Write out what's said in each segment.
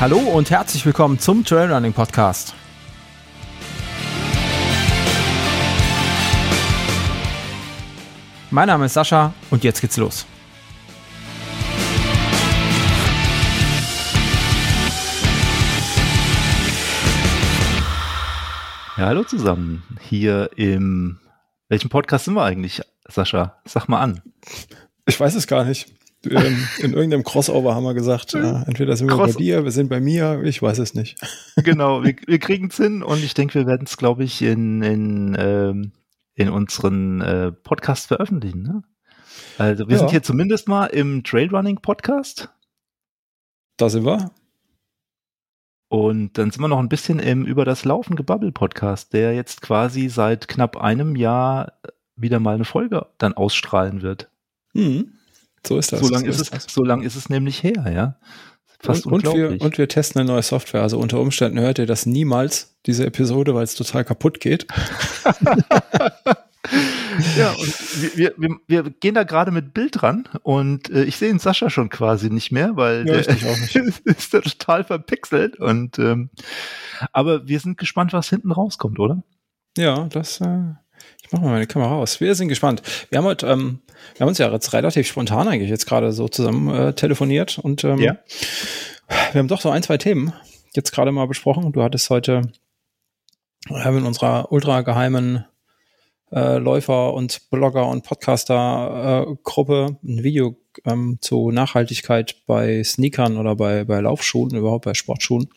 Hallo und herzlich willkommen zum Trailrunning Podcast. Mein Name ist Sascha und jetzt geht's los. Ja, hallo zusammen. Hier im welchem Podcast sind wir eigentlich, Sascha? Sag mal an. Ich weiß es gar nicht. Ähm, in irgendeinem Crossover haben wir gesagt, äh, entweder sind wir Cross bei dir, wir sind bei mir, ich weiß es nicht. Genau, wir, wir kriegen es hin und ich denke, wir werden es, glaube ich, in, in, ähm, in unseren äh, Podcast veröffentlichen. Ne? Also wir ja. sind hier zumindest mal im Trailrunning Podcast. Da sind wir. Und dann sind wir noch ein bisschen im Über das Laufen Gebabbel Podcast, der jetzt quasi seit knapp einem Jahr wieder mal eine Folge dann ausstrahlen wird. Mhm. So ist das. So lange so ist, ist, es, so lang ist es nämlich her, ja. Fast und, und, wir, und wir testen eine neue Software. Also unter Umständen hört ihr das niemals, diese Episode, weil es total kaputt geht. ja, und wir, wir, wir gehen da gerade mit Bild ran und äh, ich sehe den Sascha schon quasi nicht mehr, weil ja, der nicht. ist da total verpixelt. Und ähm, aber wir sind gespannt, was hinten rauskommt, oder? Ja, das. Äh, ich mache mal meine Kamera aus. Wir sind gespannt. Wir haben heute, ähm, wir haben uns ja jetzt relativ spontan eigentlich jetzt gerade so zusammen äh, telefoniert und ähm, ja. wir haben doch so ein, zwei Themen jetzt gerade mal besprochen. Du hattest heute wir haben in unserer ultra geheimen äh, Läufer und Blogger und Podcaster-Gruppe äh, ein Video ähm, zu Nachhaltigkeit bei Sneakern oder bei, bei Laufschuhen, überhaupt bei Sportschuhen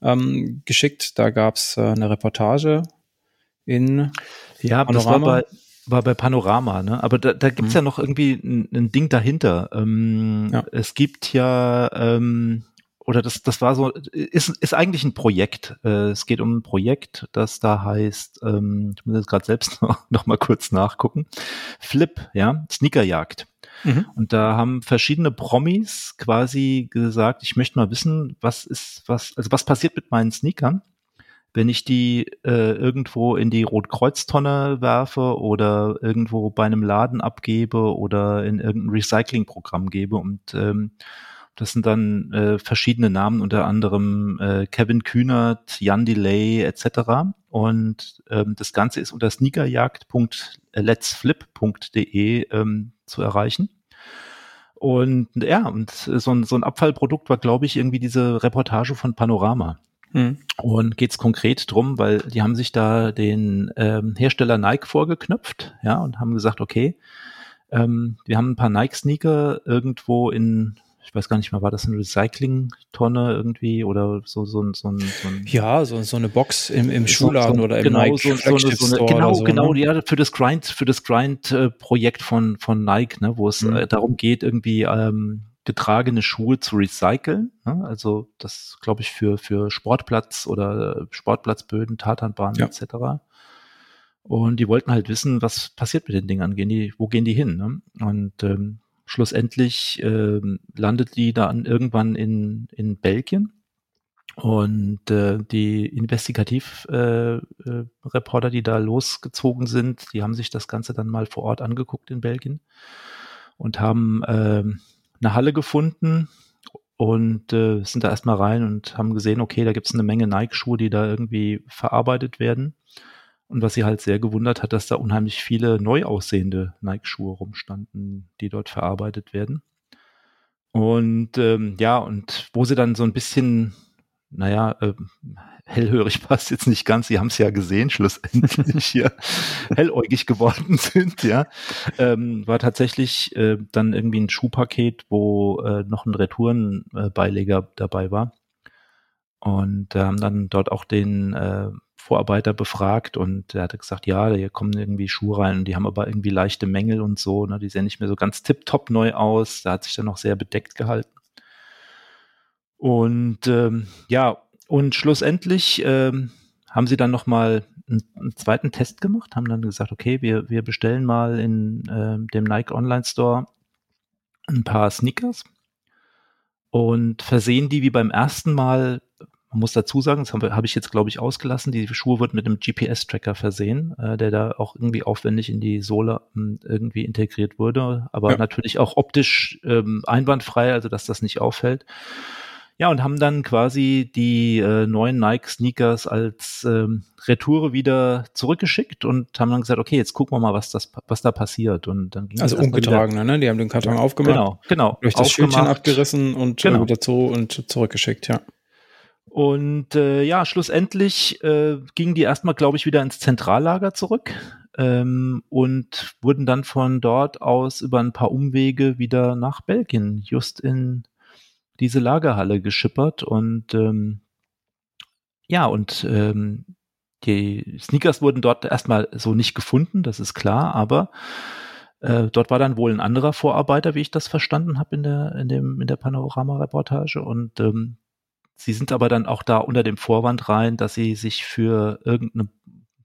ähm, geschickt. Da gab's äh, eine Reportage in ja, Panorama. das war bei, war bei Panorama, ne? Aber da, da gibt's mhm. ja noch irgendwie ein, ein Ding dahinter. Ähm, ja. Es gibt ja ähm, oder das, das war so, ist, ist eigentlich ein Projekt. Äh, es geht um ein Projekt, das da heißt, ähm, ich muss jetzt gerade selbst noch, noch mal kurz nachgucken, Flip, ja, Sneakerjagd. Mhm. Und da haben verschiedene Promis quasi gesagt, ich möchte mal wissen, was ist, was, also was passiert mit meinen Sneakern, wenn ich die äh, irgendwo in die Rotkreuztonne werfe oder irgendwo bei einem Laden abgebe oder in irgendein Recyclingprogramm gebe und ähm, das sind dann äh, verschiedene Namen, unter anderem äh, Kevin Kühnert, Jan Delay etc. Und ähm, das Ganze ist unter sneakerjagd.letsflip.de ähm, zu erreichen. Und ja, und so ein, so ein Abfallprodukt war, glaube ich, irgendwie diese Reportage von Panorama. Hm. Und geht's konkret drum, weil die haben sich da den ähm, Hersteller Nike vorgeknöpft, ja, und haben gesagt, okay, ähm, wir haben ein paar Nike-Sneaker irgendwo in ich weiß gar nicht mehr, war das eine Recycling-Tonne irgendwie oder so, so, so, so, so ein Ja, so, so eine Box im, im Schuhladen so, oder im genau, Nike so, so, so eine, Genau, so, genau, ne? ja, für das Grind, für das Grind-Projekt von, von Nike, ne, wo es mhm. äh, darum geht, irgendwie ähm, getragene Schuhe zu recyceln. Ne? Also das, glaube ich, für, für Sportplatz oder Sportplatzböden, Tatanbahnen ja. etc. Und die wollten halt wissen, was passiert mit den Dingern, gehen die, wo gehen die hin? Ne? Und ähm, schlussendlich äh, landet die dann irgendwann in, in Belgien. Und äh, die Investigativ-Reporter, äh, die da losgezogen sind, die haben sich das Ganze dann mal vor Ort angeguckt in Belgien und haben äh, eine Halle gefunden und äh, sind da erstmal rein und haben gesehen, okay, da gibt es eine Menge Nike-Schuhe, die da irgendwie verarbeitet werden. Und was sie halt sehr gewundert hat, dass da unheimlich viele neu aussehende Nike-Schuhe rumstanden, die dort verarbeitet werden. Und ähm, ja, und wo sie dann so ein bisschen, naja, äh, hellhörig passt jetzt nicht ganz, sie haben es ja gesehen, schlussendlich hier helläugig geworden sind, ja, ähm, war tatsächlich äh, dann irgendwie ein Schuhpaket, wo äh, noch ein Retourenbeileger dabei war. Und äh, haben dann dort auch den äh, Vorarbeiter befragt und er hatte gesagt, ja, hier kommen irgendwie Schuhe rein und die haben aber irgendwie leichte Mängel und so, ne? die sehen nicht mehr so ganz tipptopp neu aus. Da hat sich dann noch sehr bedeckt gehalten. Und ähm, ja, und schlussendlich ähm, haben sie dann nochmal einen, einen zweiten Test gemacht, haben dann gesagt, okay, wir, wir bestellen mal in äh, dem Nike Online Store ein paar Sneakers und versehen die wie beim ersten Mal man muss dazu sagen, das habe hab ich jetzt, glaube ich, ausgelassen, die Schuhe wird mit einem GPS-Tracker versehen, äh, der da auch irgendwie aufwendig in die Sohle ähm, irgendwie integriert wurde, aber ja. natürlich auch optisch ähm, einwandfrei, also dass das nicht auffällt. Ja, und haben dann quasi die äh, neuen Nike-Sneakers als ähm, Retoure wieder zurückgeschickt und haben dann gesagt, okay, jetzt gucken wir mal, was, das, was da passiert. Und dann ging also ungetragene, ne? Die haben den Karton aufgemacht. Genau, genau. Durch das Schildchen abgerissen und äh, genau. wieder zu und zurückgeschickt, ja. Und äh, ja, schlussendlich äh, gingen die erstmal, glaube ich, wieder ins Zentrallager zurück ähm, und wurden dann von dort aus über ein paar Umwege wieder nach Belgien, just in diese Lagerhalle geschippert und ähm, ja, und ähm, die Sneakers wurden dort erstmal so nicht gefunden, das ist klar, aber äh, dort war dann wohl ein anderer Vorarbeiter, wie ich das verstanden habe in der, in dem, in der Panorama-Reportage. Und ähm, sie sind aber dann auch da unter dem Vorwand rein, dass sie sich für irgendeine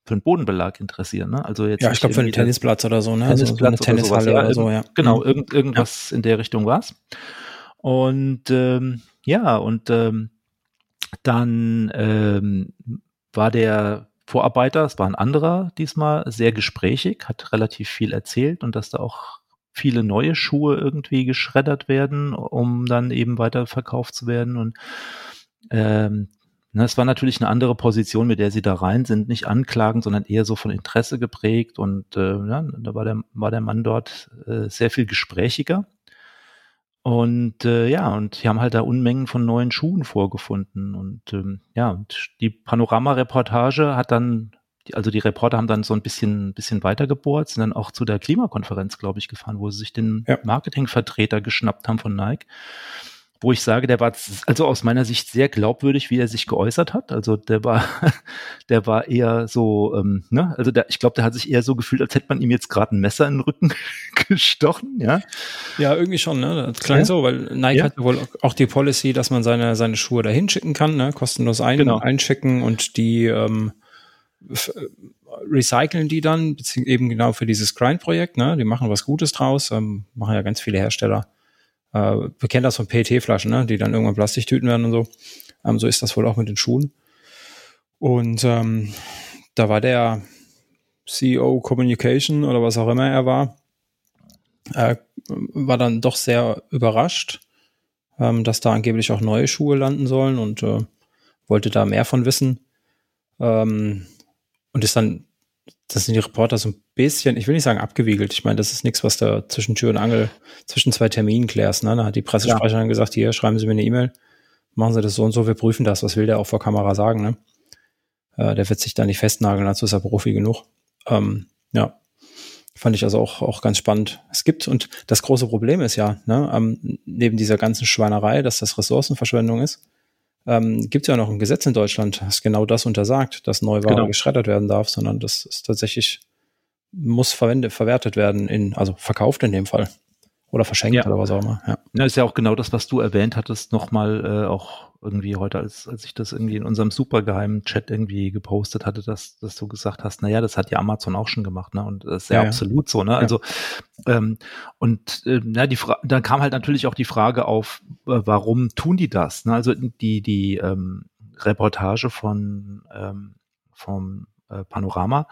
für einen Bodenbelag interessieren, ne? Also jetzt ja, ich glaube für einen Tennisplatz oder so, ne? Tennisplatz also so eine Tennishalle oder, oder so, ja. Genau, mhm. irgend, irgendwas ja. in der Richtung war's. Und ähm, ja, und ähm, dann ähm, war der Vorarbeiter, es war ein anderer diesmal, sehr gesprächig, hat relativ viel erzählt und dass da auch viele neue Schuhe irgendwie geschreddert werden, um dann eben weiter verkauft zu werden. Und ähm, na, es war natürlich eine andere Position, mit der sie da rein sind, nicht anklagen, sondern eher so von Interesse geprägt. Und äh, ja, da war der, war der Mann dort äh, sehr viel gesprächiger. Und äh, ja, und die haben halt da Unmengen von neuen Schuhen vorgefunden. Und ähm, ja, und die Panorama-Reportage hat dann, also die Reporter haben dann so ein bisschen, bisschen weiter gebohrt, sind dann auch zu der Klimakonferenz, glaube ich, gefahren, wo sie sich den ja. Marketingvertreter geschnappt haben von Nike wo ich sage, der war also aus meiner Sicht sehr glaubwürdig, wie er sich geäußert hat. Also der war, der war eher so, ähm, ne, also der, ich glaube, der hat sich eher so gefühlt, als hätte man ihm jetzt gerade ein Messer in den Rücken gestochen, ja. Ja, irgendwie schon, ne? Das klang ja. so, weil Nike ja. hat wohl auch die Policy, dass man seine, seine Schuhe dahin schicken kann, ne? Kostenlos ein, genau. einschicken und die ähm, recyceln die dann, eben genau für dieses Grind-Projekt, ne? Die machen was Gutes draus, ähm, machen ja ganz viele Hersteller äh, wir kennen das von PET-Flaschen, ne? die dann irgendwann Plastiktüten werden und so. Ähm, so ist das wohl auch mit den Schuhen. Und ähm, da war der CEO Communication oder was auch immer er war, äh, war dann doch sehr überrascht, ähm, dass da angeblich auch neue Schuhe landen sollen und äh, wollte da mehr von wissen. Ähm, und ist dann das sind die Reporter so ein bisschen, ich will nicht sagen abgewiegelt. Ich meine, das ist nichts, was da zwischen Tür und Angel, zwischen zwei Terminen klärst. Ne? Da hat die Pressesprecherin ja. gesagt, hier, schreiben Sie mir eine E-Mail, machen Sie das so und so, wir prüfen das. Was will der auch vor Kamera sagen? Ne? Äh, der wird sich da nicht festnageln, dazu ist er Profi genug. Ähm, ja, fand ich also auch, auch ganz spannend. Es gibt, und das große Problem ist ja, ne, ähm, neben dieser ganzen Schweinerei, dass das Ressourcenverschwendung ist, ähm, gibt es ja noch ein Gesetz in Deutschland, das genau das untersagt, dass Neuware genau. geschreddert werden darf, sondern das ist tatsächlich, muss verwendet, verwertet werden in, also verkauft in dem Fall. Oder verschenkt ja. oder was auch immer. Ja. ja, ist ja auch genau das, was du erwähnt hattest, nochmal äh, auch irgendwie heute, als, als ich das irgendwie in unserem supergeheimen Chat irgendwie gepostet hatte, dass, dass du gesagt hast, naja, das hat ja Amazon auch schon gemacht, ne? Und das ist ja, ja absolut so, ne? Also ähm, und äh, ja, die Fra dann kam halt natürlich auch die Frage auf, äh, warum tun die das? Ne? Also die, die ähm, Reportage von ähm, vom äh, Panorama,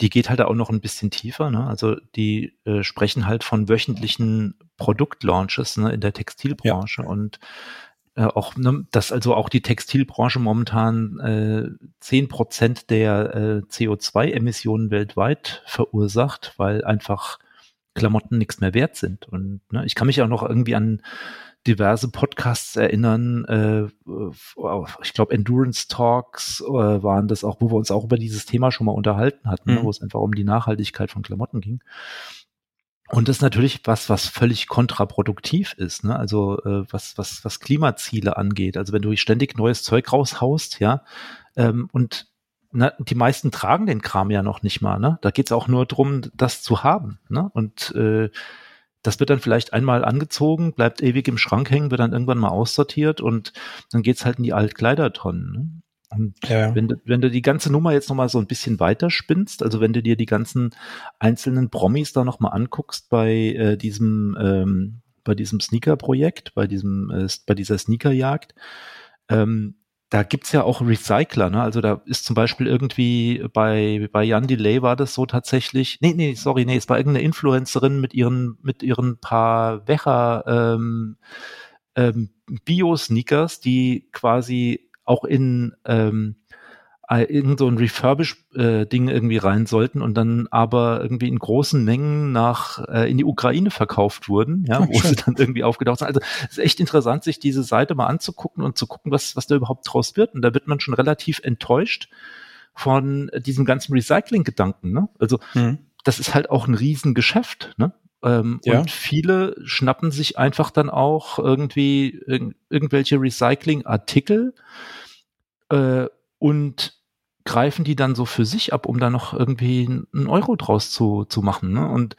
die geht halt auch noch ein bisschen tiefer. Ne? Also die äh, sprechen halt von wöchentlichen Produktlaunches ne, in der Textilbranche ja. und äh, auch, ne, dass also auch die Textilbranche momentan äh, zehn äh, Prozent der äh, CO2-Emissionen weltweit verursacht, weil einfach Klamotten nichts mehr wert sind. Und ne, ich kann mich auch noch irgendwie an diverse Podcasts erinnern. Äh, ich glaube, Endurance Talks äh, waren das auch, wo wir uns auch über dieses Thema schon mal unterhalten hatten, ne, mhm. ne, wo es einfach um die Nachhaltigkeit von Klamotten ging. Und das ist natürlich was, was völlig kontraproduktiv ist, ne? Also äh, was, was, was Klimaziele angeht. Also wenn du ständig neues Zeug raushaust, ja, ähm, und na, die meisten tragen den Kram ja noch nicht mal, ne? Da geht's auch nur drum, das zu haben, ne? Und äh, das wird dann vielleicht einmal angezogen, bleibt ewig im Schrank hängen, wird dann irgendwann mal aussortiert und dann geht's halt in die Altkleidertonnen. Ne? Und ja. wenn, du, wenn du die ganze Nummer jetzt nochmal so ein bisschen weiter spinnst, also wenn du dir die ganzen einzelnen Promis da nochmal anguckst bei äh, diesem, ähm, bei diesem Sneaker-Projekt, bei diesem, äh, bei dieser Sneakerjagd, ähm, da gibt's ja auch Recycler, ne? Also da ist zum Beispiel irgendwie bei, bei Jan Delay war das so tatsächlich, nee, nee, sorry, nee, es war irgendeine Influencerin mit ihren, mit ihren paar Wecher, ähm, ähm, Bio-Sneakers, die quasi auch in ähm, äh, irgend so ein Refurbish-Ding äh, irgendwie rein sollten und dann aber irgendwie in großen Mengen nach äh, in die Ukraine verkauft wurden, ja, wo sie dann irgendwie aufgetaucht sind. Also es ist echt interessant, sich diese Seite mal anzugucken und zu gucken, was, was da überhaupt draus wird. Und da wird man schon relativ enttäuscht von diesem ganzen Recycling-Gedanken. Ne? Also mhm. das ist halt auch ein Riesengeschäft. Ne? Ähm, ja. Und viele schnappen sich einfach dann auch irgendwie irg irgendwelche Recycling-Artikel äh, und greifen die dann so für sich ab, um da noch irgendwie einen Euro draus zu, zu machen. Ne? Und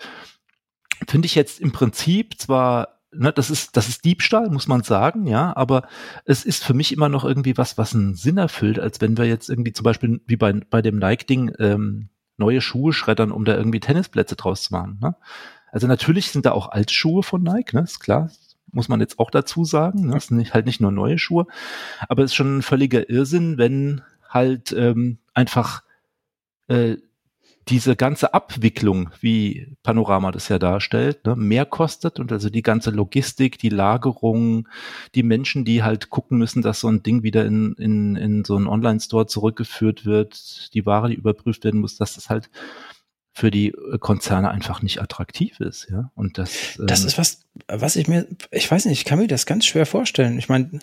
finde ich jetzt im Prinzip zwar, ne, das ist, das ist Diebstahl, muss man sagen, ja, aber es ist für mich immer noch irgendwie was, was einen Sinn erfüllt, als wenn wir jetzt irgendwie zum Beispiel wie bei, bei dem Nike-Ding ähm, neue Schuhe schreddern, um da irgendwie Tennisplätze draus zu machen. Ne? Also natürlich sind da auch Altschuhe von Nike, ne, ist klar, muss man jetzt auch dazu sagen. Ne? Das sind nicht, halt nicht nur neue Schuhe, aber es ist schon ein völliger Irrsinn, wenn halt ähm, einfach äh, diese ganze Abwicklung, wie Panorama das ja darstellt, ne, mehr kostet und also die ganze Logistik, die Lagerung, die Menschen, die halt gucken müssen, dass so ein Ding wieder in, in, in so einen Online-Store zurückgeführt wird, die Ware, die überprüft werden muss, dass das halt für die äh, Konzerne einfach nicht attraktiv ist, ja. Und das. Ähm, das ist was, was ich mir, ich weiß nicht, ich kann mir das ganz schwer vorstellen. Ich meine,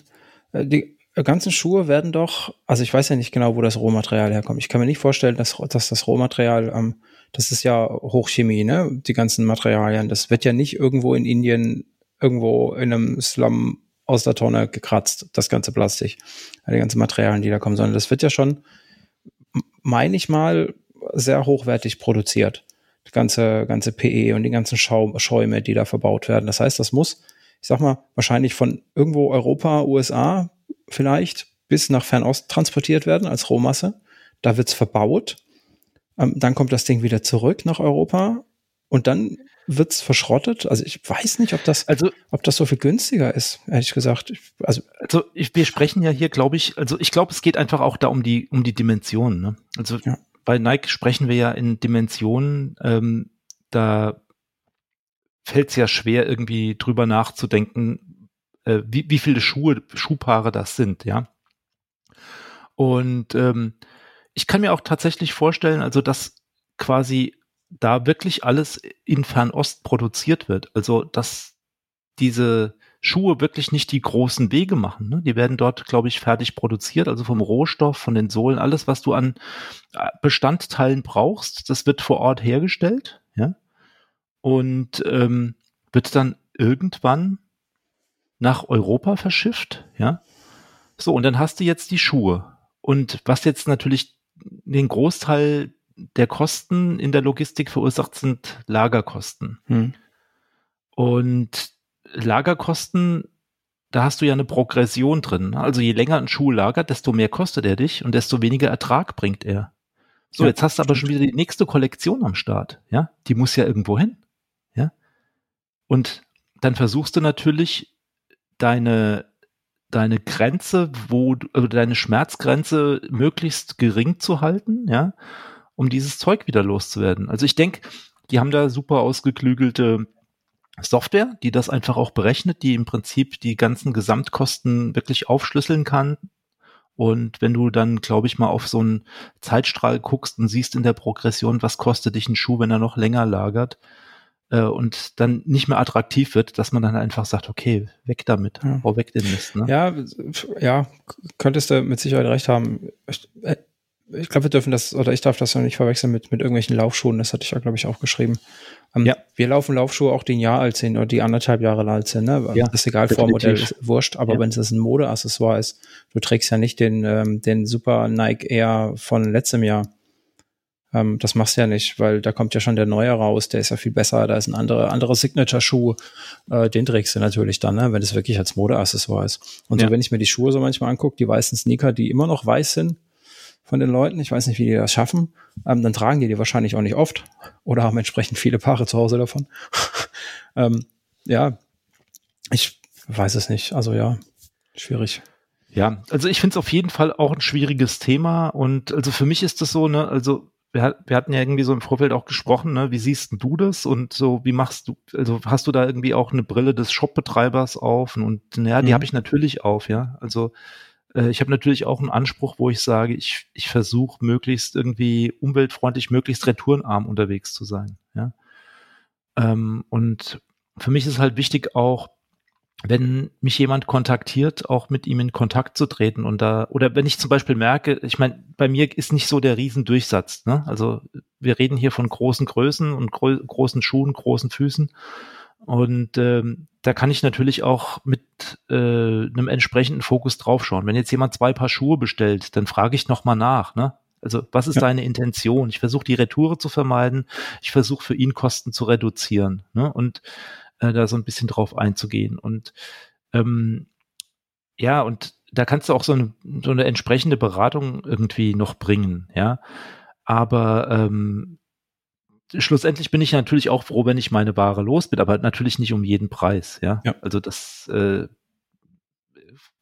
äh, die ganzen Schuhe werden doch, also ich weiß ja nicht genau, wo das Rohmaterial herkommt. Ich kann mir nicht vorstellen, dass, dass das Rohmaterial, ähm, das ist ja Hochchemie, ne? Die ganzen Materialien. Das wird ja nicht irgendwo in Indien, irgendwo in einem Slum aus der Tonne gekratzt, das ganze Plastik, die ganzen Materialien, die da kommen, sondern das wird ja schon, meine ich mal, sehr hochwertig produziert. Die ganze, ganze PE und die ganzen Schau Schäume, die da verbaut werden. Das heißt, das muss, ich sag mal, wahrscheinlich von irgendwo Europa, USA vielleicht bis nach Fernost transportiert werden als Rohmasse. Da wird's verbaut. Ähm, dann kommt das Ding wieder zurück nach Europa und dann wird's verschrottet. Also ich weiß nicht, ob das, also, ob das so viel günstiger ist, ehrlich gesagt. Ich, also, also ich, wir sprechen ja hier, glaube ich, also ich glaube, es geht einfach auch da um die, um die Dimensionen. Ne? Also ja. bei Nike sprechen wir ja in Dimensionen, ähm, da fällt es ja schwer, irgendwie drüber nachzudenken, äh, wie, wie viele Schuhe, Schuhpaare das sind, ja. Und ähm, ich kann mir auch tatsächlich vorstellen, also dass quasi da wirklich alles in Fernost produziert wird. Also dass diese Schuhe wirklich nicht die großen Wege machen. Ne? Die werden dort, glaube ich, fertig produziert, also vom Rohstoff, von den Sohlen, alles, was du an äh, Bestandteilen brauchst, das wird vor Ort hergestellt, ja. Und ähm, wird dann irgendwann nach Europa verschifft, ja. So, und dann hast du jetzt die Schuhe. Und was jetzt natürlich den Großteil der Kosten in der Logistik verursacht, sind Lagerkosten. Hm. Und Lagerkosten, da hast du ja eine Progression drin. Also je länger ein Schuh lagert, desto mehr kostet er dich und desto weniger Ertrag bringt er. So, ja, jetzt hast du aber schon wieder die nächste Kollektion am Start, ja? Die muss ja irgendwo hin, ja? Und dann versuchst du natürlich deine, deine Grenze, wo du, also deine Schmerzgrenze möglichst gering zu halten, ja, um dieses Zeug wieder loszuwerden. Also ich denke, die haben da super ausgeklügelte Software, die das einfach auch berechnet, die im Prinzip die ganzen Gesamtkosten wirklich aufschlüsseln kann. Und wenn du dann, glaube ich, mal auf so einen Zeitstrahl guckst und siehst in der Progression, was kostet dich ein Schuh, wenn er noch länger lagert, äh, und dann nicht mehr attraktiv wird, dass man dann einfach sagt, okay, weg damit, ja. hau weg den Mist. Ne? Ja, ja, könntest du mit Sicherheit recht haben. Ich, äh, ich glaube, wir dürfen das, oder ich darf das ja nicht verwechseln mit, mit irgendwelchen Laufschuhen, das hatte ich ja, glaube ich, auch geschrieben. Ähm, ja. Wir laufen Laufschuhe auch die ein Jahr alt sind oder die anderthalb Jahre alt sind. Ne? Ja, das ist egal, Vormodell ist wurscht, aber ja. wenn es ein Modeaccessoire ist, du trägst ja nicht den, ähm, den super Nike Air von letztem Jahr ähm, das machst du ja nicht, weil da kommt ja schon der neue raus, der ist ja viel besser, da ist ein anderer andere Signature-Schuh, äh, den trägst du natürlich dann, ne, wenn es wirklich als Modeaccessoire ist. Und ja. so, wenn ich mir die Schuhe so manchmal angucke, die weißen Sneaker, die immer noch weiß sind von den Leuten, ich weiß nicht, wie die das schaffen, ähm, dann tragen die die wahrscheinlich auch nicht oft oder haben entsprechend viele Paare zu Hause davon. ähm, ja, ich weiß es nicht, also ja, schwierig. Ja, also ich finde es auf jeden Fall auch ein schwieriges Thema und also für mich ist das so, ne, also wir, wir, hatten ja irgendwie so im Vorfeld auch gesprochen, ne? wie siehst du das und so, wie machst du, also hast du da irgendwie auch eine Brille des Shopbetreibers auf und ja, die mhm. habe ich natürlich auf, ja. Also äh, ich habe natürlich auch einen Anspruch, wo ich sage, ich, ich versuche möglichst irgendwie umweltfreundlich, möglichst retourenarm unterwegs zu sein, ja. Ähm, und für mich ist halt wichtig auch, wenn mich jemand kontaktiert, auch mit ihm in Kontakt zu treten und da, oder wenn ich zum Beispiel merke, ich meine, bei mir ist nicht so der Riesendurchsatz, ne? Also wir reden hier von großen Größen und gro großen Schuhen, großen Füßen. Und ähm, da kann ich natürlich auch mit äh, einem entsprechenden Fokus draufschauen. Wenn jetzt jemand zwei Paar Schuhe bestellt, dann frage ich nochmal nach, ne? Also was ist ja. deine Intention? Ich versuche die Retoure zu vermeiden. Ich versuche für ihn Kosten zu reduzieren. Ne? Und äh, da so ein bisschen drauf einzugehen. Und ähm, ja, und da kannst du auch so eine, so eine entsprechende Beratung irgendwie noch bringen, ja. Aber ähm, schlussendlich bin ich natürlich auch froh, wenn ich meine Ware los bin, aber natürlich nicht um jeden Preis, ja. ja. Also das äh,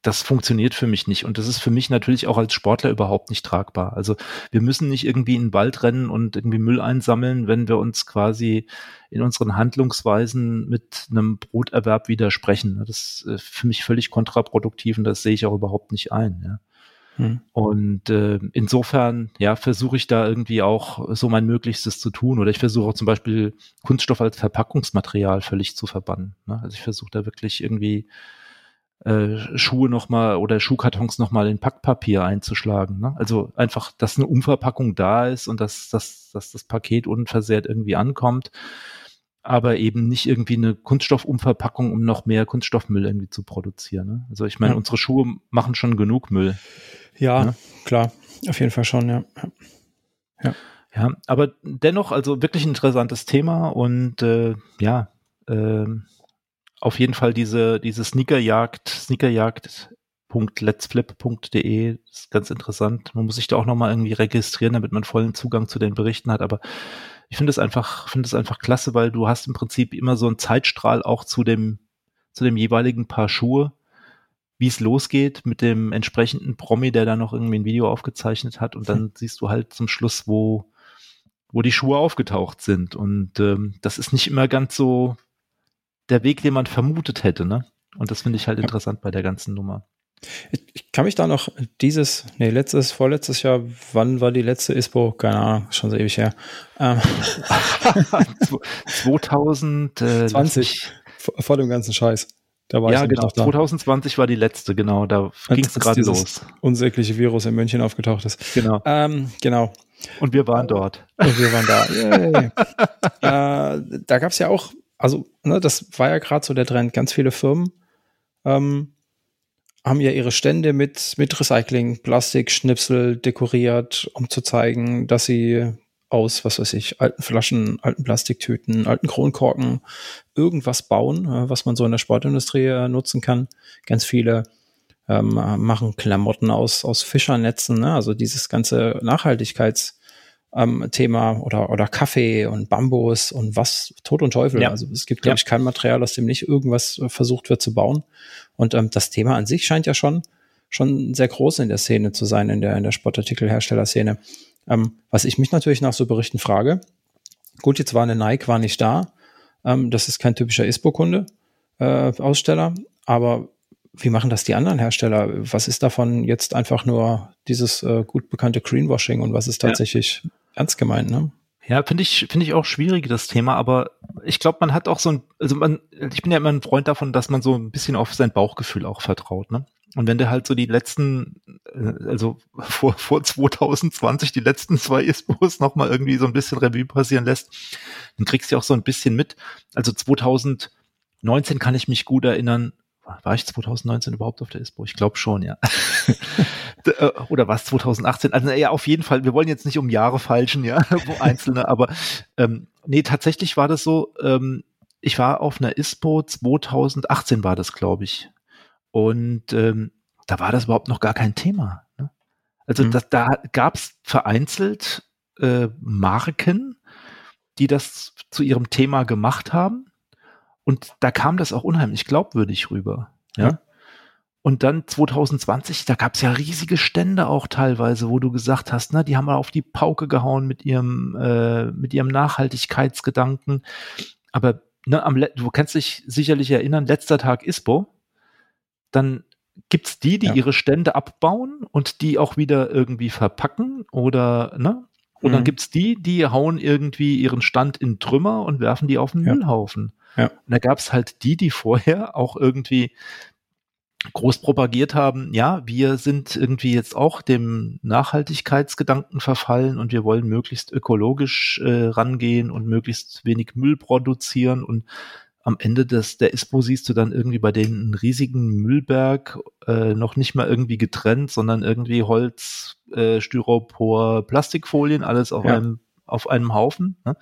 das funktioniert für mich nicht. Und das ist für mich natürlich auch als Sportler überhaupt nicht tragbar. Also wir müssen nicht irgendwie in den Wald rennen und irgendwie Müll einsammeln, wenn wir uns quasi in unseren Handlungsweisen mit einem Broterwerb widersprechen. Das ist äh, für mich völlig kontraproduktiv und das sehe ich auch überhaupt nicht ein. Ja. Hm. Und äh, insofern, ja, versuche ich da irgendwie auch so mein Möglichstes zu tun. Oder ich versuche auch zum Beispiel Kunststoff als Verpackungsmaterial völlig zu verbannen. Ne? Also ich versuche da wirklich irgendwie äh, Schuhe nochmal oder Schuhkartons nochmal in Packpapier einzuschlagen. Ne? Also einfach, dass eine Umverpackung da ist und dass, dass, dass das Paket unversehrt irgendwie ankommt, aber eben nicht irgendwie eine Kunststoffumverpackung, um noch mehr Kunststoffmüll irgendwie zu produzieren. Ne? Also ich meine, ja. unsere Schuhe machen schon genug Müll. Ja, ne? klar, auf jeden Fall schon, ja. ja. Ja, aber dennoch, also wirklich ein interessantes Thema und äh, ja, äh, auf jeden Fall diese, diese Sneakerjagd, Sneakerjagd.letsflip.de ist ganz interessant. Man muss sich da auch nochmal irgendwie registrieren, damit man vollen Zugang zu den Berichten hat. Aber ich finde es einfach, finde es einfach klasse, weil du hast im Prinzip immer so einen Zeitstrahl auch zu dem, zu dem jeweiligen Paar Schuhe, wie es losgeht mit dem entsprechenden Promi, der da noch irgendwie ein Video aufgezeichnet hat. Und dann hm. siehst du halt zum Schluss, wo, wo die Schuhe aufgetaucht sind. Und ähm, das ist nicht immer ganz so der Weg, den man vermutet hätte, ne? Und das finde ich halt interessant bei der ganzen Nummer. Ich kann mich da noch dieses, nee, letztes, vorletztes Jahr, wann war die letzte ISPO? Keine Ahnung, schon so ewig her. Ähm. 2020. Vor, vor dem ganzen Scheiß. Da war ja, ich genau. 2020 war die letzte, genau. Da ging es gerade los. Unsägliche Virus in München aufgetaucht ist. Genau. Ähm, genau. Und wir waren dort. Und wir waren da. äh, da gab es ja auch also ne, das war ja gerade so der Trend. Ganz viele Firmen ähm, haben ja ihre Stände mit, mit Recycling, Plastik, Schnipsel dekoriert, um zu zeigen, dass sie aus, was weiß ich, alten Flaschen, alten Plastiktüten, alten Kronkorken irgendwas bauen, was man so in der Sportindustrie äh, nutzen kann. Ganz viele ähm, machen Klamotten aus, aus Fischernetzen, ne? also dieses ganze Nachhaltigkeits- ähm, Thema oder, oder Kaffee und Bambus und was, Tod und Teufel. Ja. Also es gibt, glaube ich, kein Material, aus dem nicht irgendwas äh, versucht wird zu bauen. Und ähm, das Thema an sich scheint ja schon, schon sehr groß in der Szene zu sein, in der, in der Sportartikelherstellerszene. Ähm, was ich mich natürlich nach so Berichten frage, gut, jetzt war eine Nike, war nicht da. Ähm, das ist kein typischer ISPO-Kunde, äh, Aussteller, aber wie machen das die anderen Hersteller? Was ist davon jetzt einfach nur dieses äh, gut bekannte Greenwashing und was ist tatsächlich ja. ernst gemeint, ne? Ja, finde ich, finde ich auch schwierig, das Thema, aber ich glaube, man hat auch so ein, also man, ich bin ja immer ein Freund davon, dass man so ein bisschen auf sein Bauchgefühl auch vertraut, ne? Und wenn du halt so die letzten, äh, also vor, vor 2020 die letzten zwei ISPOs nochmal irgendwie so ein bisschen Revue passieren lässt, dann kriegst du auch so ein bisschen mit. Also 2019 kann ich mich gut erinnern, war ich 2019 überhaupt auf der ISPO? Ich glaube schon, ja. Äh, oder war es 2018? Also ja, auf jeden Fall. Wir wollen jetzt nicht um Jahre falschen, ja, wo einzelne, aber ähm, nee, tatsächlich war das so. Ähm, ich war auf einer ISPO 2018 war das, glaube ich, und ähm, da war das überhaupt noch gar kein Thema. Ne? Also mhm. das, da gab es vereinzelt äh, Marken, die das zu ihrem Thema gemacht haben und da kam das auch unheimlich glaubwürdig rüber. Ja. ja. Und dann 2020, da gab es ja riesige Stände auch teilweise, wo du gesagt hast, ne, die haben mal auf die Pauke gehauen mit ihrem, äh, mit ihrem Nachhaltigkeitsgedanken. Aber ne, am, du kannst dich sicherlich erinnern, letzter Tag ISPO, dann gibt's die, die ja. ihre Stände abbauen und die auch wieder irgendwie verpacken oder, ne? Und mhm. dann gibt's die, die hauen irgendwie ihren Stand in Trümmer und werfen die auf den ja. Müllhaufen. Ja. Und da gab's halt die, die vorher auch irgendwie groß propagiert haben, ja, wir sind irgendwie jetzt auch dem Nachhaltigkeitsgedanken verfallen und wir wollen möglichst ökologisch äh, rangehen und möglichst wenig Müll produzieren und am Ende des, der ISPO siehst du dann irgendwie bei denen einen riesigen Müllberg, äh, noch nicht mal irgendwie getrennt, sondern irgendwie Holz, äh, Styropor, Plastikfolien, alles auf ja. einem, auf einem Haufen. Ne?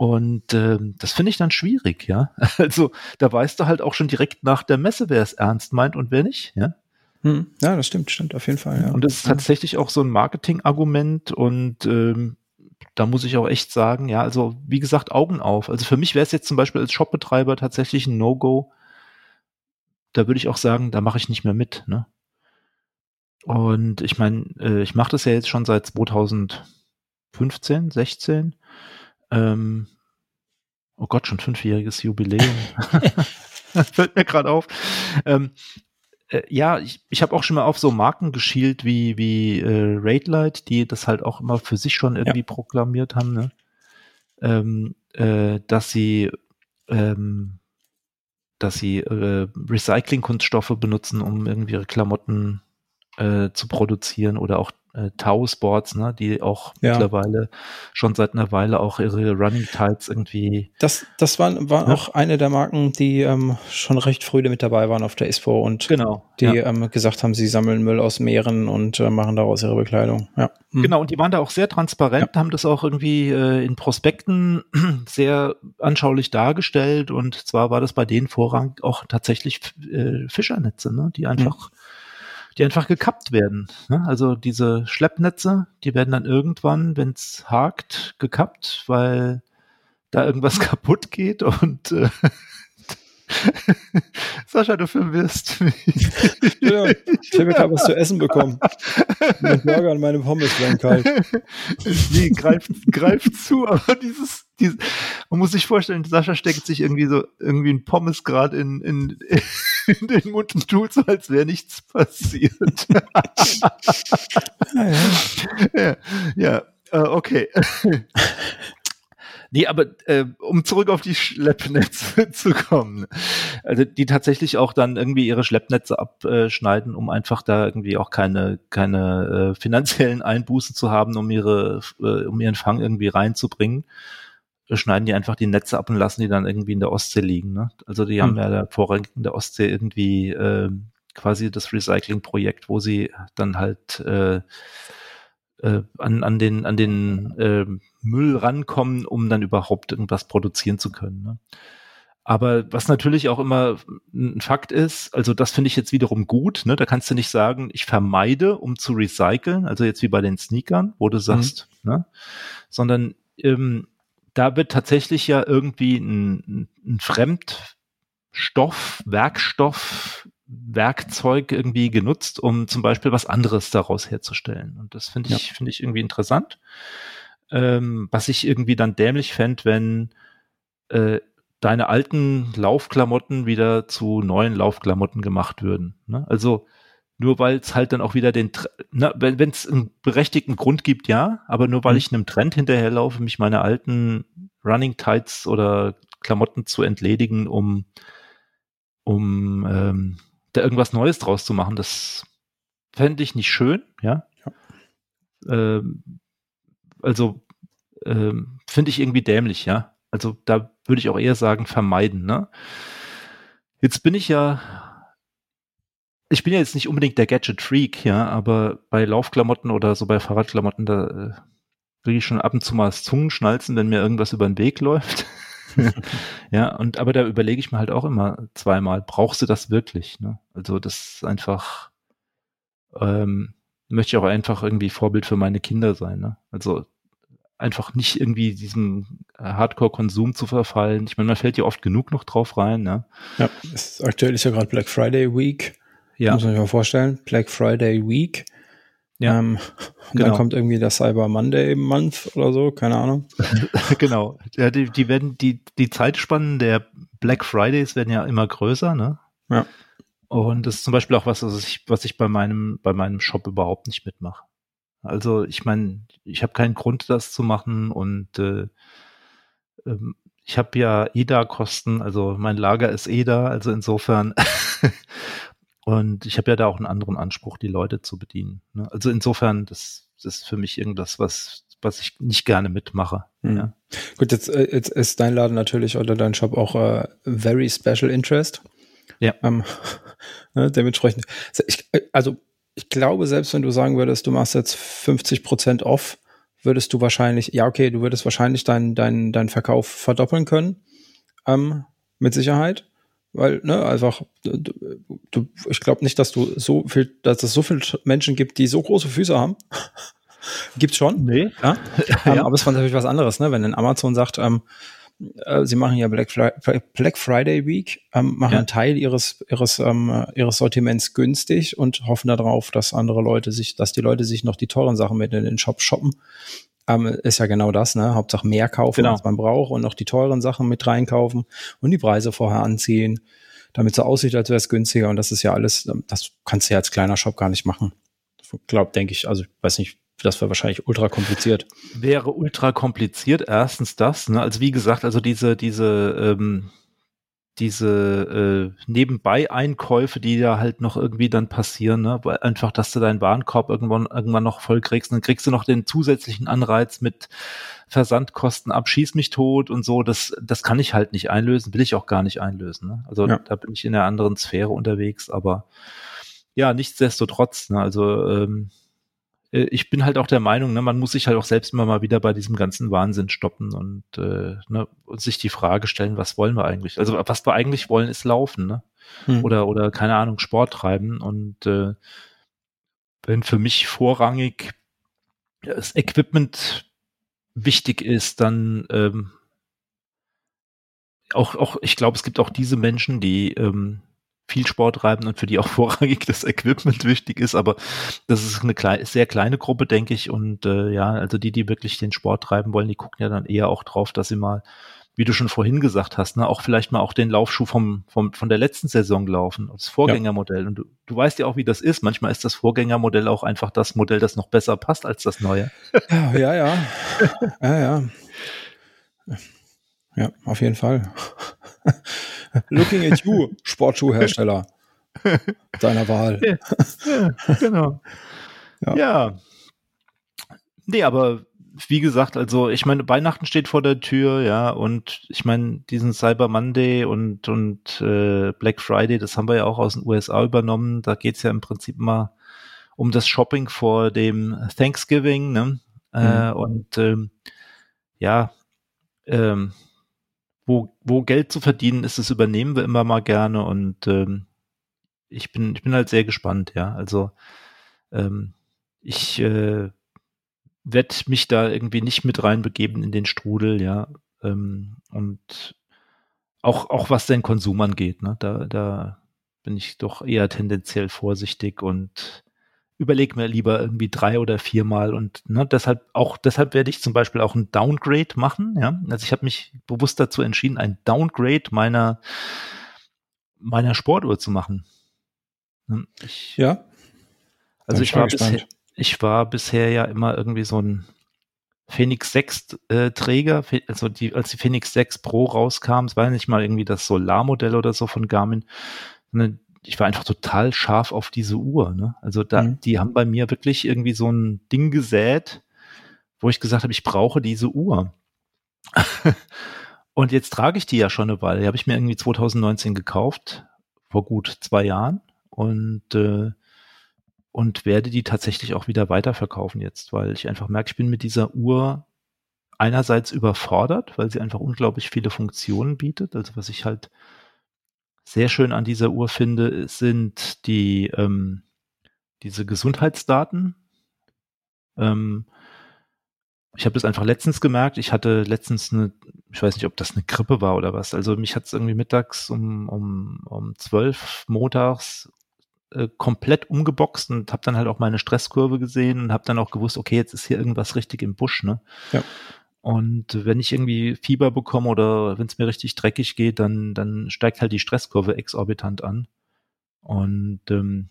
Und äh, das finde ich dann schwierig, ja. Also da weißt du halt auch schon direkt nach der Messe, wer es ernst meint und wer nicht, ja. Hm. Ja, das stimmt, stimmt auf jeden Fall. Ja. Und das ist tatsächlich auch so ein Marketing-Argument und ähm, da muss ich auch echt sagen, ja, also wie gesagt, Augen auf. Also für mich wäre es jetzt zum Beispiel als Shopbetreiber tatsächlich ein No-Go. Da würde ich auch sagen, da mache ich nicht mehr mit. Ne? Und ich meine, äh, ich mache das ja jetzt schon seit 2015, 16. Ähm, oh Gott, schon fünfjähriges Jubiläum. Fällt mir gerade auf. Ähm, äh, ja, ich, ich habe auch schon mal auf so Marken geschielt wie, wie äh, Raidlight, die das halt auch immer für sich schon irgendwie ja. proklamiert haben, ne? ähm, äh, dass sie ähm, dass sie äh, Recycling-Kunststoffe benutzen, um irgendwie ihre Klamotten äh, zu produzieren oder auch äh, Tau Sports, ne, die auch ja. mittlerweile schon seit einer Weile auch ihre Running Tides irgendwie. Das, das waren, waren ja. auch eine der Marken, die ähm, schon recht früh mit dabei waren auf der ISPO und genau, die ja. ähm, gesagt haben, sie sammeln Müll aus Meeren und äh, machen daraus ihre Bekleidung. Ja. Mhm. Genau, und die waren da auch sehr transparent, haben das auch irgendwie äh, in Prospekten sehr anschaulich dargestellt und zwar war das bei denen Vorrang auch tatsächlich äh, Fischernetze, ne, die einfach mhm die einfach gekappt werden. Ne? Also diese Schleppnetze, die werden dann irgendwann, wenn es hakt, gekappt, weil da irgendwas kaputt geht und äh, Sascha, du verwirrst mich. ja, ich habe gerade was zu essen bekommen. Mit Burger an meinem Pommes werden kalt. Nee, greif, greif zu, aber dieses, dieses, man muss sich vorstellen, Sascha steckt sich irgendwie so, irgendwie ein Pommes gerade in, in, in den Mund und tut so, als wäre nichts passiert. ja, ja. ja, ja. Uh, okay. Nee, aber äh, um zurück auf die Schleppnetze zu kommen. Also die tatsächlich auch dann irgendwie ihre Schleppnetze abschneiden, um einfach da irgendwie auch keine, keine äh, finanziellen Einbußen zu haben, um ihre, äh, um ihren Fang irgendwie reinzubringen. Schneiden die einfach die Netze ab und lassen die dann irgendwie in der Ostsee liegen. Ne? Also die hm. haben ja da vorrangig in der Ostsee irgendwie äh, quasi das Recycling-Projekt, wo sie dann halt äh, äh, an, an den, an den äh, Müll rankommen, um dann überhaupt irgendwas produzieren zu können. Ne? Aber was natürlich auch immer ein Fakt ist, also das finde ich jetzt wiederum gut, ne? da kannst du nicht sagen, ich vermeide, um zu recyceln, also jetzt wie bei den Sneakern, wo du sagst, mhm. ne? sondern ähm, da wird tatsächlich ja irgendwie ein, ein Fremdstoff, Werkstoff, Werkzeug irgendwie genutzt, um zum Beispiel was anderes daraus herzustellen. Und das finde ich, ja. finde ich irgendwie interessant. Ähm, was ich irgendwie dann dämlich fände, wenn äh, deine alten Laufklamotten wieder zu neuen Laufklamotten gemacht würden. Ne? Also nur weil es halt dann auch wieder den, ne, wenn es einen berechtigten Grund gibt, ja, aber nur weil mhm. ich einem Trend hinterherlaufe, mich meine alten Running Tights oder Klamotten zu entledigen, um um ähm, da irgendwas Neues draus zu machen, das fände ich nicht schön, ja. ja. Ähm, also ähm, finde ich irgendwie dämlich, ja. Also da würde ich auch eher sagen, vermeiden, ne? Jetzt bin ich ja, ich bin ja jetzt nicht unbedingt der Gadget-Freak, ja, aber bei Laufklamotten oder so bei Fahrradklamotten, da äh, will ich schon ab und zu mal das Zungenschnalzen, wenn mir irgendwas über den Weg läuft. ja, und aber da überlege ich mir halt auch immer zweimal, brauchst du das wirklich? Ne? Also das ist einfach, ähm, möchte ich auch einfach irgendwie Vorbild für meine Kinder sein. Ne? Also einfach nicht irgendwie diesem Hardcore-Konsum zu verfallen. Ich meine, man fällt ja oft genug noch drauf rein. Ne? Ja, es, aktuell ist ja gerade Black Friday Week. Ja. Muss man sich mal vorstellen. Black Friday Week. Ja. Ähm, und genau. dann kommt irgendwie der Cyber Monday Month oder so, keine Ahnung. genau. Ja, die, die werden, die, die Zeitspannen der Black Fridays werden ja immer größer, ne? Ja. Und das ist zum Beispiel auch was, was ich, was ich bei meinem, bei meinem Shop überhaupt nicht mitmache. Also ich meine, ich habe keinen Grund, das zu machen und äh, ähm, ich habe ja EDA-Kosten, also mein Lager ist EDA, also insofern und ich habe ja da auch einen anderen Anspruch, die Leute zu bedienen. Ne? Also insofern, das, das ist für mich irgendwas, was was ich nicht gerne mitmache. Mhm. Ja. Gut, jetzt, äh, jetzt ist dein Laden natürlich oder dein Shop auch uh, very special interest. Ja. Ähm, ne, dementsprechend. Ich, also ich glaube, selbst wenn du sagen würdest, du machst jetzt 50 Prozent off, würdest du wahrscheinlich, ja, okay, du würdest wahrscheinlich deinen dein, dein Verkauf verdoppeln können. Ähm, mit Sicherheit. Weil, ne, einfach, du, du, ich glaube nicht, dass du so viel, dass es so viele Menschen gibt, die so große Füße haben. Gibt's schon. Nee. Ja. ja. Ähm, aber es war natürlich was anderes, ne? Wenn ein Amazon sagt, ähm, äh, sie machen ja Black, Fri Black Friday Week, ähm, machen ja. einen Teil ihres, ihres, ähm, ihres Sortiments günstig und hoffen darauf, dass andere Leute sich, dass die Leute sich noch die teuren Sachen mit in den Shop shoppen. Ähm, ist ja genau das, ne? Hauptsache mehr kaufen, genau. als man braucht und noch die teuren Sachen mit reinkaufen und die Preise vorher anziehen, damit so aussieht, als wäre es günstiger. Und das ist ja alles, das kannst du ja als kleiner Shop gar nicht machen. Glaub, denke ich, also ich weiß nicht, das wäre wahrscheinlich ultra kompliziert. Wäre ultra kompliziert. Erstens das, ne? Also wie gesagt, also diese, diese, ähm, diese äh, Nebenbei-Einkäufe, die da halt noch irgendwie dann passieren, ne? Weil einfach, dass du deinen Warenkorb irgendwann, irgendwann noch voll kriegst, dann kriegst du noch den zusätzlichen Anreiz mit Versandkosten ab, schieß mich tot und so, das, das kann ich halt nicht einlösen, will ich auch gar nicht einlösen. Ne? Also ja. da bin ich in einer anderen Sphäre unterwegs, aber ja, nichtsdestotrotz, ne? also ähm, äh, ich bin halt auch der Meinung, ne, man muss sich halt auch selbst immer mal wieder bei diesem ganzen Wahnsinn stoppen und, äh, ne, und sich die Frage stellen, was wollen wir eigentlich? Also was wir eigentlich wollen, ist laufen, ne? Hm. Oder, oder keine Ahnung, Sport treiben. Und äh, wenn für mich vorrangig das Equipment wichtig ist, dann ähm, auch, auch, ich glaube, es gibt auch diese Menschen, die ähm, viel Sport treiben und für die auch vorrangig das Equipment wichtig ist. Aber das ist eine klei sehr kleine Gruppe, denke ich. Und äh, ja, also die, die wirklich den Sport treiben wollen, die gucken ja dann eher auch drauf, dass sie mal, wie du schon vorhin gesagt hast, ne, auch vielleicht mal auch den Laufschuh vom, vom, von der letzten Saison laufen, das Vorgängermodell. Ja. Und du, du weißt ja auch, wie das ist. Manchmal ist das Vorgängermodell auch einfach das Modell, das noch besser passt als das neue. Ja, ja, ja. ja, ja. Ja, auf jeden Fall. Looking at you, Sportschuhhersteller deiner Wahl. Ja, genau. Ja. ja. Nee, aber wie gesagt, also ich meine, Weihnachten steht vor der Tür, ja, und ich meine, diesen Cyber Monday und, und äh, Black Friday, das haben wir ja auch aus den USA übernommen. Da geht's ja im Prinzip mal um das Shopping vor dem Thanksgiving, ne? Äh, mhm. Äh, und ähm, ja, ähm, wo, wo Geld zu verdienen ist, das übernehmen wir immer mal gerne und ähm, ich bin, ich bin halt sehr gespannt, ja. Also ähm, ich äh, werde mich da irgendwie nicht mit reinbegeben in den Strudel, ja. Ähm, und auch, auch was den Konsum angeht, ne, da, da bin ich doch eher tendenziell vorsichtig und überleg mir lieber irgendwie drei oder viermal und ne, deshalb auch deshalb werde ich zum Beispiel auch ein Downgrade machen. Ja, also ich habe mich bewusst dazu entschieden, ein Downgrade meiner meiner Sportuhr zu machen. Ne, ich, ja. Also ich war bisher, ich war bisher ja immer irgendwie so ein Phoenix 6 äh, Träger, also die, als die Phoenix 6 Pro rauskam, es war ja nicht mal irgendwie das Solarmodell oder so von Garmin, sondern ich war einfach total scharf auf diese Uhr. Ne? Also da, mhm. die haben bei mir wirklich irgendwie so ein Ding gesät, wo ich gesagt habe, ich brauche diese Uhr. und jetzt trage ich die ja schon eine Weile. Die habe ich mir irgendwie 2019 gekauft, vor gut zwei Jahren. Und, äh, und werde die tatsächlich auch wieder weiterverkaufen jetzt, weil ich einfach merke, ich bin mit dieser Uhr einerseits überfordert, weil sie einfach unglaublich viele Funktionen bietet. Also was ich halt sehr schön an dieser Uhr finde, sind die ähm, diese Gesundheitsdaten. Ähm, ich habe das einfach letztens gemerkt. Ich hatte letztens eine, ich weiß nicht, ob das eine Grippe war oder was. Also mich hat es irgendwie mittags um, um, um 12 montags äh, komplett umgeboxt und habe dann halt auch meine Stresskurve gesehen und habe dann auch gewusst, okay, jetzt ist hier irgendwas richtig im Busch, ne? Ja. Und wenn ich irgendwie Fieber bekomme oder wenn es mir richtig dreckig geht, dann, dann steigt halt die Stresskurve exorbitant an. Und ähm,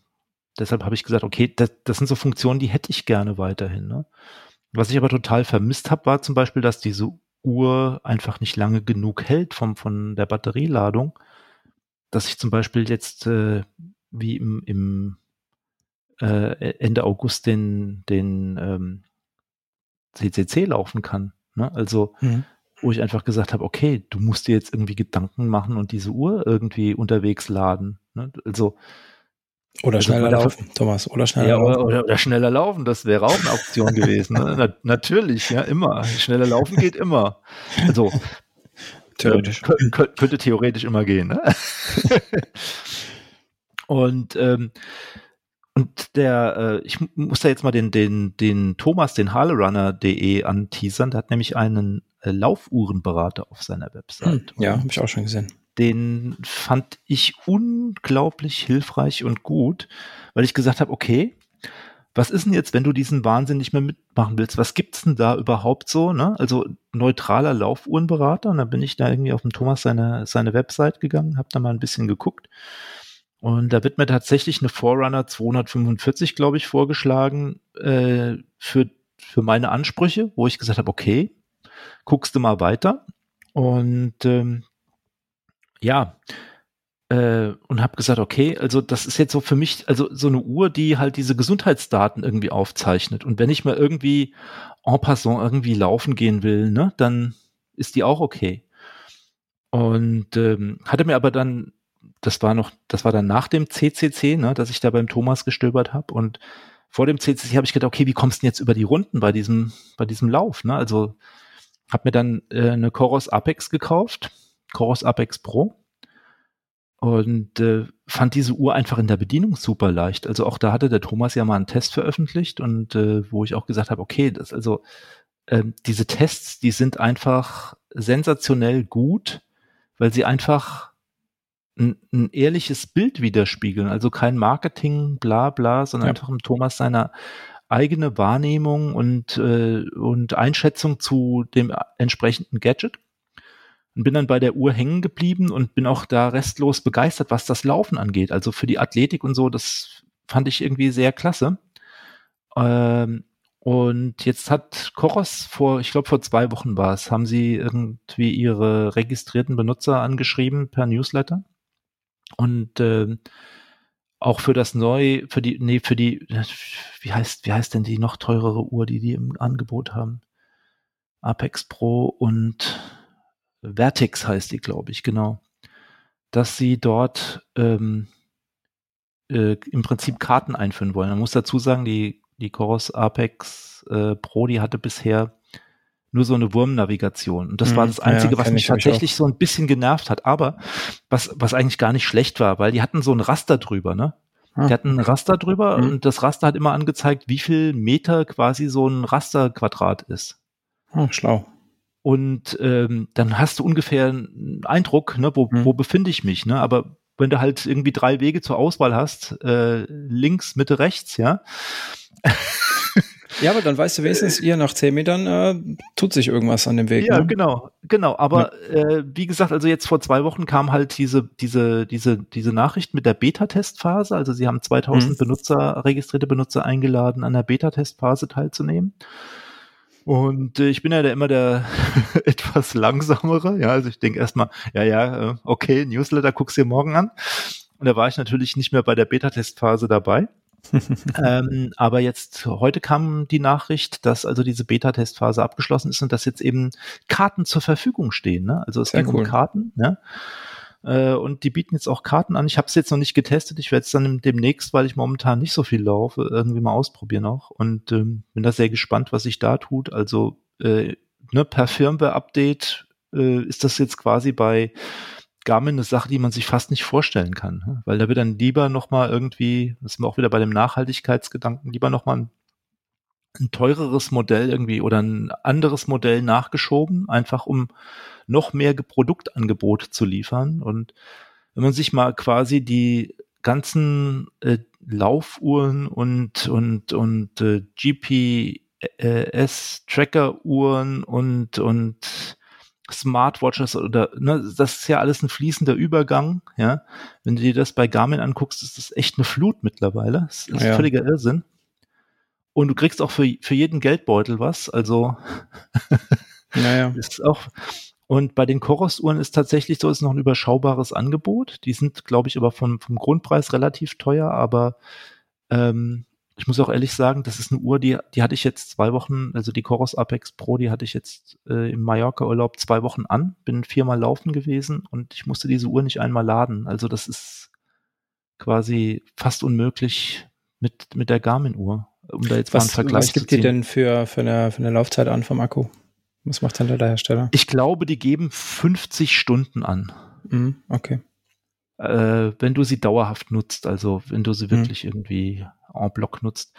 deshalb habe ich gesagt, okay, das, das sind so Funktionen, die hätte ich gerne weiterhin. Ne? Was ich aber total vermisst habe, war zum Beispiel, dass diese Uhr einfach nicht lange genug hält vom, von der Batterieladung, dass ich zum Beispiel jetzt äh, wie im, im äh, Ende August den, den ähm, CCC laufen kann. Ne? Also, mhm. wo ich einfach gesagt habe, okay, du musst dir jetzt irgendwie Gedanken machen und diese Uhr irgendwie unterwegs laden. Ne? Also, oder also schneller laufen, Thomas, oder schneller ja, laufen. Oder, oder, schneller laufen, das wäre auch eine Option gewesen. Ne? Na, natürlich, ja, immer. Schneller laufen geht immer. Also, theoretisch. Äh, könnte, könnte theoretisch immer gehen. Ne? und ähm, und der, äh, ich muss da jetzt mal den, den, den Thomas, den Harlerunner.de anteasern. Der hat nämlich einen äh, Laufuhrenberater auf seiner Website. Hm, ja, habe ich auch schon gesehen den fand ich unglaublich hilfreich und gut, weil ich gesagt habe, okay, was ist denn jetzt, wenn du diesen Wahnsinn nicht mehr mitmachen willst? Was gibt's denn da überhaupt so? Ne? Also neutraler Laufuhrenberater. Und dann bin ich da irgendwie auf dem Thomas seine, seine Website gegangen, habe da mal ein bisschen geguckt. Und da wird mir tatsächlich eine Forerunner 245, glaube ich, vorgeschlagen äh, für, für meine Ansprüche, wo ich gesagt habe, okay, guckst du mal weiter. Und ähm, ja, äh, und habe gesagt, okay, also das ist jetzt so für mich, also so eine Uhr, die halt diese Gesundheitsdaten irgendwie aufzeichnet. Und wenn ich mal irgendwie en passant irgendwie laufen gehen will, ne, dann ist die auch okay. Und ähm, hatte mir aber dann, das war noch, das war dann nach dem CCC, ne, dass ich da beim Thomas gestöbert habe und vor dem CCC habe ich gedacht, okay, wie kommst du denn jetzt über die Runden bei diesem, bei diesem Lauf? Ne? Also habe mir dann äh, eine Coros Apex gekauft Chorus Apex Pro und äh, fand diese Uhr einfach in der Bedienung super leicht. Also auch da hatte der Thomas ja mal einen Test veröffentlicht und äh, wo ich auch gesagt habe, okay, das also äh, diese Tests, die sind einfach sensationell gut, weil sie einfach ein, ein ehrliches Bild widerspiegeln. Also kein Marketing, bla bla, sondern ja. einfach im Thomas seiner eigene Wahrnehmung und, äh, und Einschätzung zu dem entsprechenden Gadget und bin dann bei der Uhr hängen geblieben und bin auch da restlos begeistert, was das Laufen angeht. Also für die Athletik und so, das fand ich irgendwie sehr klasse. Ähm, und jetzt hat Koros vor, ich glaube vor zwei Wochen war es, haben sie irgendwie ihre registrierten Benutzer angeschrieben per Newsletter. Und äh, auch für das neu, für die, nee, für die, wie heißt, wie heißt denn die noch teurere Uhr, die die im Angebot haben? Apex Pro und Vertex heißt die, glaube ich, genau, dass sie dort ähm, äh, im Prinzip Karten einführen wollen. Man muss dazu sagen, die, die Chorus Apex äh, Pro, die hatte bisher nur so eine Wurmnavigation. Und das war das Einzige, ja, was mich tatsächlich so ein bisschen genervt hat. Aber was, was eigentlich gar nicht schlecht war, weil die hatten so ein Raster drüber, ne? Ah, die hatten ein Raster drüber mhm. und das Raster hat immer angezeigt, wie viel Meter quasi so ein Rasterquadrat ist. Ah, schlau. Und ähm, dann hast du ungefähr einen Eindruck, ne, wo, mhm. wo befinde ich mich, ne? Aber wenn du halt irgendwie drei Wege zur Auswahl hast, äh, links, Mitte, rechts, ja. Ja, aber dann weißt du wenigstens, ihr nach zehn Metern äh, tut sich irgendwas an dem Weg. Ja, ne? genau, genau. Aber ja. äh, wie gesagt, also jetzt vor zwei Wochen kam halt diese, diese, diese, diese Nachricht mit der Beta-Testphase. Also sie haben 2000 mhm. Benutzer, registrierte Benutzer eingeladen, an der Beta-Testphase teilzunehmen. Und äh, ich bin ja da immer der etwas langsamere. Ja, also ich denke erstmal, ja, ja, äh, okay, Newsletter guck's dir morgen an. Und da war ich natürlich nicht mehr bei der Beta-Testphase dabei. Ähm, aber jetzt heute kam die Nachricht, dass also diese Beta-Testphase abgeschlossen ist und dass jetzt eben Karten zur Verfügung stehen. Ne? Also es Sehr ging cool. um Karten. Ne? Äh, und die bieten jetzt auch Karten an. Ich habe es jetzt noch nicht getestet. Ich werde es dann demnächst, weil ich momentan nicht so viel laufe, irgendwie mal ausprobieren auch. Und ähm, bin da sehr gespannt, was sich da tut. Also äh, ne, per Firmware-Update äh, ist das jetzt quasi bei Garmin eine Sache, die man sich fast nicht vorstellen kann. Ne? Weil da wird dann lieber nochmal irgendwie, das sind wir auch wieder bei dem Nachhaltigkeitsgedanken, lieber nochmal ein ein teureres Modell irgendwie oder ein anderes Modell nachgeschoben, einfach um noch mehr Produktangebot zu liefern. Und wenn man sich mal quasi die ganzen äh, Laufuhren und, und, und äh, GPS-Tracker-Uhren und, und Smartwatches oder ne, das ist ja alles ein fließender Übergang, ja. Wenn du dir das bei Garmin anguckst, ist das echt eine Flut mittlerweile. Das ist ja. völliger Irrsinn. Und du kriegst auch für, für jeden Geldbeutel was, also naja. ist auch. Und bei den Koros-Uhren ist tatsächlich so, ist noch ein überschaubares Angebot. Die sind, glaube ich, aber vom, vom Grundpreis relativ teuer, aber ähm, ich muss auch ehrlich sagen, das ist eine Uhr, die, die hatte ich jetzt zwei Wochen, also die Coros Apex Pro, die hatte ich jetzt äh, im Mallorca-Urlaub zwei Wochen an, bin viermal laufen gewesen und ich musste diese Uhr nicht einmal laden. Also das ist quasi fast unmöglich mit, mit der Garmin-Uhr, um da jetzt was, mal einen Vergleich was gibt die denn für, für, eine, für eine Laufzeit an vom Akku? Was macht denn der Hersteller? Ich glaube, die geben 50 Stunden an. Mhm, okay. Äh, wenn du sie dauerhaft nutzt, also wenn du sie mhm. wirklich irgendwie en bloc nutzt.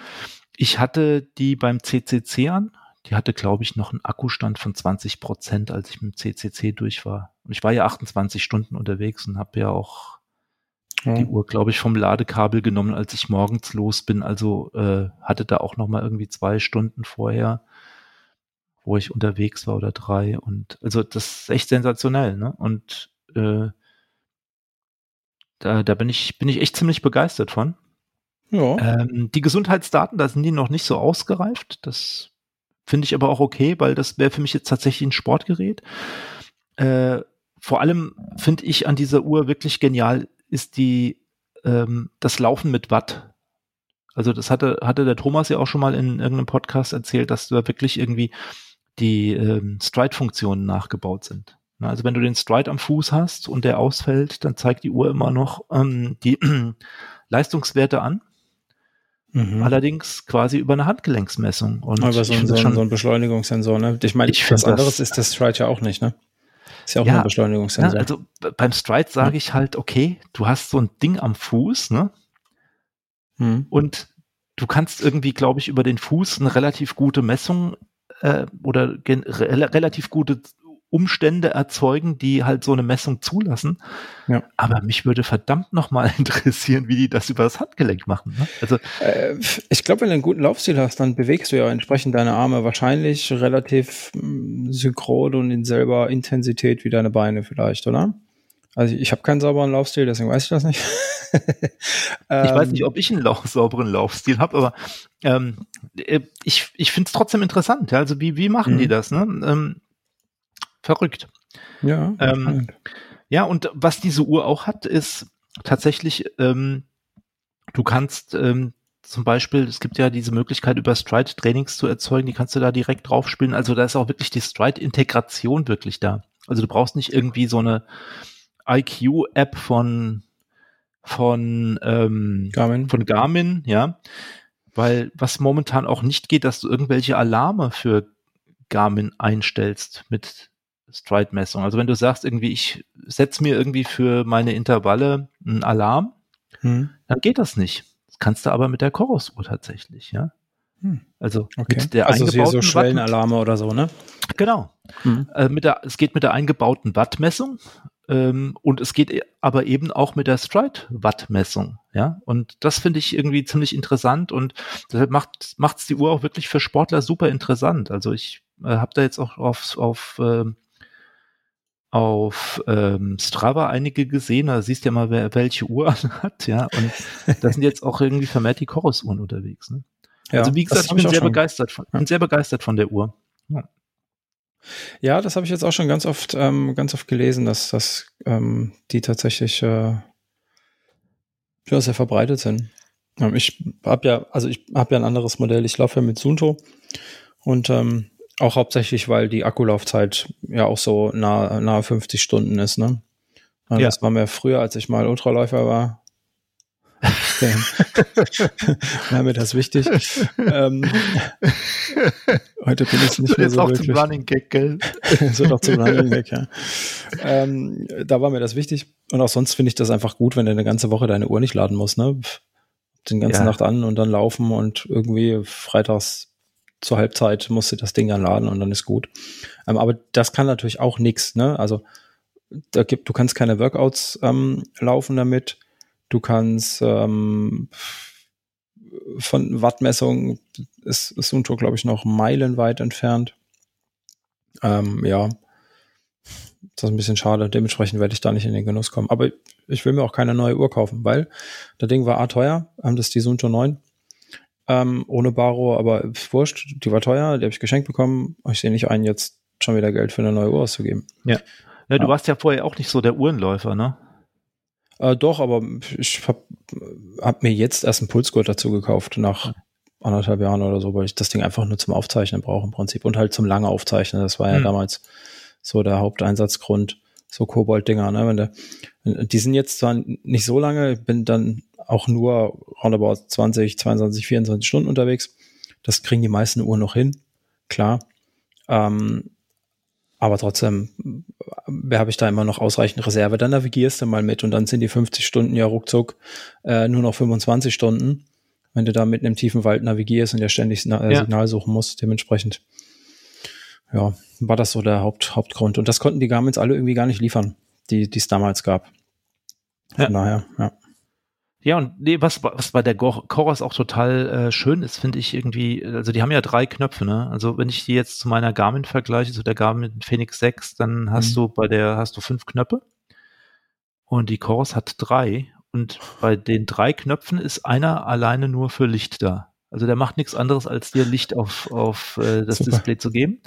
Ich hatte die beim CCC an. Die hatte, glaube ich, noch einen Akkustand von 20 Prozent, als ich mit dem CCC durch war. Und ich war ja 28 Stunden unterwegs und habe ja auch ja. die Uhr, glaube ich, vom Ladekabel genommen, als ich morgens los bin. Also äh, hatte da auch noch mal irgendwie zwei Stunden vorher, wo ich unterwegs war oder drei. Und also das ist echt sensationell. Ne? Und äh, da, da bin ich bin ich echt ziemlich begeistert von. Ja. Ähm, die Gesundheitsdaten, da sind die noch nicht so ausgereift. Das finde ich aber auch okay, weil das wäre für mich jetzt tatsächlich ein Sportgerät. Äh, vor allem finde ich an dieser Uhr wirklich genial, ist die ähm, das Laufen mit Watt. Also das hatte, hatte der Thomas ja auch schon mal in irgendeinem Podcast erzählt, dass da wirklich irgendwie die ähm, Stride-Funktionen nachgebaut sind. Also wenn du den Stride am Fuß hast und der ausfällt, dann zeigt die Uhr immer noch ähm, die Leistungswerte an. Mhm. Allerdings quasi über eine Handgelenksmessung. Und Aber so, so, schon, so ein Beschleunigungssensor, ne? Ich meine, ich was anderes ist der Stride ja auch nicht, ne? Ist ja auch ja, ein Beschleunigungssensor. Ja, also beim Stride sage ich halt, okay, du hast so ein Ding am Fuß, ne? Mhm. Und du kannst irgendwie, glaube ich, über den Fuß eine relativ gute Messung äh, oder re relativ gute Umstände erzeugen, die halt so eine Messung zulassen. Ja. Aber mich würde verdammt nochmal interessieren, wie die das über das Handgelenk machen. Ne? Also äh, ich glaube, wenn du einen guten Laufstil hast, dann bewegst du ja entsprechend deine Arme wahrscheinlich relativ mh, mm, synchron und in selber Intensität wie deine Beine vielleicht, oder? Also ich habe keinen sauberen Laufstil, deswegen weiß ich das nicht. ich weiß nicht, ob ich einen lau sauberen Laufstil habe, aber ähm, äh, ich, ich finde es trotzdem interessant. Ja? Also wie, wie machen mhm. die das? Ne? Ähm, verrückt. Ja. Ähm, ja, und was diese Uhr auch hat, ist tatsächlich, ähm, du kannst ähm, zum Beispiel, es gibt ja diese Möglichkeit, über Stride Trainings zu erzeugen, die kannst du da direkt drauf spielen. Also da ist auch wirklich die Stride-Integration wirklich da. Also du brauchst nicht irgendwie so eine IQ-App von von ähm, Garmin. von Garmin, ja, weil was momentan auch nicht geht, dass du irgendwelche Alarme für Garmin einstellst mit Stride-Messung. Also wenn du sagst, irgendwie, ich setze mir irgendwie für meine Intervalle einen Alarm, hm. dann geht das nicht. Das kannst du aber mit der Chorus-Uhr tatsächlich, ja. Hm. Also okay. mit der also eingebauten so Schwellenalarme oder so, ne? Genau. Hm. Äh, mit der, es geht mit der eingebauten Wattmessung ähm, und es geht e, aber eben auch mit der Stride-Wattmessung, ja. Und das finde ich irgendwie ziemlich interessant und deshalb macht macht's die Uhr auch wirklich für Sportler super interessant. Also ich äh, habe da jetzt auch auf, auf äh, auf ähm, Strava einige gesehen, da siehst du ja mal, wer welche Uhr hat, ja. Und da sind jetzt auch irgendwie vermehrt die Chorus-Uhren unterwegs. Ne? Ja, also wie gesagt, ich bin sehr begeistert von, bin sehr begeistert von der Uhr. Ja. Ja, das habe ich jetzt auch schon ganz oft, ähm, ganz oft gelesen, dass, dass ähm, die tatsächlich äh, ja, sehr verbreitet sind. Ähm, ich habe ja, also ich habe ja ein anderes Modell. Ich laufe ja mit Sunto und ähm, auch hauptsächlich, weil die Akkulaufzeit ja auch so nahe, nahe 50 Stunden ist, ne? Ja. Das war mir früher, als ich mal Ultraläufer war. war mir das wichtig. ähm, heute bin ich nicht mehr so auch wirklich. Zum Running Gag, gell? wird auch zum Running Gag, ja. Ähm, da war mir das wichtig. Und auch sonst finde ich das einfach gut, wenn du eine ganze Woche deine Uhr nicht laden musst, ne? Den ganzen ja. Nacht an und dann laufen und irgendwie freitags zur Halbzeit musst du das Ding dann laden und dann ist gut. Ähm, aber das kann natürlich auch nichts, ne? Also da gibt, du kannst keine Workouts ähm, laufen damit. Du kannst ähm, von Wattmessung ist, ist Sunto, glaube ich, noch meilenweit entfernt. Ähm, ja, das ist ein bisschen schade. Dementsprechend werde ich da nicht in den Genuss kommen. Aber ich will mir auch keine neue Uhr kaufen, weil das Ding war A teuer. Ähm, das die Sunto 9. Ähm, ohne Baro, aber wurscht. Die war teuer, die habe ich geschenkt bekommen. Ich sehe nicht ein, jetzt schon wieder Geld für eine neue Uhr auszugeben. Ja. ja du ja. warst ja vorher auch nicht so der Uhrenläufer, ne? Äh, doch, aber ich habe hab mir jetzt erst einen Pulsgurt dazu gekauft, nach anderthalb Jahren oder so, weil ich das Ding einfach nur zum Aufzeichnen brauche im Prinzip und halt zum lange Aufzeichnen. Das war ja hm. damals so der Haupteinsatzgrund, so Kobold-Dinger. Ne? Wenn der, die sind jetzt zwar nicht so lange, bin dann auch nur roundabout 20, 22, 24 Stunden unterwegs. Das kriegen die meisten Uhren noch hin, klar. Ähm, aber trotzdem äh, habe ich da immer noch ausreichend Reserve. Dann navigierst du mal mit und dann sind die 50 Stunden ja ruckzuck äh, nur noch 25 Stunden, wenn du da mitten im tiefen Wald navigierst und ja ständig Signal, ja. Signal suchen musst. Dementsprechend, ja, war das so der Haupt, Hauptgrund. Und das konnten die Garmins alle irgendwie gar nicht liefern, die es damals gab. Von ja. daher, ja. Ja, und nee, was, was bei der Chorus auch total äh, schön ist, finde ich irgendwie, also die haben ja drei Knöpfe, ne? Also wenn ich die jetzt zu meiner Garmin vergleiche, zu der Garmin Phoenix 6, dann hast mhm. du bei der, hast du fünf Knöpfe und die Chorus hat drei und bei den drei Knöpfen ist einer alleine nur für Licht da. Also der macht nichts anderes, als dir Licht auf, auf äh, das Super. Display zu geben.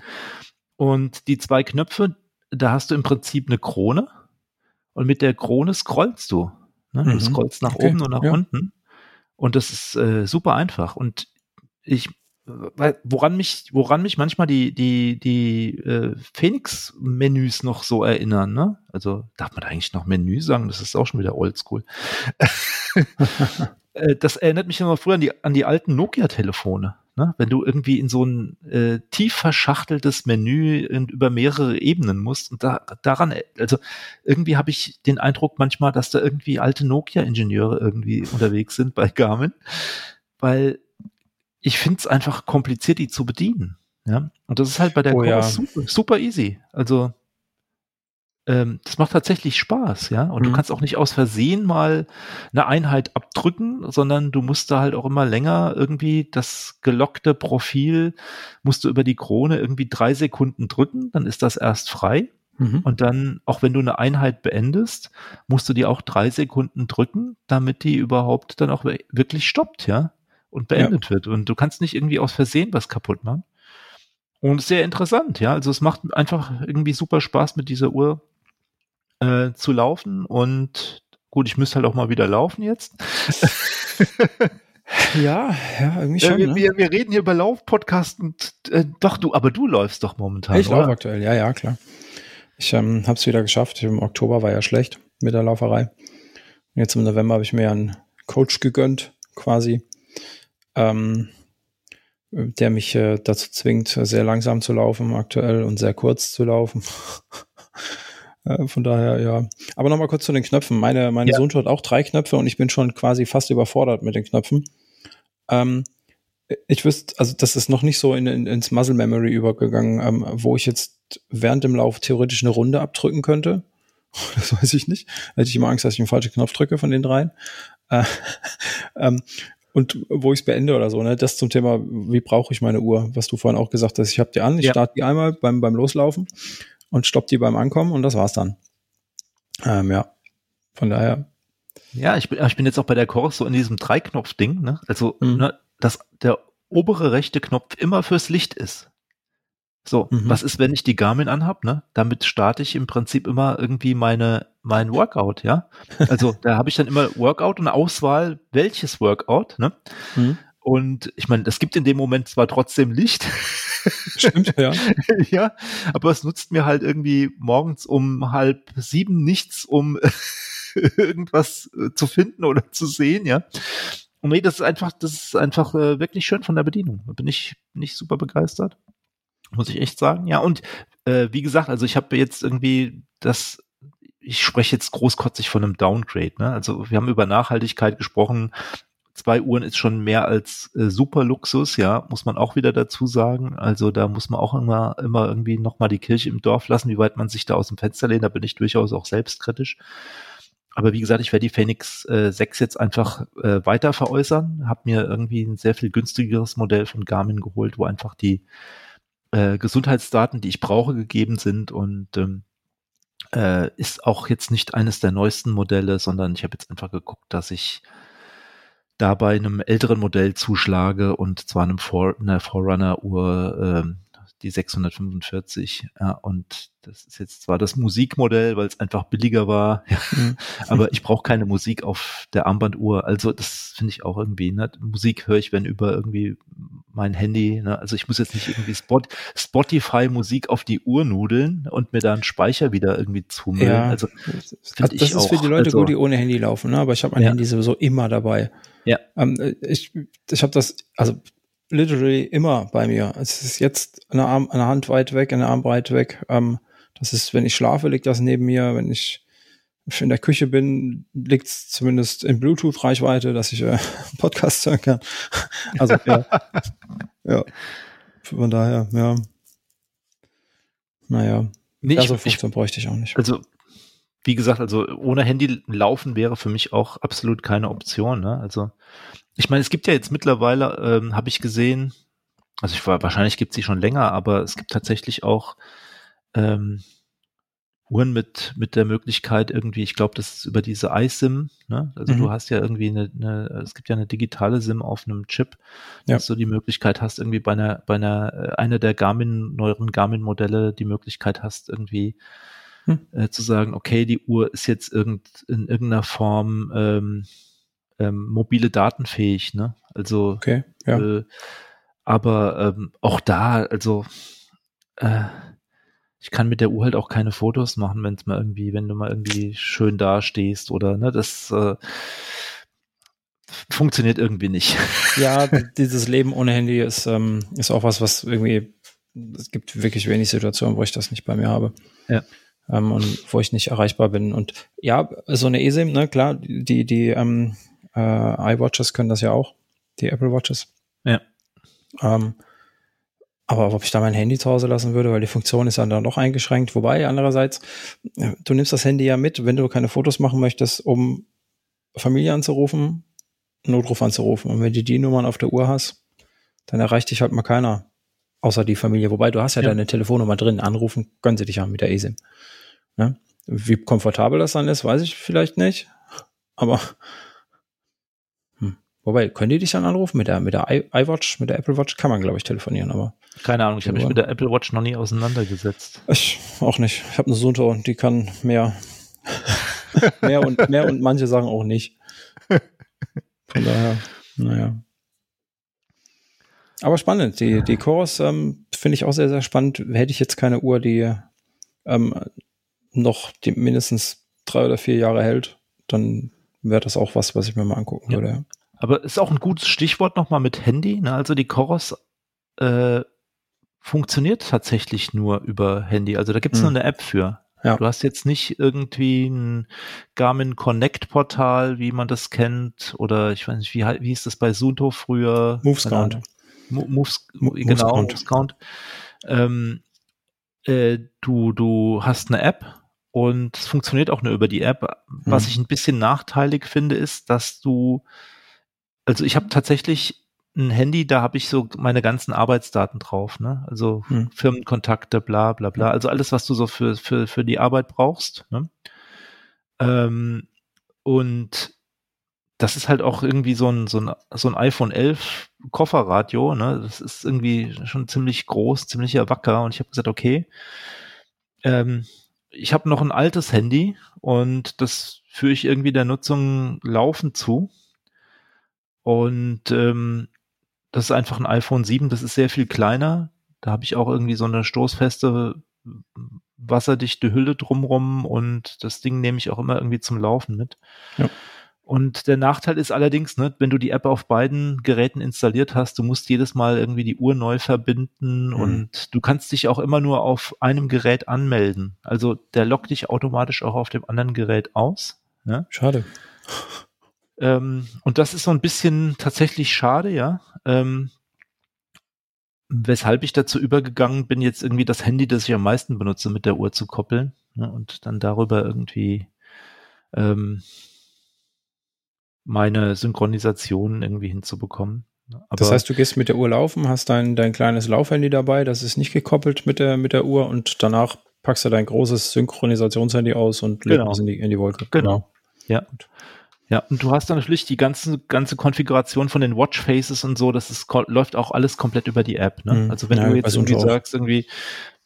Und die zwei Knöpfe, da hast du im Prinzip eine Krone und mit der Krone scrollst du. Ne? Du mhm. scrollst nach okay. oben und nach ja. unten. Und das ist äh, super einfach. Und ich, weil, woran mich, woran mich manchmal die, die, die äh, Phoenix-Menüs noch so erinnern, ne? Also darf man da eigentlich noch Menü sagen? Das ist auch schon wieder oldschool. Äh, das erinnert mich immer früher an die, an die alten Nokia-Telefone. Ne? Wenn du irgendwie in so ein äh, tief verschachteltes Menü in, über mehrere Ebenen musst und da, daran, also irgendwie habe ich den Eindruck manchmal, dass da irgendwie alte Nokia-Ingenieure irgendwie unterwegs sind bei Garmin, weil ich finde es einfach kompliziert, die zu bedienen. Ja, und das ist halt bei der oh, ja. super, super easy. Also ähm, das macht tatsächlich Spaß, ja. Und mhm. du kannst auch nicht aus Versehen mal eine Einheit abdrücken, sondern du musst da halt auch immer länger irgendwie das gelockte Profil musst du über die Krone irgendwie drei Sekunden drücken, dann ist das erst frei. Mhm. Und dann, auch wenn du eine Einheit beendest, musst du die auch drei Sekunden drücken, damit die überhaupt dann auch wirklich stoppt, ja, und beendet ja. wird. Und du kannst nicht irgendwie aus Versehen was kaputt machen. Und sehr interessant, ja. Also es macht einfach irgendwie super Spaß mit dieser Uhr äh, zu laufen und gut, ich müsste halt auch mal wieder laufen jetzt. ja, ja, irgendwie schon. wir, ne? wir, wir, reden hier über Laufpodcast und äh, doch, du, aber du läufst doch momentan. Ich laufe aktuell, ja, ja, klar. Ich ähm, habe es wieder geschafft. Im Oktober war ja schlecht mit der Lauferei. Jetzt im November habe ich mir einen Coach gegönnt, quasi, ähm, der mich äh, dazu zwingt, sehr langsam zu laufen aktuell und sehr kurz zu laufen. Äh, von daher, ja. Aber nochmal kurz zu den Knöpfen. Meine, meine ja. Sohn hat auch drei Knöpfe und ich bin schon quasi fast überfordert mit den Knöpfen. Ähm, ich wüsste, also das ist noch nicht so in, in, ins Muscle Memory übergegangen, ähm, wo ich jetzt während dem Lauf theoretisch eine Runde abdrücken könnte. Das weiß ich nicht. Da hätte ich immer Angst, dass ich einen falschen Knopf drücke von den dreien. Äh, ähm, und wo ich es beende oder so, ne? Das zum Thema, wie brauche ich meine Uhr, was du vorhin auch gesagt hast. Ich habe die an, ich ja. starte die einmal beim, beim Loslaufen und stoppt die beim Ankommen und das war's dann. Ähm, ja, von daher. Ja, ich bin, ich bin jetzt auch bei der Chorus so in diesem Dreiknopf-Ding, ne? Also, mhm. ne, dass der obere rechte Knopf immer fürs Licht ist. So, mhm. was ist, wenn ich die Garmin anhab, ne? Damit starte ich im Prinzip immer irgendwie meine, mein Workout, ja? Also, da habe ich dann immer Workout und Auswahl, welches Workout, ne? Mhm. Und ich meine, es gibt in dem Moment zwar trotzdem Licht. Stimmt, ja. ja, aber es nutzt mir halt irgendwie morgens um halb sieben nichts, um irgendwas äh, zu finden oder zu sehen, ja. Und nee, das ist einfach, das ist einfach äh, wirklich schön von der Bedienung. Da bin ich nicht super begeistert. Muss ich echt sagen. Ja, und äh, wie gesagt, also ich habe jetzt irgendwie das ich spreche jetzt großkotzig von einem Downgrade. Ne? Also wir haben über Nachhaltigkeit gesprochen zwei Uhren ist schon mehr als äh, super Luxus, ja, muss man auch wieder dazu sagen. Also da muss man auch immer, immer irgendwie nochmal die Kirche im Dorf lassen, wie weit man sich da aus dem Fenster lehnt. Da bin ich durchaus auch selbstkritisch. aber wie gesagt, ich werde die Phoenix äh, 6 jetzt einfach äh, weiter veräußern. Habe mir irgendwie ein sehr viel günstigeres Modell von Garmin geholt, wo einfach die äh, Gesundheitsdaten, die ich brauche, gegeben sind und ähm, äh, ist auch jetzt nicht eines der neuesten Modelle, sondern ich habe jetzt einfach geguckt, dass ich da bei einem älteren Modell zuschlage und zwar einem For einer Forerunner-Uhr, ähm, die 645. Ja, und das ist jetzt zwar das Musikmodell, weil es einfach billiger war, ja, mhm. aber ich brauche keine Musik auf der Armbanduhr. Also das finde ich auch irgendwie. Ne? Musik höre ich, wenn über irgendwie mein Handy. Ne? Also ich muss jetzt nicht irgendwie Spot Spotify Musik auf die Uhr nudeln und mir da einen Speicher wieder irgendwie zumüllen. Ja, also das, das ist auch. für die Leute also, gut, die ohne Handy laufen. Ne? Aber ich habe mein ja. Handy sowieso immer dabei. Ja. Ähm, ich ich habe das, also literally immer bei mir. Es ist jetzt eine, Arm, eine Hand weit weg, eine Armbreit weg. Ähm, das ist, wenn ich schlafe, liegt das neben mir. Wenn ich in der Küche bin, liegt es zumindest in Bluetooth-Reichweite, dass ich äh, Podcast hören kann. Also ja. ja. Von daher, ja. Naja. Nee, also ich, ich, bräuchte ich auch nicht. Also wie gesagt, also ohne Handy laufen wäre für mich auch absolut keine Option. Ne? Also ich meine, es gibt ja jetzt mittlerweile, ähm, habe ich gesehen, also ich war, wahrscheinlich gibt es sie schon länger, aber es gibt tatsächlich auch ähm, Uhren mit mit der Möglichkeit irgendwie, ich glaube, das ist über diese iSIM, ne? Also mhm. du hast ja irgendwie eine, eine, es gibt ja eine digitale SIM auf einem Chip, ja. dass du die Möglichkeit hast, irgendwie bei einer, bei einer, äh, einer der Garmin, neueren Garmin-Modelle die Möglichkeit hast, irgendwie hm. äh, zu sagen, okay, die Uhr ist jetzt irgend, in irgendeiner Form ähm, ähm, mobile Daten fähig, ne? Also okay, ja. äh, aber ähm, auch da, also äh, ich kann mit der Uhr halt auch keine Fotos machen, wenn es mal irgendwie, wenn du mal irgendwie schön dastehst oder ne, das äh, funktioniert irgendwie nicht. Ja, dieses Leben ohne Handy ist, ähm, ist auch was, was irgendwie, es gibt wirklich wenig Situationen, wo ich das nicht bei mir habe. Ja. Ähm, und wo ich nicht erreichbar bin. Und ja, so eine eSIM, ne, klar, die, die ähm, äh, iWatches können das ja auch, die Apple Watches. Ja. Ähm, aber ob ich da mein Handy zu Hause lassen würde, weil die Funktion ist ja dann doch eingeschränkt. Wobei, andererseits, du nimmst das Handy ja mit, wenn du keine Fotos machen möchtest, um Familie anzurufen, Notruf anzurufen. Und wenn du die Nummern auf der Uhr hast, dann erreicht dich halt mal keiner, außer die Familie. Wobei, du hast ja, ja. deine Telefonnummer drin. Anrufen können sie dich ja mit der eSIM. Ne? Wie komfortabel das dann ist, weiß ich vielleicht nicht. Aber Wobei, können die dich dann anrufen? Mit der, mit der iWatch, mit der Apple Watch kann man, glaube ich, telefonieren, aber. Keine Ahnung, ich habe mich mit der Apple Watch noch nie auseinandergesetzt. Ich auch nicht. Ich habe eine Sunto, die kann mehr. mehr und mehr und manche sagen auch nicht. Von daher, naja. Aber spannend. Die, die Chorus ähm, finde ich auch sehr, sehr spannend. Hätte ich jetzt keine Uhr, die ähm, noch die mindestens drei oder vier Jahre hält, dann wäre das auch was, was ich mir mal angucken ja. würde. Aber ist auch ein gutes Stichwort nochmal mit Handy. Ne? Also die Chorus äh, funktioniert tatsächlich nur über Handy. Also da gibt es mhm. nur eine App für. Ja. Du hast jetzt nicht irgendwie ein Garmin Connect Portal, wie man das kennt, oder ich weiß nicht, wie, wie hieß das bei Sunto früher? Movescount. Moves, genau, Movescount. Ähm, äh, du, du hast eine App und es funktioniert auch nur über die App. Was mhm. ich ein bisschen nachteilig finde, ist, dass du also ich habe tatsächlich ein Handy, da habe ich so meine ganzen Arbeitsdaten drauf, ne? Also hm. Firmenkontakte, bla bla bla. Also alles, was du so für, für, für die Arbeit brauchst. Ne? Ähm, und das ist halt auch irgendwie so ein, so ein, so ein iPhone 11 Kofferradio, ne? Das ist irgendwie schon ziemlich groß, ziemlich wacker. Und ich habe gesagt, okay, ähm, ich habe noch ein altes Handy und das führe ich irgendwie der Nutzung laufend zu. Und ähm, das ist einfach ein iPhone 7, das ist sehr viel kleiner. Da habe ich auch irgendwie so eine stoßfeste, wasserdichte Hülle drumrum und das Ding nehme ich auch immer irgendwie zum Laufen mit. Ja. Und der Nachteil ist allerdings, ne, wenn du die App auf beiden Geräten installiert hast, du musst jedes Mal irgendwie die Uhr neu verbinden mhm. und du kannst dich auch immer nur auf einem Gerät anmelden. Also der lockt dich automatisch auch auf dem anderen Gerät aus. Ja? Schade. Ähm, und das ist so ein bisschen tatsächlich schade, ja. Ähm, weshalb ich dazu übergegangen bin, jetzt irgendwie das Handy, das ich am meisten benutze, mit der Uhr zu koppeln ne, und dann darüber irgendwie ähm, meine Synchronisation irgendwie hinzubekommen. Aber das heißt, du gehst mit der Uhr laufen, hast dein, dein kleines Laufhandy dabei, das ist nicht gekoppelt mit der, mit der Uhr und danach packst du dein großes Synchronisationshandy aus und legst genau. es in die, in die Wolke. Genau. Ja. Ja, und du hast dann natürlich die ganze, ganze Konfiguration von den Watchfaces und so, das ist, läuft auch alles komplett über die App. Ne? Mhm. Also wenn ja, du jetzt irgendwie sagst, irgendwie,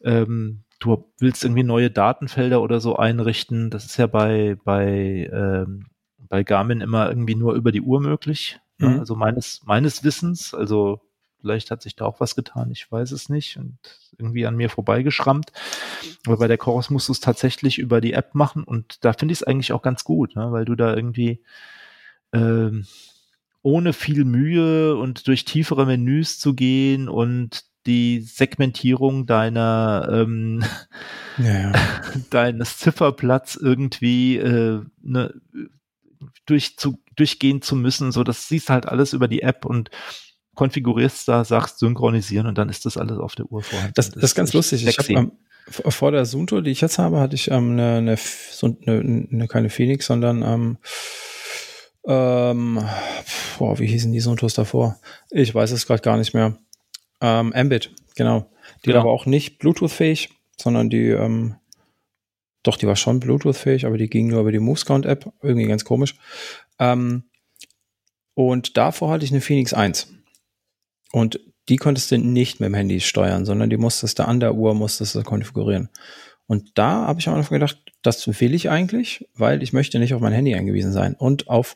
ähm, du willst irgendwie neue Datenfelder oder so einrichten, das ist ja bei, bei, ähm, bei Garmin immer irgendwie nur über die Uhr möglich. Ne? Mhm. Also meines, meines Wissens, also vielleicht hat sich da auch was getan, ich weiß es nicht und irgendwie an mir vorbeigeschrammt. Aber bei der Chorus musst du es tatsächlich über die App machen und da finde ich es eigentlich auch ganz gut, ne? weil du da irgendwie ähm, ohne viel Mühe und durch tiefere Menüs zu gehen und die Segmentierung deiner ähm, ja, ja. deines Zifferplatz irgendwie äh, ne, durch zu, durchgehen zu müssen. So, das siehst halt alles über die App und konfigurierst da, sagst synchronisieren und dann ist das alles auf der Uhr vorhanden. Das, das, ist ganz lustig. Sexy. Ich hab, ähm, vor der Zoom-Tour, die ich jetzt habe, hatte ich ähm, eine, eine, so eine, eine, keine Phoenix, sondern ähm, ähm, boah, wie hießen die Zoom-Tours davor? Ich weiß es gerade gar nicht mehr. Ähm, Ambit, genau. Die genau. war aber auch nicht Bluetooth-fähig, sondern die, ähm, doch, die war schon Bluetooth-fähig, aber die ging nur über die MoveScount-App. Irgendwie ganz komisch. Ähm, und davor hatte ich eine Phoenix 1. Und die konntest du nicht mit dem Handy steuern, sondern die musstest du an der Uhr, musstest du konfigurieren. Und da habe ich am Anfang gedacht, das will ich eigentlich, weil ich möchte nicht auf mein Handy angewiesen sein. Und auf,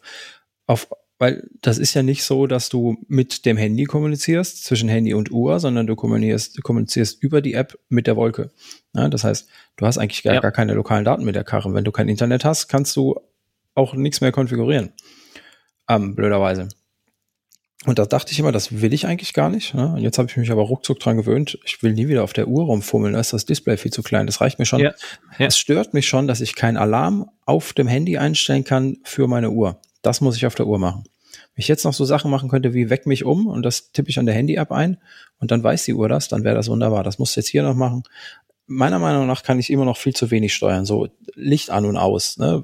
auf, weil das ist ja nicht so, dass du mit dem Handy kommunizierst, zwischen Handy und Uhr, sondern du kommunizierst, du kommunizierst über die App mit der Wolke. Ja, das heißt, du hast eigentlich gar, ja. gar keine lokalen Daten mit der Karre. Wenn du kein Internet hast, kannst du auch nichts mehr konfigurieren. Ähm, blöderweise. Und da dachte ich immer, das will ich eigentlich gar nicht. Ne? Und jetzt habe ich mich aber ruckzuck dran gewöhnt. Ich will nie wieder auf der Uhr rumfummeln. Da ist das Display viel zu klein. Das reicht mir schon. Ja, ja. Es stört mich schon, dass ich keinen Alarm auf dem Handy einstellen kann für meine Uhr. Das muss ich auf der Uhr machen. Wenn ich jetzt noch so Sachen machen könnte wie weck mich um und das tippe ich an der Handy-App ein und dann weiß die Uhr das, dann wäre das wunderbar. Das muss jetzt hier noch machen. Meiner Meinung nach kann ich immer noch viel zu wenig steuern. So Licht an und aus, ne?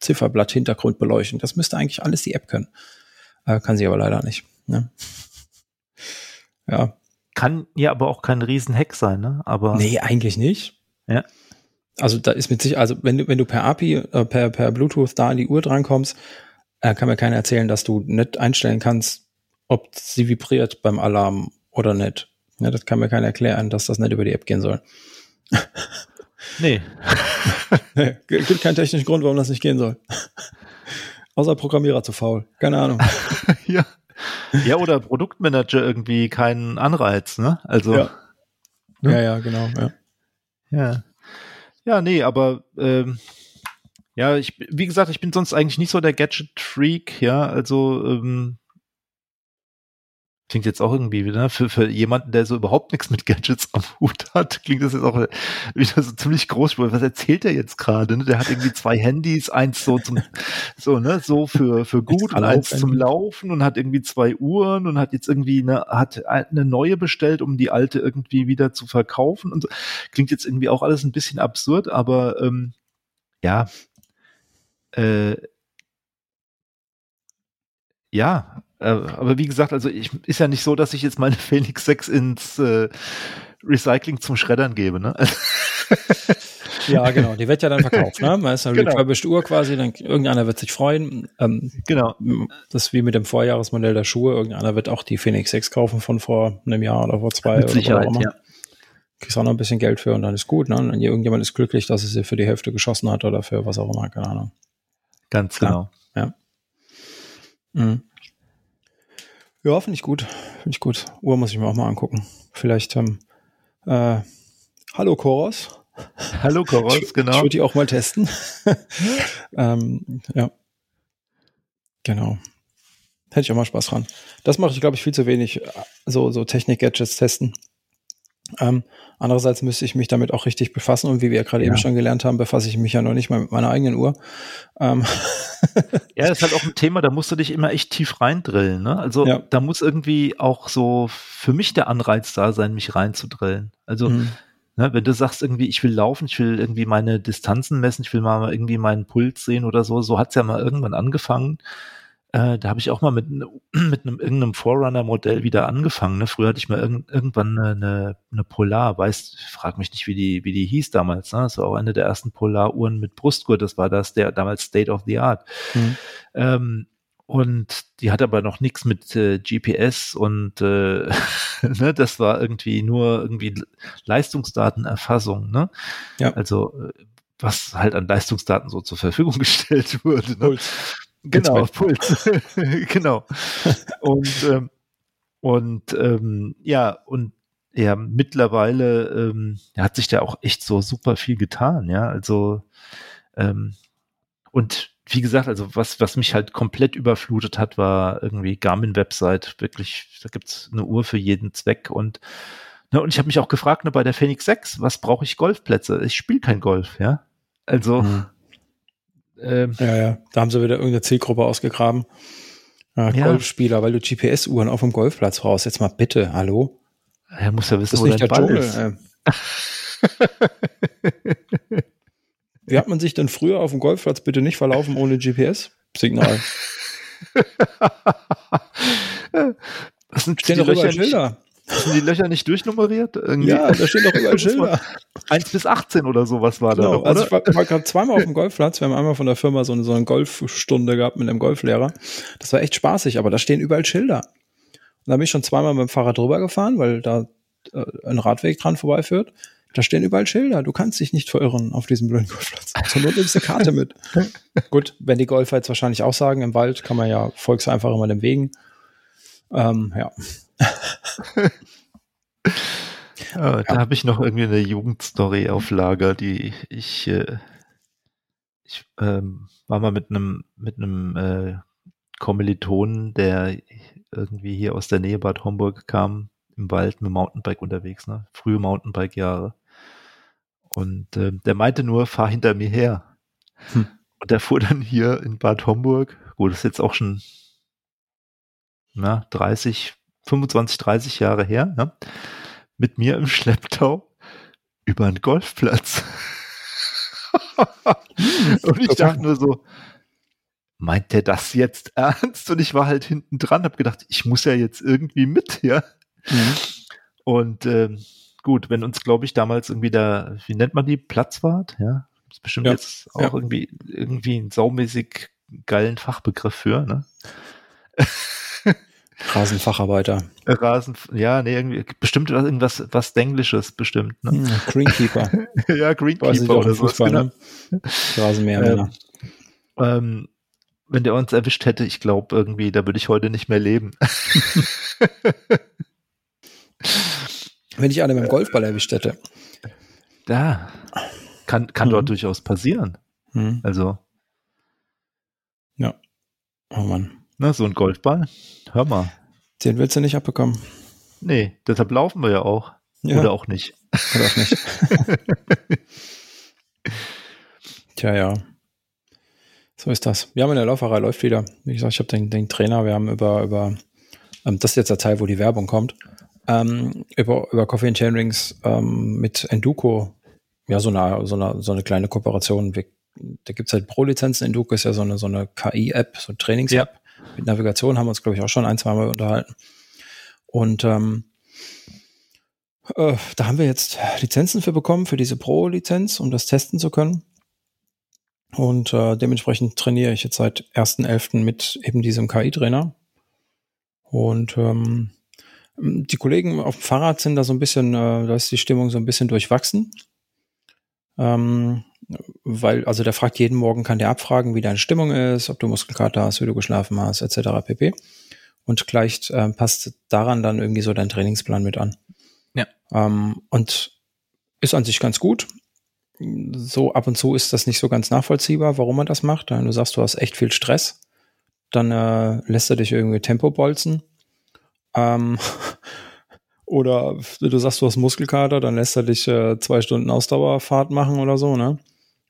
Zifferblatt, Hintergrund beleuchten. Das müsste eigentlich alles die App können. Äh, kann sie aber leider nicht. Ne? Ja. Kann ja aber auch kein Riesenhack sein, ne? Aber nee, eigentlich nicht. Ja. Also da ist mit sich, also wenn du wenn du per API äh, per per Bluetooth da an die Uhr drankommst, äh, kann mir keiner erzählen, dass du nicht einstellen kannst, ob sie vibriert beim Alarm oder nicht. Ja, das kann mir keiner erklären, dass das nicht über die App gehen soll. Nee. nee. Gibt keinen technischen Grund, warum das nicht gehen soll. Außer Programmierer zu faul. Keine Ahnung. ja. Ja, oder Produktmanager irgendwie keinen Anreiz, ne? Also. Ja, ne? ja, ja, genau, ja. Ja. Ja, nee, aber ähm, ja, ich, wie gesagt, ich bin sonst eigentlich nicht so der Gadget-Freak, ja, also ähm, Klingt jetzt auch irgendwie wieder, ne? für, für jemanden, der so überhaupt nichts mit Gadgets am Hut hat, klingt das jetzt auch wieder so ziemlich groß. Was erzählt er jetzt gerade? Ne? Der hat irgendwie zwei Handys, eins so zum, so, ne, so für, für gut und eins zum Laufen und hat irgendwie zwei Uhren und hat jetzt irgendwie eine, hat eine neue bestellt, um die alte irgendwie wieder zu verkaufen und so. Klingt jetzt irgendwie auch alles ein bisschen absurd, aber ähm, ja, äh, ja, aber wie gesagt, also ich, ist ja nicht so, dass ich jetzt meine Phoenix 6 ins äh, Recycling zum Schreddern gebe, ne? ja, genau. Die wird ja dann verkauft, ne? Man ist eine genau. refurbished Uhr quasi, dann irgendeiner wird sich freuen. Ähm, genau. Das ist wie mit dem Vorjahresmodell der Schuhe. Irgendeiner wird auch die Phoenix 6 kaufen von vor einem Jahr oder vor zwei mit Sicherheit, oder ja. Kriegst auch noch ein bisschen Geld für und dann ist gut, ne? Und irgendjemand ist glücklich, dass es sie für die Hälfte geschossen hat oder für was auch immer, keine Ahnung. Ganz genau. Ja. ja. Mhm. Ja, finde ich gut. Finde ich gut. Uhr muss ich mir auch mal angucken. Vielleicht, ähm, äh, hallo Koros. Hallo Koros, genau. Ich würde die auch mal testen. ähm, ja. Genau. Hätte ich auch mal Spaß dran. Das mache ich, glaube ich, viel zu wenig. So, so Technik-Gadgets testen. Ähm, andererseits müsste ich mich damit auch richtig befassen und wie wir ja gerade ja. eben schon gelernt haben, befasse ich mich ja noch nicht mal mit meiner eigenen Uhr. Ähm. Ja, das ist halt auch ein Thema, da musst du dich immer echt tief reindrillen. Ne? Also ja. da muss irgendwie auch so für mich der Anreiz da sein, mich reinzudrillen. Also mhm. Ne, wenn du sagst irgendwie, ich will laufen, ich will irgendwie meine Distanzen messen, ich will mal irgendwie meinen Puls sehen oder so, so hat's ja mal irgendwann angefangen. Äh, da habe ich auch mal mit, mit einem irgendeinem Forerunner-Modell wieder angefangen. Ne? Früher hatte ich mal irg irgendwann eine, eine Polar, weiß, frag mich nicht, wie die, wie die hieß damals. Ne? Das war auch eine der ersten Polaruhren mit Brustgurt. Das war das, der damals State of the Art. Mhm. Ähm, und die hat aber noch nichts mit äh, GPS und äh, ne, das war irgendwie nur irgendwie Leistungsdatenerfassung, ne? Ja. Also äh, was halt an Leistungsdaten so zur Verfügung gestellt wurde. Ne? Puls. Genau, Puls. genau. und ähm, und ähm, ja, und ja, mittlerweile ähm, hat sich da auch echt so super viel getan, ja. Also ähm, und wie gesagt, also was, was mich halt komplett überflutet hat, war irgendwie Garmin-Website. Wirklich, da gibt's eine Uhr für jeden Zweck und ne, und ich habe mich auch gefragt, ne, bei der Phoenix 6, was brauche ich Golfplätze? Ich spiele kein Golf, ja. Also mhm. Ähm, ja, ja, da haben sie wieder irgendeine Zielgruppe ausgegraben. Äh, ja. Golfspieler, weil du GPS-Uhren auf dem Golfplatz brauchst. Jetzt mal bitte, hallo? Er muss ja wissen, wo dein Ball Dschungel, ist. Äh. Wie hat man sich denn früher auf dem Golfplatz bitte nicht verlaufen ohne GPS-Signal? Was sind stehen doch überall Schilder. Sind die Löcher nicht durchnummeriert? Irgendwie? Ja, da stehen doch überall Schilder. 1 bis 18 oder sowas war genau, da noch, Also ich war, war gerade zweimal auf dem Golfplatz. Wir haben einmal von der Firma so eine, so eine Golfstunde gehabt mit einem Golflehrer. Das war echt spaßig, aber da stehen überall Schilder. Und da bin ich schon zweimal mit dem Fahrrad drüber gefahren, weil da äh, ein Radweg dran vorbeiführt. Da stehen überall Schilder. Du kannst dich nicht verirren auf diesem blöden Golfplatz. Zur Not nimmst du eine Karte mit. Gut, wenn die Golfer jetzt wahrscheinlich auch sagen, im Wald kann man ja, folgst einfach immer den Wegen. Ähm, ja. Ja. Da habe ich noch irgendwie eine Jugendstory auf Lager, die ich, äh, ich ähm, war mal mit einem mit einem äh, Kommilitonen, der irgendwie hier aus der Nähe Bad Homburg kam, im Wald mit Mountainbike unterwegs, ne? Frühe Mountainbike-Jahre. Und äh, der meinte nur, fahr hinter mir her. Hm. Und der fuhr dann hier in Bad Homburg, gut, das ist jetzt auch schon na, 30, 25, 30 Jahre her, ne? mit mir im Schlepptau über einen Golfplatz. Und ich dachte nur so, meint der das jetzt ernst? Und ich war halt hinten dran, hab gedacht, ich muss ja jetzt irgendwie mit, ja. Mhm. Und ähm, gut, wenn uns, glaube ich, damals irgendwie der, wie nennt man die, Platzwart, ja, ist bestimmt ja. jetzt auch ja. irgendwie, irgendwie ein saumäßig geilen Fachbegriff für, ne? Rasenfacharbeiter. Rasen, ja, nee, irgendwie, bestimmt irgendwas, was Englisches, bestimmt, ne? Hm, Greenkeeper. ja, Greenkeeper oder so. Fußball, ne? Rasenmähermänner. Ähm, ähm, wenn der uns erwischt hätte, ich glaube irgendwie, da würde ich heute nicht mehr leben. Wenn ich alle mit dem Golfball erwischt hätte. Da. Kann, kann mhm. dort durchaus passieren. Mhm. Also. Ja. Oh Mann. Na, so ein Golfball. Hör mal. Den willst du nicht abbekommen. Nee, deshalb laufen wir ja auch. Ja. Oder auch nicht. Oder auch nicht. Tja, ja. So ist das. Wir haben in der Lauferei läuft wieder. Wie gesagt, ich habe den, den Trainer, wir haben über, über ähm, das ist jetzt der Teil, wo die Werbung kommt ähm, über, über Coffee and Chain Rings ähm, mit Enduko, ja, so eine, so eine, so eine kleine Kooperation. Wir, da gibt's halt Pro-Lizenzen. Enduko ist ja so eine, so eine KI-App, so eine Trainings-App. Ja. Mit Navigation haben wir uns, glaube ich, auch schon ein, zwei Mal unterhalten. Und ähm, äh, da haben wir jetzt Lizenzen für bekommen, für diese Pro-Lizenz, um das testen zu können. Und äh, dementsprechend trainiere ich jetzt seit 1.11. mit eben diesem KI-Trainer. Und ähm, die Kollegen auf dem Fahrrad sind da so ein bisschen, äh, da ist die Stimmung so ein bisschen durchwachsen. Ähm, weil, also der fragt jeden Morgen, kann der abfragen, wie deine Stimmung ist, ob du Muskelkater hast, wie du geschlafen hast, etc. pp. Und gleich äh, passt daran dann irgendwie so dein Trainingsplan mit an. Ja. Ähm, und ist an sich ganz gut. So ab und zu ist das nicht so ganz nachvollziehbar, warum man das macht. Wenn du sagst, du hast echt viel Stress, dann äh, lässt er dich irgendwie Tempo bolzen ähm, oder du sagst, du hast Muskelkater, dann lässt er dich äh, zwei Stunden Ausdauerfahrt machen oder so, ne?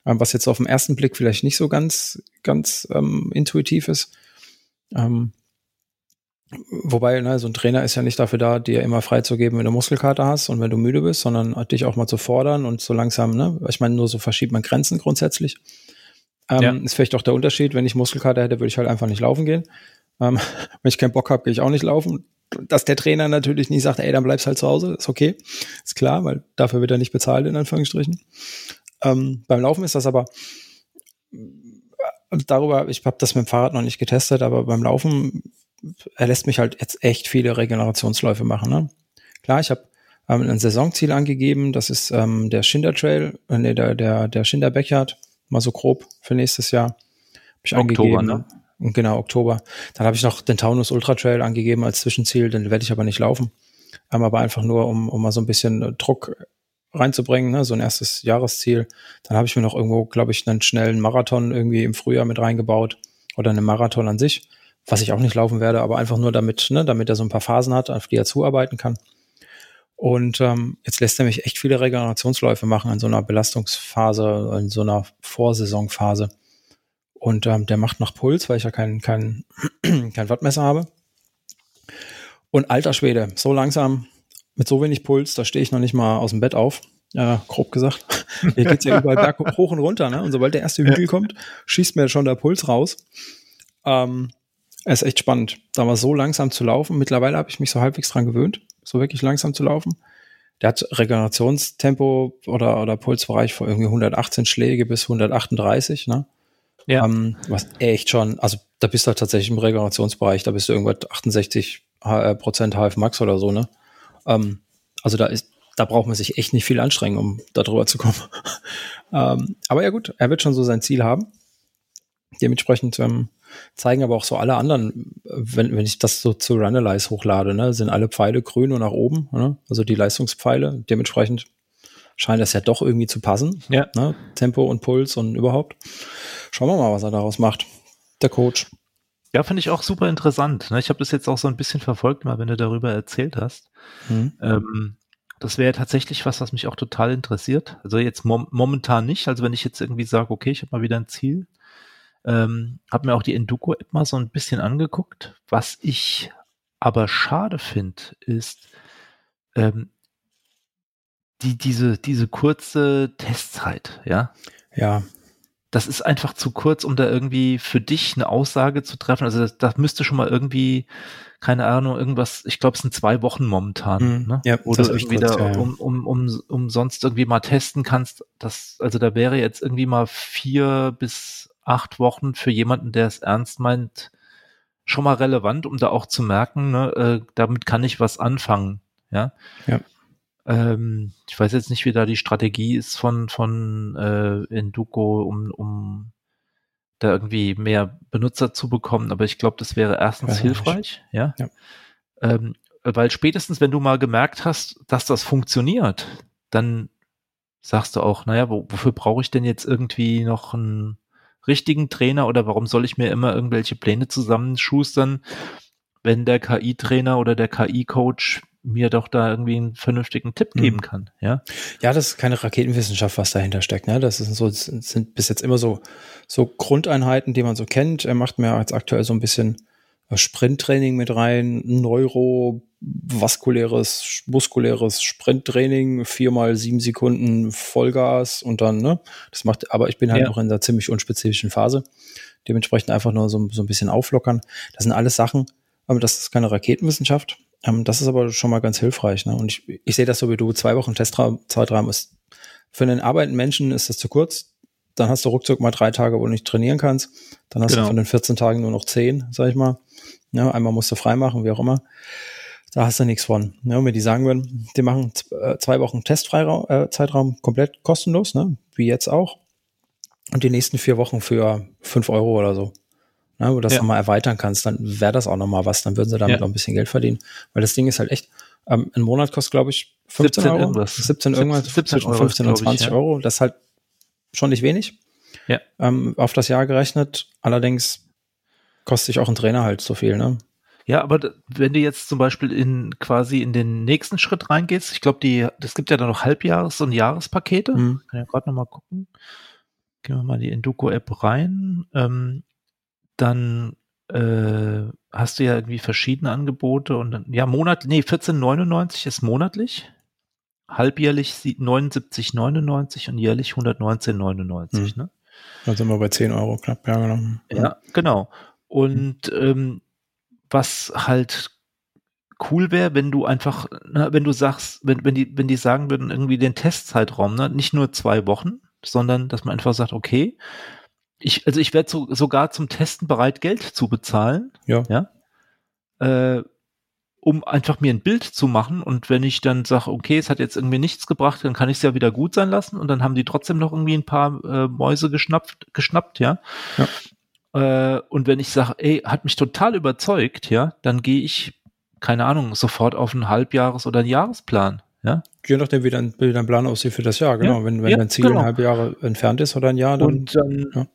Ähm, was jetzt auf den ersten Blick vielleicht nicht so ganz, ganz ähm, intuitiv ist. Ähm, Wobei, ne, so ein Trainer ist ja nicht dafür da, dir immer freizugeben, wenn du Muskelkater hast und wenn du müde bist, sondern dich auch mal zu fordern und so langsam, ne, ich meine, nur so verschiebt man Grenzen grundsätzlich. Ähm, ja. Ist vielleicht auch der Unterschied, wenn ich Muskelkater hätte, würde ich halt einfach nicht laufen gehen. Ähm, wenn ich keinen Bock habe, gehe ich auch nicht laufen. Dass der Trainer natürlich nicht sagt, ey, dann bleibst halt zu Hause, ist okay. Ist klar, weil dafür wird er nicht bezahlt, in Anführungsstrichen. Ähm, beim Laufen ist das aber darüber, ich habe das mit dem Fahrrad noch nicht getestet, aber beim Laufen er lässt mich halt jetzt echt viele Regenerationsläufe machen. Ne? Klar, ich habe ähm, ein Saisonziel angegeben, das ist ähm, der Schinder Trail, äh, nee, der, der, der Schinder Backyard, mal so grob für nächstes Jahr. Hab ich Oktober, angegeben. ne? Genau, Oktober. Dann habe ich noch den Taunus Ultra Trail angegeben als Zwischenziel, den werde ich aber nicht laufen. Ähm, aber einfach nur, um, um mal so ein bisschen äh, Druck reinzubringen, ne? so ein erstes Jahresziel. Dann habe ich mir noch irgendwo, glaube ich, einen schnellen Marathon irgendwie im Frühjahr mit reingebaut oder einen Marathon an sich was ich auch nicht laufen werde, aber einfach nur damit, ne, damit er so ein paar Phasen hat, auf die er zuarbeiten kann. Und ähm, jetzt lässt er mich echt viele Regenerationsläufe machen in so einer Belastungsphase, in so einer Vorsaisonphase. Und ähm, der macht nach Puls, weil ich ja kein, kein, kein Wattmesser habe. Und alter Schwede, so langsam, mit so wenig Puls, da stehe ich noch nicht mal aus dem Bett auf. Ja, grob gesagt. Hier geht's ja überall berg hoch und runter, ne? Und sobald der erste Hügel kommt, schießt mir schon der Puls raus. Ähm, es ist echt spannend, da mal so langsam zu laufen. Mittlerweile habe ich mich so halbwegs dran gewöhnt, so wirklich langsam zu laufen. Der hat Regenerationstempo oder, oder Pulsbereich von irgendwie 118 Schläge bis 138, ne? Ja. Ähm, was echt schon, also da bist du halt tatsächlich im Regenerationsbereich, da bist du irgendwas 68 äh, Prozent HF Max oder so, ne? Ähm, also da ist, da braucht man sich echt nicht viel anstrengen, um da drüber zu kommen. ähm, aber ja gut, er wird schon so sein Ziel haben. Dementsprechend ähm, zeigen aber auch so alle anderen, wenn, wenn ich das so zu Runalyze hochlade, ne, sind alle Pfeile grün und nach oben, ne? also die Leistungspfeile. Dementsprechend scheint das ja doch irgendwie zu passen. Ja. Ne? Tempo und Puls und überhaupt. Schauen wir mal, was er daraus macht. Der Coach. Ja, finde ich auch super interessant. Ne? Ich habe das jetzt auch so ein bisschen verfolgt, mal wenn du darüber erzählt hast. Mhm. Ähm, das wäre tatsächlich was, was mich auch total interessiert. Also jetzt mom momentan nicht. Also wenn ich jetzt irgendwie sage, okay, ich habe mal wieder ein Ziel, ähm, habe mir auch die Enduko-App mal so ein bisschen angeguckt. Was ich aber schade finde, ist ähm, die, diese, diese kurze Testzeit, ja. Ja. Das ist einfach zu kurz, um da irgendwie für dich eine Aussage zu treffen. Also das, das müsste schon mal irgendwie, keine Ahnung, irgendwas, ich glaube, es sind zwei Wochen momentan, mhm. ne? Ja, du irgendwie kurz, da ja. um, um, um, um sonst irgendwie mal testen kannst. Das, also da wäre jetzt irgendwie mal vier bis acht Wochen für jemanden, der es ernst meint, schon mal relevant, um da auch zu merken, ne, äh, damit kann ich was anfangen. Ja. ja. Ähm, ich weiß jetzt nicht, wie da die Strategie ist von, von äh, Induco, um, um da irgendwie mehr Benutzer zu bekommen, aber ich glaube, das wäre erstens hilfreich, ja. ja. Ähm, weil spätestens, wenn du mal gemerkt hast, dass das funktioniert, dann sagst du auch, naja, wo, wofür brauche ich denn jetzt irgendwie noch ein richtigen Trainer oder warum soll ich mir immer irgendwelche Pläne zusammenschustern, wenn der KI-Trainer oder der KI-Coach mir doch da irgendwie einen vernünftigen Tipp hm. geben kann, ja? Ja, das ist keine Raketenwissenschaft, was dahinter steckt, ne? Das ist so, das sind bis jetzt immer so, so Grundeinheiten, die man so kennt. Er macht mir jetzt aktuell so ein bisschen Sprinttraining mit rein, neurovaskuläres, muskuläres Sprinttraining, viermal sieben Sekunden Vollgas und dann, ne? Das macht, aber ich bin halt ja. noch in einer ziemlich unspezifischen Phase. Dementsprechend einfach nur so, so ein bisschen auflockern. Das sind alles Sachen, aber das ist keine Raketenwissenschaft. Ähm, das ist aber schon mal ganz hilfreich. Ne? Und ich, ich sehe das so wie du, zwei Wochen Testzeitraum ist für einen arbeitenden Menschen ist das zu kurz dann hast du ruckzuck mal drei Tage, wo du nicht trainieren kannst. Dann hast genau. du von den 14 Tagen nur noch 10, sag ich mal. Ja, einmal musst du freimachen, wie auch immer. Da hast du nichts von. Ja, wenn die sagen würden, die machen äh, zwei Wochen Testfreiraum, äh, komplett kostenlos, ne? wie jetzt auch. Und die nächsten vier Wochen für fünf Euro oder so. Ne, wo du das ja. nochmal erweitern kannst, dann wäre das auch nochmal was. Dann würden sie damit ja. noch ein bisschen Geld verdienen. Weil das Ding ist halt echt, ähm, ein Monat kostet, glaube ich, 15 17 Euro. Irgendwas. 17 irgendwas. 17 Euro, 15 und 20 ich, ja. Euro. Das ist halt schon nicht wenig. Ja. Ähm, auf das Jahr gerechnet. Allerdings kostet sich auch ein Trainer halt so viel, ne? Ja, aber wenn du jetzt zum Beispiel in quasi in den nächsten Schritt reingehst, ich glaube, die, das gibt ja dann noch Halbjahres- und Jahrespakete. Mhm. Kann ja gerade nochmal gucken. Gehen wir mal die Induco-App rein. Ähm, dann äh, hast du ja irgendwie verschiedene Angebote und dann, ja, Monat, nee, 14,99 ist monatlich, halbjährlich 79,99 und jährlich 119,99, hm. ne? Da sind wir bei 10 Euro knapp, ja, genau. Ja, genau. Und ähm, was halt cool wäre, wenn du einfach, na, wenn du sagst, wenn, wenn die, wenn die sagen würden, irgendwie den Testzeitraum, ne, nicht nur zwei Wochen, sondern dass man einfach sagt, okay, ich, also ich werde so, sogar zum Testen bereit, Geld zu bezahlen. Ja. ja äh, um einfach mir ein Bild zu machen und wenn ich dann sage, okay, es hat jetzt irgendwie nichts gebracht, dann kann ich es ja wieder gut sein lassen und dann haben die trotzdem noch irgendwie ein paar äh, Mäuse geschnappt, geschnappt, ja. ja. Äh, und wenn ich sage, ey, hat mich total überzeugt, ja, dann gehe ich, keine Ahnung, sofort auf einen Halbjahres- oder einen Jahresplan. Ja? Je nachdem, wie dein, wie dein Plan aussieht für das Jahr, genau. Ja, wenn wenn ja, dein Ziel genau. ein halb Jahre entfernt ist oder ein Jahr, dann. Und dann, ja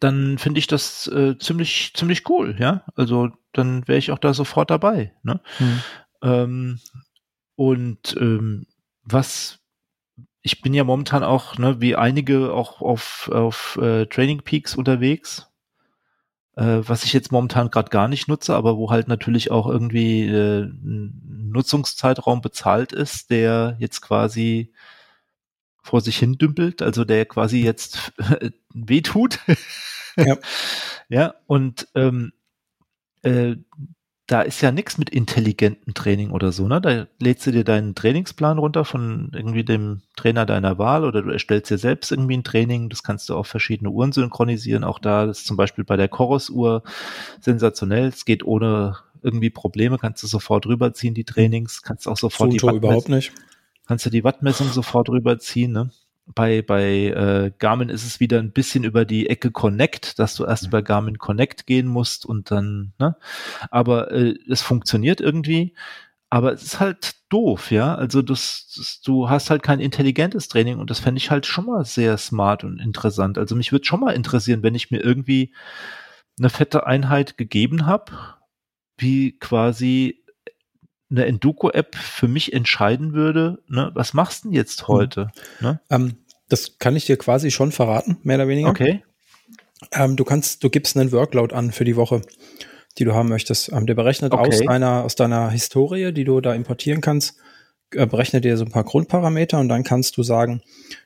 dann finde ich das äh, ziemlich, ziemlich cool, ja. Also dann wäre ich auch da sofort dabei. Ne? Hm. Ähm, und ähm, was ich bin ja momentan auch, ne, wie einige auch auf, auf äh, Training Peaks unterwegs, äh, was ich jetzt momentan gerade gar nicht nutze, aber wo halt natürlich auch irgendwie äh, ein Nutzungszeitraum bezahlt ist, der jetzt quasi vor sich hin dümpelt, also der quasi jetzt wehtut. ja. ja, und ähm, äh, da ist ja nichts mit intelligentem Training oder so, ne? Da lädst du dir deinen Trainingsplan runter von irgendwie dem Trainer deiner Wahl oder du erstellst dir selbst irgendwie ein Training. Das kannst du auf verschiedene Uhren synchronisieren. Auch da ist zum Beispiel bei der Chorus-Uhr sensationell. Es geht ohne irgendwie Probleme, kannst du sofort rüberziehen, die Trainings, kannst auch sofort Foto die überhaupt nicht kannst du die Wattmessung sofort rüberziehen. Ne? Bei, bei äh, Garmin ist es wieder ein bisschen über die Ecke Connect, dass du erst mhm. bei Garmin Connect gehen musst und dann, ne? Aber äh, es funktioniert irgendwie. Aber es ist halt doof, ja. Also das, das, du hast halt kein intelligentes Training und das fände ich halt schon mal sehr smart und interessant. Also mich würde schon mal interessieren, wenn ich mir irgendwie eine fette Einheit gegeben habe, wie quasi eine Enduko-App für mich entscheiden würde, ne, was machst du denn jetzt heute? Mhm. Ne? Ähm, das kann ich dir quasi schon verraten, mehr oder weniger. Okay. Ähm, du kannst, du gibst einen Workload an für die Woche, die du haben möchtest. Ähm, der berechnet okay. aus deiner, aus deiner Historie, die du da importieren kannst, äh, berechnet dir so ein paar Grundparameter und dann kannst du sagen,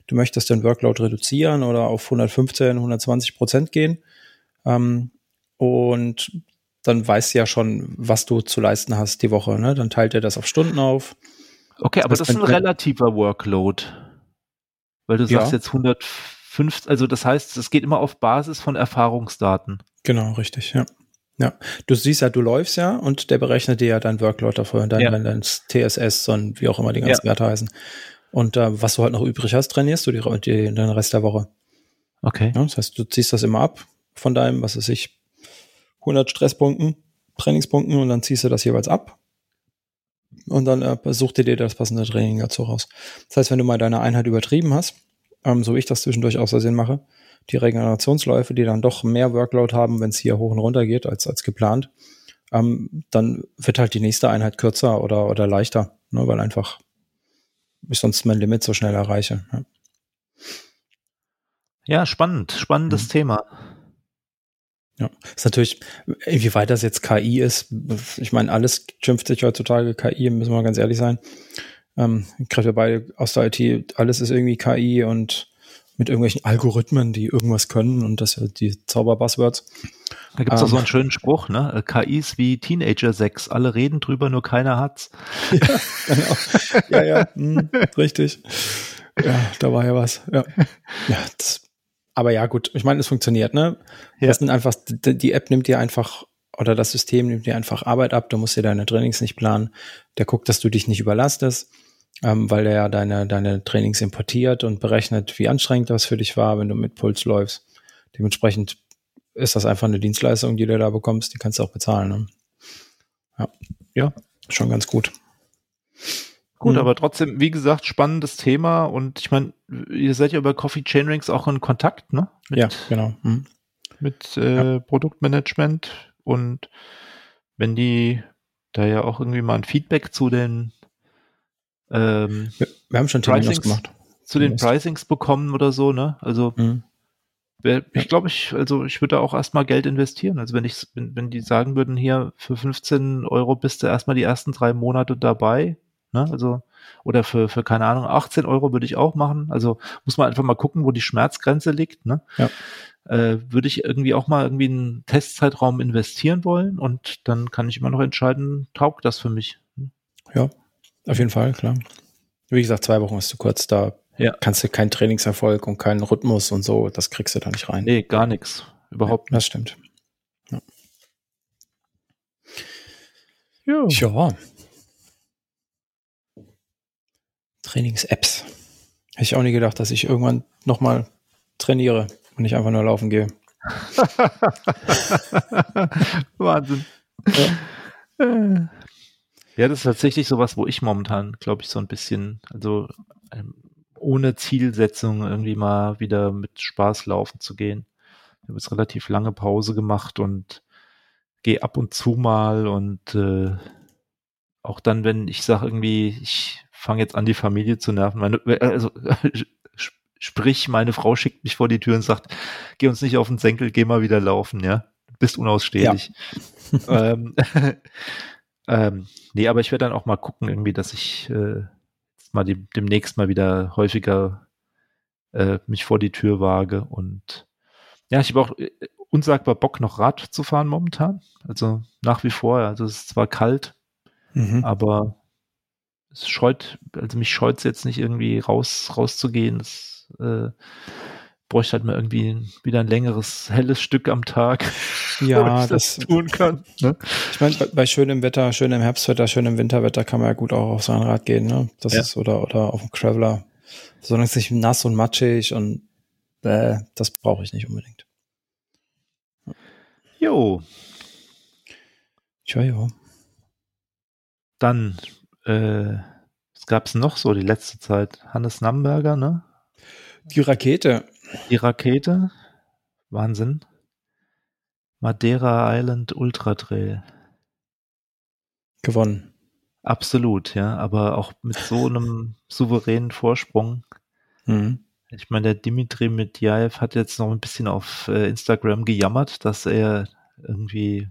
du möchtest den Workload reduzieren oder auf 115, 120 Prozent gehen. Ähm, und dann weißt du ja schon, was du zu leisten hast die Woche. Ne? Dann teilt er das auf Stunden auf. Okay, aber das ist ein relativer Workload. Weil du ja. sagst jetzt 105, also das heißt, es geht immer auf Basis von Erfahrungsdaten. Genau, richtig, ja. Ja, du siehst ja, du läufst ja und der berechnet dir ja dein Workload dafür, dein, ja. dein TSS und wie auch immer die ganzen ja. Werte heißen. Und äh, was du halt noch übrig hast, trainierst du die, die, den Rest der Woche. Okay. Ja, das heißt, du ziehst das immer ab von deinem, was weiß ich, 100 Stresspunkten, Trainingspunkten und dann ziehst du das jeweils ab. Und dann äh, such dir das passende Training dazu raus. Das heißt, wenn du mal deine Einheit übertrieben hast, ähm, so wie ich das zwischendurch aus Versehen mache, die Regenerationsläufe, die dann doch mehr Workload haben, wenn es hier hoch und runter geht als, als geplant, ähm, dann wird halt die nächste Einheit kürzer oder, oder leichter, ne, weil einfach ich sonst mein Limit so schnell erreiche. Ja, ja spannend, spannendes mhm. Thema. Ja, ist natürlich, inwieweit das jetzt KI ist, ich meine, alles schimpft sich heutzutage KI, müssen wir ganz ehrlich sein. Ähm, gerade beide aus der IT, alles ist irgendwie KI und mit irgendwelchen Algorithmen, die irgendwas können und das sind die Zauberbuzzwords. Da gibt es ähm, so einen schönen Spruch, ne? Äh, KIs wie Teenager 6, alle reden drüber, nur keiner hat's. Ja, genau. ja, ja, mh, hm, richtig. Ja, da war ja was. Ja, ja das aber ja, gut, ich meine, es funktioniert, ne? Ja. Das sind einfach, die App nimmt dir einfach oder das System nimmt dir einfach Arbeit ab, du musst dir deine Trainings nicht planen. Der guckt, dass du dich nicht überlastest, ähm, weil der ja deine, deine Trainings importiert und berechnet, wie anstrengend das für dich war, wenn du mit Puls läufst. Dementsprechend ist das einfach eine Dienstleistung, die du da bekommst, die kannst du auch bezahlen. Ne? Ja. ja, schon ganz gut. Gut, mhm. aber trotzdem, wie gesagt, spannendes Thema und ich meine, ihr seid ja über Coffee Chain Rings auch in Kontakt, ne? Mit, ja, genau. Mhm. Mit äh, ja. Produktmanagement und wenn die da ja auch irgendwie mal ein Feedback zu den ähm, wir, wir, haben schon Terminus gemacht. Zu den Pricings bekommen oder so, ne? Also mhm. ich glaube, ich, also ich würde da auch erstmal Geld investieren. Also wenn ich, wenn, wenn die sagen würden, hier für 15 Euro bist du erstmal die ersten drei Monate dabei, ne? Also, oder für, für, keine Ahnung, 18 Euro würde ich auch machen. Also muss man einfach mal gucken, wo die Schmerzgrenze liegt, ne? Ja. Äh, würde ich irgendwie auch mal irgendwie einen Testzeitraum investieren wollen und dann kann ich immer noch entscheiden, taugt das für mich. Ja, auf jeden Fall, klar. Wie gesagt, zwei Wochen ist zu kurz, da ja. kannst du keinen Trainingserfolg und keinen Rhythmus und so, das kriegst du da nicht rein. Nee, gar nichts. Überhaupt ja, Das stimmt. Ja. ja. ja. Trainings-Apps. Hätte ich auch nie gedacht, dass ich irgendwann nochmal trainiere und nicht einfach nur laufen gehe. Wahnsinn. Ja. ja, das ist tatsächlich sowas, wo ich momentan, glaube ich, so ein bisschen, also ähm, ohne Zielsetzung irgendwie mal wieder mit Spaß laufen zu gehen. Ich habe jetzt relativ lange Pause gemacht und gehe ab und zu mal und äh, auch dann, wenn ich sage irgendwie, ich fange jetzt an, die Familie zu nerven, meine, also sprich, meine Frau schickt mich vor die Tür und sagt, geh uns nicht auf den Senkel, geh mal wieder laufen, ja, du bist unausstehlich. Ja. ähm, ähm, nee, aber ich werde dann auch mal gucken, irgendwie, dass ich äh, mal die, demnächst mal wieder häufiger äh, mich vor die Tür wage. Und ja, ich habe auch äh, unsagbar Bock, noch Rad zu fahren momentan. Also nach wie vor. Also es ist zwar kalt, mhm. aber es scheut, also mich scheut es jetzt nicht irgendwie raus, rauszugehen. Es äh, bräuchte halt mal irgendwie wieder ein längeres, helles Stück am Tag, ja, ich das, das, tun kann. Ne? Ich meine, bei, bei, schönem Wetter, schönem Herbstwetter, schönem Winterwetter kann man ja gut auch auf sein Rad gehen, ne? Das ja. ist, oder, oder auf dem Traveler. Solange es nicht nass und matschig und äh, das brauche ich nicht unbedingt. Jo. Tja, jo. Dann, äh, was gab's noch so die letzte Zeit? Hannes Namberger, ne? Die Rakete. Die Rakete. Wahnsinn. Madeira Island Ultra Trail. Gewonnen. Absolut, ja, aber auch mit so einem souveränen Vorsprung. Mhm. Ich meine, der Dimitri Medjaev hat jetzt noch ein bisschen auf äh, Instagram gejammert, dass er irgendwie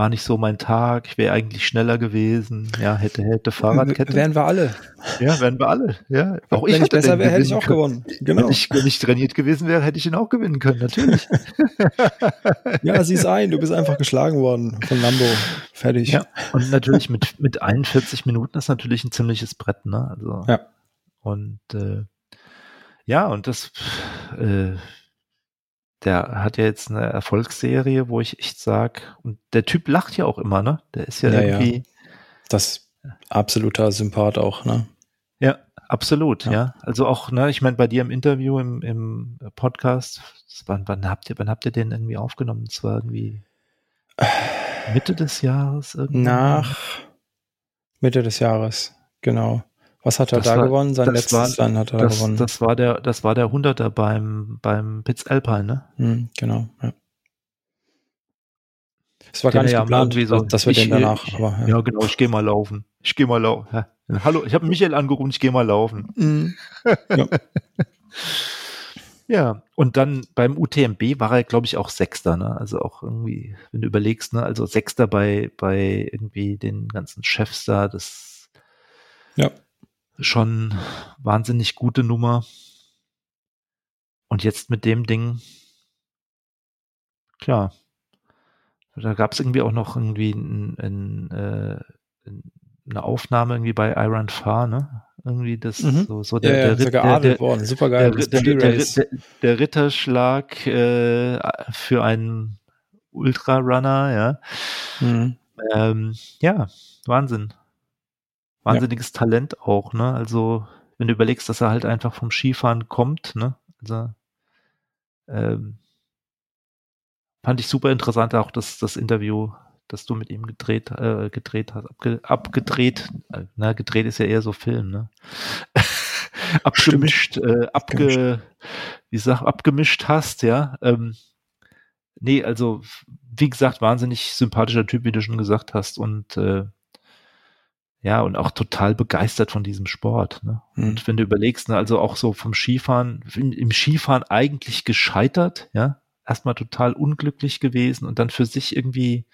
war nicht so mein Tag, ich wäre eigentlich schneller gewesen, ja, hätte, hätte Fahrradkette. Wären wir alle. Ja, wären wir alle, ja. Auch wenn ich, ich besser wäre, hätte ich auch gewonnen. Genau. Wenn ich, wenn ich trainiert gewesen wäre, hätte ich ihn auch gewinnen können, natürlich. ja, sieh's ein, du bist einfach geschlagen worden von Lambo. Fertig. Ja, und natürlich mit, mit 41 Minuten ist natürlich ein ziemliches Brett, ne? Also. Ja. Und, äh, ja, und das, äh, der hat ja jetzt eine Erfolgsserie, wo ich echt sag, und der Typ lacht ja auch immer, ne? Der ist ja, ja irgendwie. Ja. Das absoluter Sympath auch, ne? Ja, absolut, ja. ja. Also auch, ne, ich meine, bei dir im Interview, im, im Podcast, wann, wann habt ihr, wann habt ihr den irgendwie aufgenommen? Das war irgendwie Mitte des Jahres irgendwie. Nach Mitte des Jahres, genau. Was hat er das da war, gewonnen? Sein letztes war, hat er das, gewonnen. Das war der, das war der Hunderter beim, beim Pitz Alpine, ne? Hm, genau, ja. Es war den gar nicht geplant, so, dass wir ich, den danach, ich, aber, ja. ja. genau, ich gehe mal laufen. Ich gehe mal laufen. Ja. Hallo, ich habe Michael angerufen, ich gehe mal laufen. Mhm. Ja. ja, und dann beim UTMB war er, glaube ich, auch Sechster, ne? Also auch irgendwie, wenn du überlegst, ne, also Sechster bei, bei irgendwie den ganzen Chefs da, das ja schon wahnsinnig gute Nummer. Und jetzt mit dem Ding, klar, da gab es irgendwie auch noch irgendwie ein, ein, äh, eine Aufnahme irgendwie bei Iron Far, ne? Irgendwie das mhm. so, so der, ja, der, der, der, worden. Super geil. Der, der, der, der, Ritterschlag äh, für einen Ultrarunner, ja. Mhm. Ähm, ja, Wahnsinn wahnsinniges ja. Talent auch, ne? Also, wenn du überlegst, dass er halt einfach vom Skifahren kommt, ne? Also, ähm, fand ich super interessant auch das, das Interview, das du mit ihm gedreht, äh, gedreht hast, abge, abgedreht, äh, na, gedreht ist ja eher so Film, ne? abgemischt, äh, abge, wie sag, abgemischt hast, ja. Ähm, nee, also, wie gesagt, wahnsinnig sympathischer Typ, wie du schon gesagt hast, und äh, ja, und auch total begeistert von diesem Sport. Ne? Mhm. Und wenn du überlegst, ne, also auch so vom Skifahren, im, im Skifahren eigentlich gescheitert, ja, erstmal total unglücklich gewesen und dann für sich irgendwie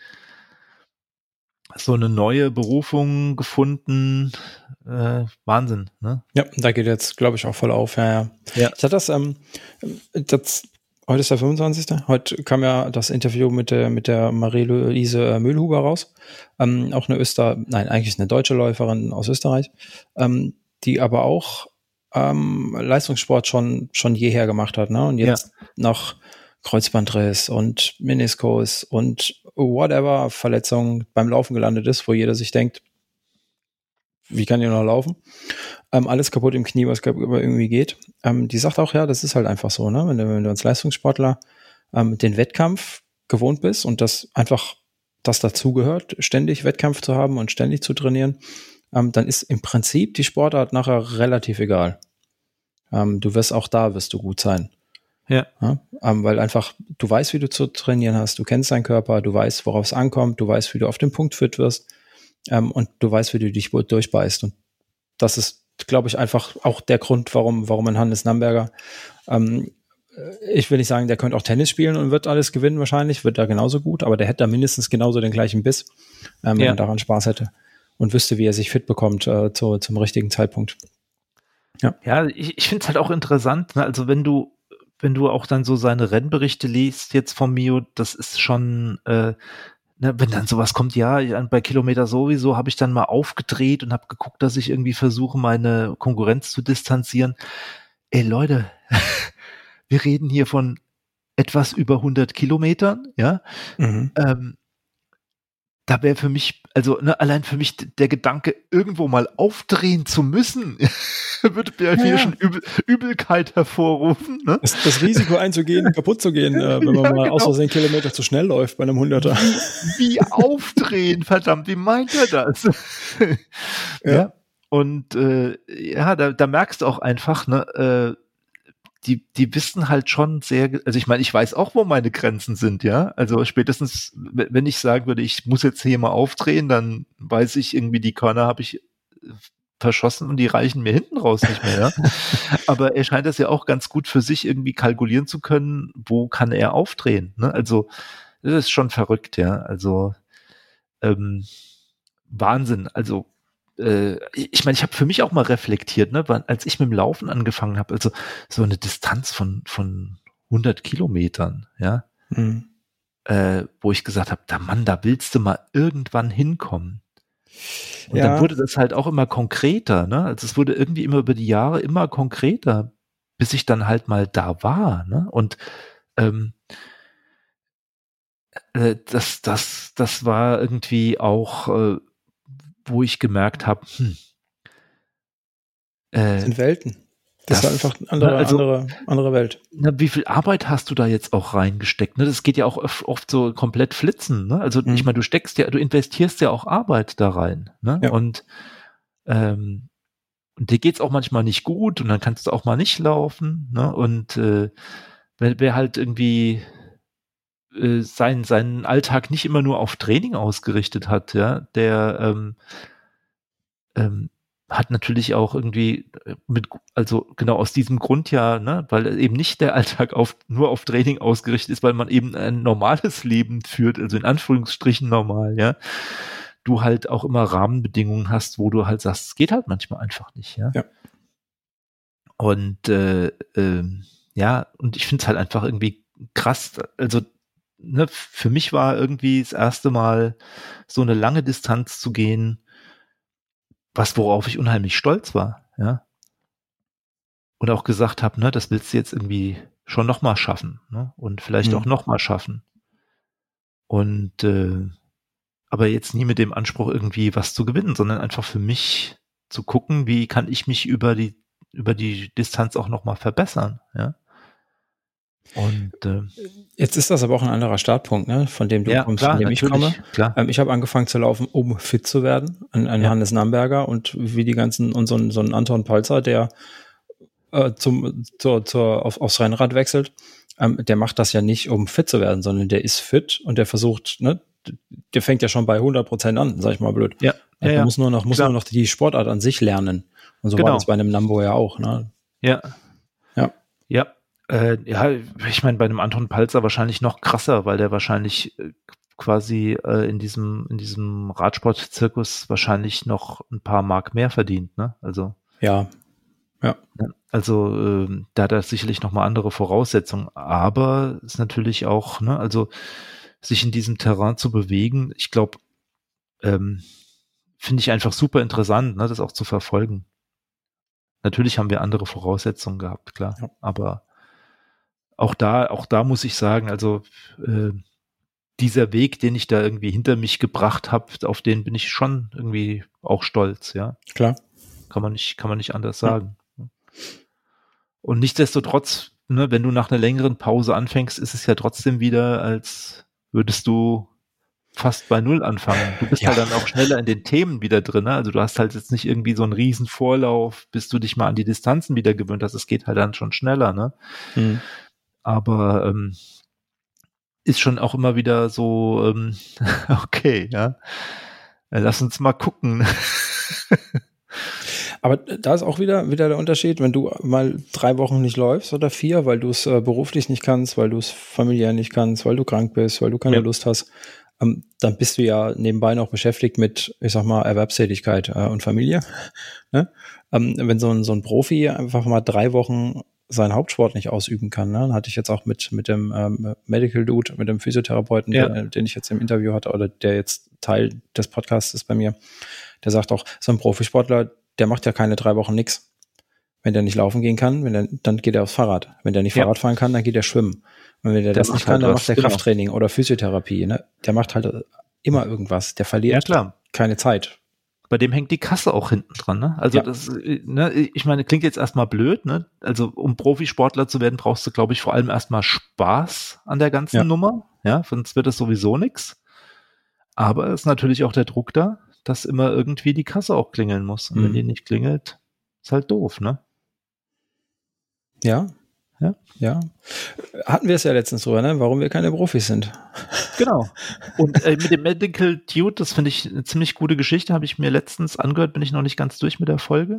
so eine neue Berufung gefunden. Äh, Wahnsinn, ne? Ja, da geht jetzt, glaube ich, auch voll auf. Ja, ja. ja. Ich hatte das, ähm, das, heute ist der 25. Heute kam ja das Interview mit der, mit der Marie-Louise Mühlhuber raus. Ähm, auch eine Öster, nein, eigentlich eine deutsche Läuferin aus Österreich, ähm, die aber auch ähm, Leistungssport schon, schon jeher gemacht hat, ne? Und jetzt ja. noch Kreuzbandriss und Meniskus und whatever Verletzung beim Laufen gelandet ist, wo jeder sich denkt, wie kann ihr noch laufen? Ähm, alles kaputt im Knie, was irgendwie geht. Ähm, die sagt auch, ja, das ist halt einfach so, ne? Wenn du, wenn du als Leistungssportler ähm, den Wettkampf gewohnt bist und das einfach das dazugehört, ständig Wettkampf zu haben und ständig zu trainieren, ähm, dann ist im Prinzip die Sportart nachher relativ egal. Ähm, du wirst auch da, wirst du gut sein. Ja. ja ähm, weil einfach, du weißt, wie du zu trainieren hast, du kennst deinen Körper, du weißt, worauf es ankommt, du weißt, wie du auf den Punkt fit wirst ähm, und du weißt, wie du dich durchbeißt. Und das ist, glaube ich, einfach auch der Grund, warum, warum ein Hannes Namberger, ähm, äh, ich will nicht sagen, der könnte auch Tennis spielen und wird alles gewinnen wahrscheinlich, wird da genauso gut, aber der hätte da mindestens genauso den gleichen Biss, ähm, wenn er daran Spaß hätte und wüsste, wie er sich fit bekommt äh, zu, zum richtigen Zeitpunkt. Ja, ja ich, ich finde es halt auch interessant, ne? also wenn du wenn du auch dann so seine Rennberichte liest jetzt vom Mio, das ist schon, äh, ne, wenn dann sowas kommt, ja, bei Kilometer sowieso habe ich dann mal aufgedreht und habe geguckt, dass ich irgendwie versuche, meine Konkurrenz zu distanzieren. Ey Leute, wir reden hier von etwas über 100 Kilometern, ja. Mhm. Ähm, da wäre für mich, also ne, allein für mich der Gedanke, irgendwo mal aufdrehen zu müssen, würde ja, mir ja. schon Übel, Übelkeit hervorrufen. Ne? Das, das Risiko einzugehen, kaputt zu gehen, äh, wenn man ja, mal genau. aus Versehen Kilometer zu schnell läuft bei einem Hunderter. Wie aufdrehen, verdammt, wie meint er das? ja. Und äh, ja, da, da merkst du auch einfach, ne, äh, die, die wissen halt schon sehr, also ich meine, ich weiß auch, wo meine Grenzen sind, ja. Also spätestens, wenn ich sagen würde, ich muss jetzt hier mal aufdrehen, dann weiß ich irgendwie, die Körner habe ich äh, verschossen und die reichen mir hinten raus nicht mehr, ja. Aber er scheint das ja auch ganz gut für sich irgendwie kalkulieren zu können, wo kann er aufdrehen, ne? Also, das ist schon verrückt, ja. Also, ähm, Wahnsinn. Also, äh, ich meine, ich habe für mich auch mal reflektiert, ne, als ich mit dem Laufen angefangen habe, also so eine Distanz von von 100 Kilometern, ja, mhm. äh, wo ich gesagt habe, da Mann, da willst du mal irgendwann hinkommen. Und ja. dann wurde das halt auch immer konkreter, ne? Also es wurde irgendwie immer über die Jahre immer konkreter, bis ich dann halt mal da war, ne? Und ähm, äh, das, das, das war irgendwie auch äh, wo ich gemerkt habe, hm, äh, das sind Welten. Das, das ist einfach eine andere, also, andere, andere Welt. Na, wie viel Arbeit hast du da jetzt auch reingesteckt? Ne? Das geht ja auch oft, so komplett flitzen. Ne? Also mhm. ich meine, du steckst ja, du investierst ja auch Arbeit da rein. Ne? Ja. Und ähm, und dir geht's auch manchmal nicht gut und dann kannst du auch mal nicht laufen. Ne? Und äh, wer, wer halt irgendwie äh, sein, seinen Alltag nicht immer nur auf Training ausgerichtet hat, ja, der ähm, ähm, hat natürlich auch irgendwie mit, also genau aus diesem Grund ja, ne, weil eben nicht der Alltag auf, nur auf Training ausgerichtet ist, weil man eben ein normales Leben führt, also in Anführungsstrichen normal, ja, du halt auch immer Rahmenbedingungen hast, wo du halt sagst, es geht halt manchmal einfach nicht, ja. ja. Und äh, äh, ja, und ich finde es halt einfach irgendwie krass, also ne, für mich war irgendwie das erste Mal so eine lange Distanz zu gehen, was worauf ich unheimlich stolz war, ja. Und auch gesagt habe, ne, das willst du jetzt irgendwie schon nochmal schaffen, ne? Und vielleicht mhm. auch nochmal schaffen. Und äh, aber jetzt nie mit dem Anspruch, irgendwie was zu gewinnen, sondern einfach für mich zu gucken, wie kann ich mich über die, über die Distanz auch nochmal verbessern, ja. Und äh, jetzt ist das aber auch ein anderer Startpunkt, ne, von dem du ja, kommst, klar, von dem ich komme. Klar. Ähm, ich habe angefangen zu laufen, um fit zu werden, ein, ein ja. Hannes Namberger und wie die ganzen und so ein, so ein Anton Palzer, der äh, zum zur, zur auf, aufs Rennrad wechselt, ähm, der macht das ja nicht, um fit zu werden, sondern der ist fit und der versucht, ne, der fängt ja schon bei 100 Prozent an, sag ich mal blöd. Ja. Also ja, muss nur noch, muss nur noch die Sportart an sich lernen. Und so genau. war das bei einem Lambo ja auch, ne? Ja. Ja. Äh, ja, ich meine, bei einem Anton Palzer wahrscheinlich noch krasser, weil der wahrscheinlich äh, quasi äh, in diesem, in diesem Radsportzirkus wahrscheinlich noch ein paar Mark mehr verdient, ne? Also. Ja. Ja. Also äh, da hat er sicherlich nochmal andere Voraussetzungen, aber ist natürlich auch, ne, also sich in diesem Terrain zu bewegen, ich glaube, ähm, finde ich einfach super interessant, ne, das auch zu verfolgen. Natürlich haben wir andere Voraussetzungen gehabt, klar, Ja. aber auch da, auch da muss ich sagen, also äh, dieser Weg, den ich da irgendwie hinter mich gebracht habe, auf den bin ich schon irgendwie auch stolz, ja. Klar. Kann man nicht, kann man nicht anders sagen. Und nichtsdestotrotz, ne, wenn du nach einer längeren Pause anfängst, ist es ja trotzdem wieder, als würdest du fast bei Null anfangen. Du bist Ja. halt dann auch schneller in den Themen wieder drin. Ne? Also du hast halt jetzt nicht irgendwie so einen riesen Vorlauf, bis du dich mal an die Distanzen wieder gewöhnt hast. Es geht halt dann schon schneller. Ne? Hm. Aber ähm, ist schon auch immer wieder so, ähm, okay, ja. Äh, Lass uns mal gucken. Aber da ist auch wieder, wieder der Unterschied, wenn du mal drei Wochen nicht läufst oder vier, weil du es äh, beruflich nicht kannst, weil du es familiär nicht kannst, weil du krank bist, weil du keine Ja. Lust hast, ähm, dann bist du ja nebenbei noch beschäftigt mit, ich sag mal, Erwerbstätigkeit äh, und Familie. ne? ähm, wenn so ein, so ein Profi einfach mal drei Wochen seinen Hauptsport nicht ausüben kann, ne? hatte ich jetzt auch mit, mit dem ähm, Medical Dude, mit dem Physiotherapeuten, Ja. den, den ich jetzt im Interview hatte oder der jetzt Teil des Podcasts ist bei mir, der sagt auch, so ein Profisportler, der macht ja keine drei Wochen nix. Wenn der nicht laufen gehen kann, wenn der, dann geht er aufs Fahrrad. Wenn der nicht Ja. Fahrrad fahren kann, dann geht er schwimmen. Und wenn der, Der das nicht kann, halt dann macht er genau. Krafttraining oder Physiotherapie. Ne? Der macht halt immer irgendwas. Der Ja, verliert klar. keine Zeit. Bei dem hängt die Kasse auch hinten dran, ne? Also Ja. das, äh, ne, ich meine, klingt jetzt erstmal blöd, ne? Also um Profisportler zu werden, brauchst du, glaube ich, vor allem erstmal Spaß an der ganzen Ja. Nummer, ja, sonst wird das sowieso nix. Aber es ist natürlich auch der Druck da, dass immer irgendwie die Kasse auch klingeln muss. Und wenn Mhm. die nicht klingelt, ist halt doof, ne? Ja. Ja. Ja. Hatten wir es ja letztens drüber, ne? warum wir keine Profis sind. Genau. Und äh, mit dem Medical Dude, das finde ich eine ziemlich gute Geschichte, habe ich mir letztens angehört, bin ich noch nicht ganz durch mit der Folge.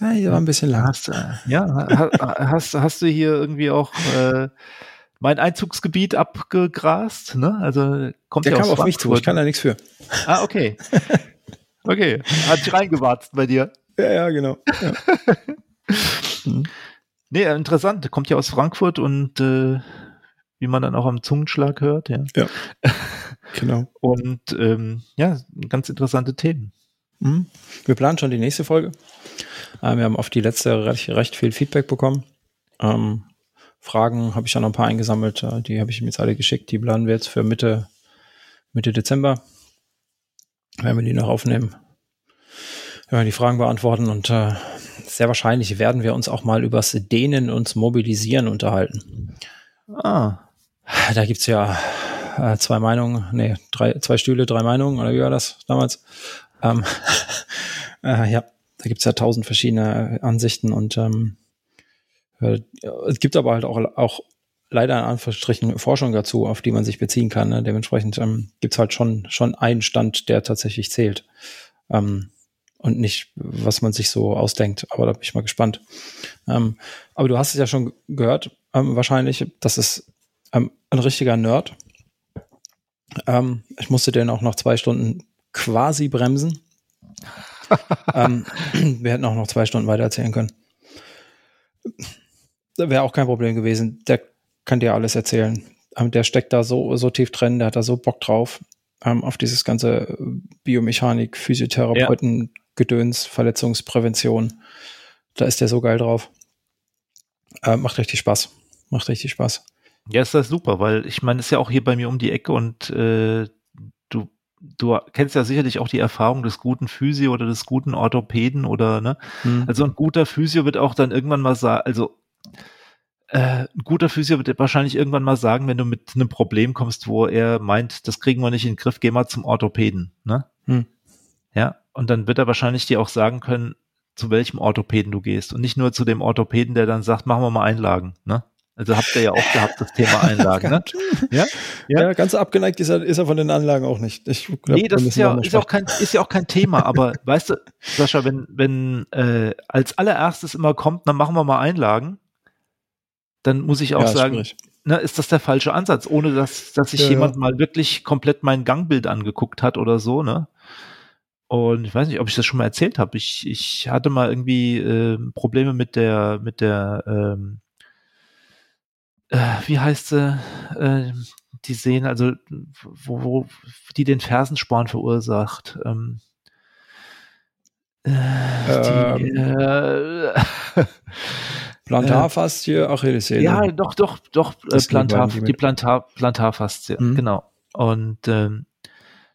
Ja, die war ein bisschen lang. Hast, äh, ja, ha, ha- hast, hast du hier irgendwie auch äh, mein Einzugsgebiet abgegrast? Ne? Also kommt Der ja kam auf mich zu, ich kann da nichts für. Ah, okay. Okay, hat sich reingewatzt bei dir. Ja, ja, genau. Ja. Nee, äh, interessant, kommt ja aus Frankfurt und äh, wie man dann auch am Zungenschlag hört, ja. genau. Und ähm, ja, ganz interessante Themen. Mhm. Wir planen schon die nächste Folge. Ähm, wir haben auf die letzte recht, recht viel Feedback bekommen. Ähm, Fragen habe ich ja noch ein paar eingesammelt. Äh, die habe ich ihm jetzt alle geschickt. Die planen wir jetzt für Mitte, Mitte Dezember. Werden wir die noch aufnehmen. Werden wir die Fragen beantworten und äh, sehr wahrscheinlich werden wir uns auch mal übers Dehnen und Mobilisieren unterhalten. Ah, Da gibt's ja äh, zwei Meinungen, nee, drei, zwei Stühle, drei Meinungen, oder wie war das damals? Ähm, äh, ja, da gibt's ja tausend verschiedene Ansichten und ähm, äh, es gibt aber halt auch, auch leider in Anführungsstrichen Forschung dazu, auf die man sich beziehen kann. Ne? Dementsprechend ähm, gibt's halt schon, schon einen Stand, der tatsächlich zählt. Ähm, und nicht, was man sich so ausdenkt. Aber da bin ich mal gespannt. Ähm, aber du hast es ja schon gehört, ähm, wahrscheinlich, das ist ähm, ein richtiger Nerd. Ähm, ich musste den auch nach zwei Stunden quasi bremsen. ähm, wir hätten auch noch zwei Stunden weiter erzählen können. Wäre auch kein Problem gewesen. Der kann dir alles erzählen. Ähm, der steckt da so, so tief drin, der hat da so Bock drauf. Auf dieses ganze Biomechanik, Physiotherapeuten, Gedöns, Verletzungsprävention. Da ist der so geil drauf. Äh, macht richtig Spaß. Macht richtig Spaß. Ja, ist das super, weil ich meine, ist ja auch hier bei mir um die Ecke und äh, du, du kennst ja sicherlich auch die Erfahrung des guten Physio oder des guten Orthopäden oder ne? Hm. Also ein guter Physio wird auch dann irgendwann mal sagen, also äh, ein guter Physio wird wahrscheinlich irgendwann mal sagen, wenn du mit einem Problem kommst, wo er meint, das kriegen wir nicht in den Griff, geh mal zum Orthopäden, ne? Hm. Und dann wird er wahrscheinlich dir auch sagen können, zu welchem Orthopäden du gehst und nicht nur zu dem Orthopäden, der dann sagt, machen wir mal Einlagen, ne? Also habt ihr ja auch gehabt, das Thema Einlagen, ne? Ja? ja? Ja, ganz abgeneigt ist er, ist er von den Anlagen auch nicht. Ich glaub, nee, das ist ja, ist, auch kein, ist ja auch kein Thema, aber weißt du, Sascha, wenn, wenn äh, als allererstes immer kommt, dann machen wir mal Einlagen, dann muss ich auch ja, sagen, ne, ist das der falsche Ansatz, ohne dass, dass sich ja, jemand mal wirklich komplett mein Gangbild angeguckt hat oder so, ne? Und ich weiß nicht, ob ich das schon mal erzählt habe. Ich, ich hatte mal irgendwie äh, Probleme mit der, mit der, ähm, äh, wie heißt sie, äh, die Sehne, also wo, wo die den Fersensporn verursacht. Ähm, äh, die, ähm. äh, Plantarfaszie, Achillessehne. Ja, doch, doch, doch, äh, Plantar, die, die Plantar, Plantarfaszie, mhm. genau. Und ähm,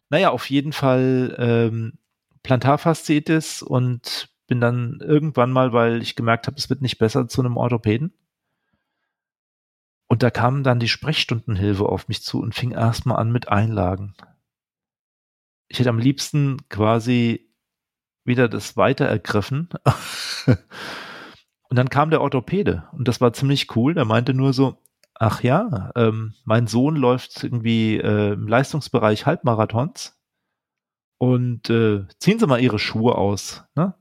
naja, auf jeden Fall ähm, Plantarfasziitis und bin dann irgendwann mal, weil ich gemerkt habe, es wird nicht besser, zu einem Orthopäden. Und da kam dann die Sprechstundenhilfe auf mich zu und fing erstmal an mit Einlagen. Ich hätte am liebsten quasi wieder das weiter ergriffen. und dann kam der Orthopäde und das war ziemlich cool. Der meinte nur so, ach ja, ähm, mein Sohn läuft irgendwie äh, im Leistungsbereich Halbmarathons und äh, ziehen Sie mal Ihre Schuhe aus. Ne?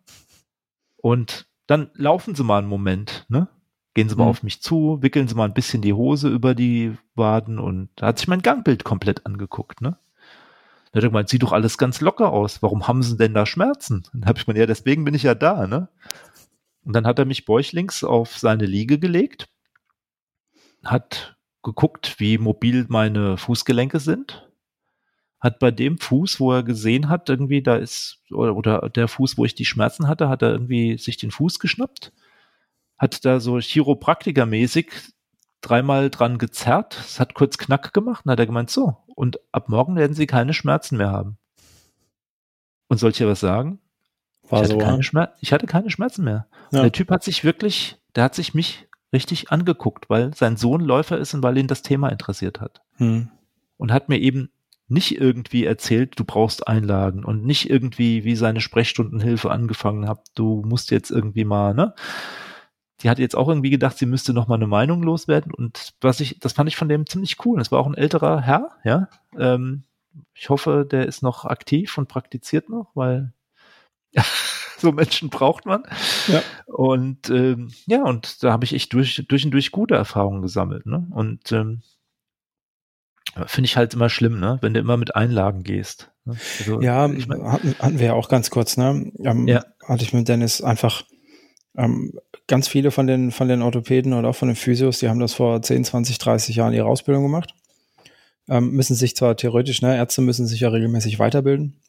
Und dann laufen Sie mal einen Moment. Ne? Gehen Sie mal mhm. auf mich zu, wickeln Sie mal ein bisschen die Hose über die Waden und da hat sich mein Gangbild komplett angeguckt. Ne? Da hat er gemeint, sieht doch alles ganz locker aus. Warum haben Sie denn da Schmerzen? Dann habe ich gemeint, ja, deswegen bin ich ja da. Ne? Und dann hat er mich bäuchlings auf seine Liege gelegt hat geguckt, wie mobil meine Fußgelenke sind, hat bei dem Fuß, wo er gesehen hat, irgendwie da ist, oder, oder der Fuß, wo ich die Schmerzen hatte, hat er irgendwie sich den Fuß geschnappt, hat da so Chiropraktikermäßig dreimal dran gezerrt, es hat kurz Knack gemacht und hat er gemeint, so, und ab morgen werden sie keine Schmerzen mehr haben. Und soll ich dir was sagen? War ich, hatte so, keine Schmer ich hatte keine Schmerzen mehr. Ja. Der Typ hat sich wirklich, der hat sich mich richtig angeguckt, weil sein Sohn Läufer ist und weil ihn das Thema interessiert hat. Hm. Und hat mir eben nicht irgendwie erzählt, du brauchst Einlagen und nicht irgendwie, wie seine Sprechstundenhilfe angefangen hat, du musst jetzt irgendwie mal, ne? Die hat jetzt auch irgendwie gedacht, sie müsste noch mal eine Meinung loswerden und was ich, das fand ich von dem ziemlich cool. Das war auch ein älterer Herr, ja. Ähm, ich hoffe, der ist noch aktiv und praktiziert noch, weil so Menschen braucht man. Ja. Und ähm, ja, und da habe ich echt durch, durch und durch gute Erfahrungen gesammelt. Ne? Und ähm, finde ich halt immer schlimm, ne? wenn du immer mit Einlagen gehst. Ne? Also, ja, ich mein, hatten, hatten wir ja auch ganz kurz, ne? Ähm, ja. Hatte ich mit Dennis einfach ähm, ganz viele von den, von den Orthopäden oder auch von den Physios, die haben das vor 10, 20, 30 Jahren ihre Ausbildung gemacht. Ähm, müssen sich zwar theoretisch, ne, Ärzte müssen sich ja regelmäßig weiterbilden.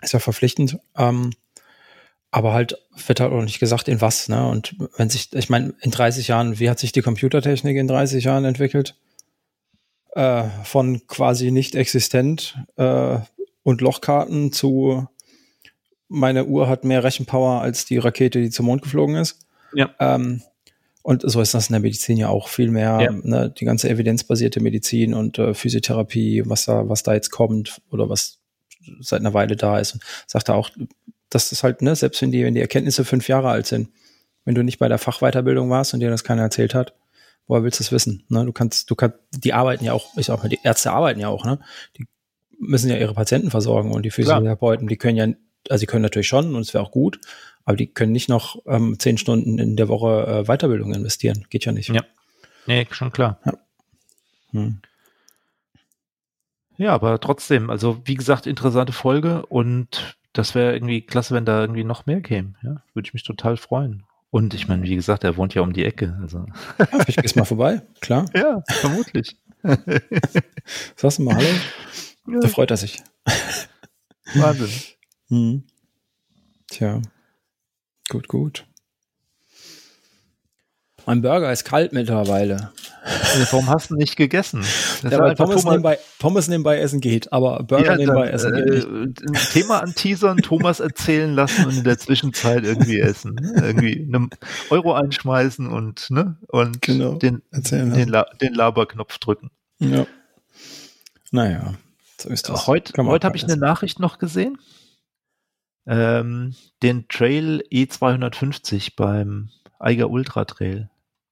Ist ja verpflichtend. Ähm, aber halt wird halt auch nicht gesagt, in was, ne? Und wenn sich, ich meine, in 30 Jahren, wie hat sich die Computertechnik in 30 Jahren entwickelt? Äh, von quasi nicht existent äh, und Lochkarten zu meine Uhr hat mehr Rechenpower als die Rakete, die zum Mond geflogen ist. Ja. Ähm, und so ist das in der Medizin ja auch viel mehr, ja. ne, die ganze evidenzbasierte Medizin und äh, Physiotherapie, was da, was da jetzt kommt oder was seit einer Weile da ist. Und sagt er auch, dass das halt, ne, selbst wenn die, wenn die Erkenntnisse fünf Jahre alt sind, wenn du nicht bei der Fachweiterbildung warst und dir das keiner erzählt hat, woher willst du es wissen? Ne? Du kannst, du kannst, die arbeiten ja auch, ich sag mal, die Ärzte arbeiten ja auch, ne? Die müssen ja ihre Patienten versorgen und die Physiotherapeuten, die können ja, also die können natürlich schon und es wäre auch gut, aber die können nicht noch ähm, zehn Stunden in der Woche äh, Weiterbildung investieren. Geht ja nicht. Ja. Nee, schon klar. Ja. Hm. Ja, aber trotzdem, also wie gesagt, interessante Folge und das wäre irgendwie klasse, wenn da irgendwie noch mehr käme. Ja, würde ich mich total freuen. Und ich meine, wie gesagt, er wohnt ja um die Ecke. Also. Ja, ich gehst mal vorbei, klar. Ja, vermutlich. Sagst du mal Hallo? Ja. Da freut er sich. Wahnsinn. Hm. Tja. Gut, gut. Mein Burger ist kalt mittlerweile. Warum hast du nicht gegessen? ja, weil Pommes nebenbei, Pommes nebenbei essen geht, aber Burger ja, nebenbei dann, essen geht äh, nicht. Ein Thema anteasern, Thomas erzählen lassen und in der Zwischenzeit irgendwie essen. Irgendwie einen Euro einschmeißen und, ne, und genau, den, den, La den Laberknopf drücken. Ja. Naja, so ist das. Heute, heute habe ich eine Nachricht noch gesehen. Ähm, den Trail E250 beim Eiger Ultra Trail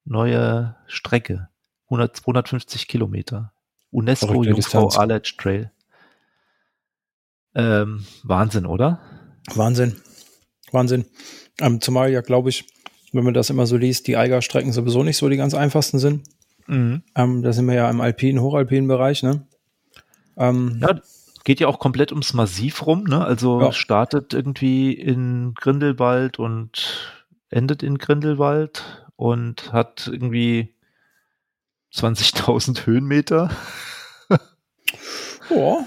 neue Strecke. 100, 250 Kilometer. UNESCO Jungfrau Aletsch Trail. Ähm, Wahnsinn, oder? Wahnsinn. Wahnsinn. Ähm, zumal ja, glaube ich, wenn man das immer so liest, die Eiger-Strecken sowieso nicht so die ganz einfachsten sind. Mhm. Ähm, da sind wir ja im alpinen, hochalpinen Bereich, ne? Ähm, ja, geht ja auch komplett ums Massiv rum, ne? Also ja. startet irgendwie in Grindelwald und endet in Grindelwald und hat irgendwie 20.000 Höhenmeter. Boah.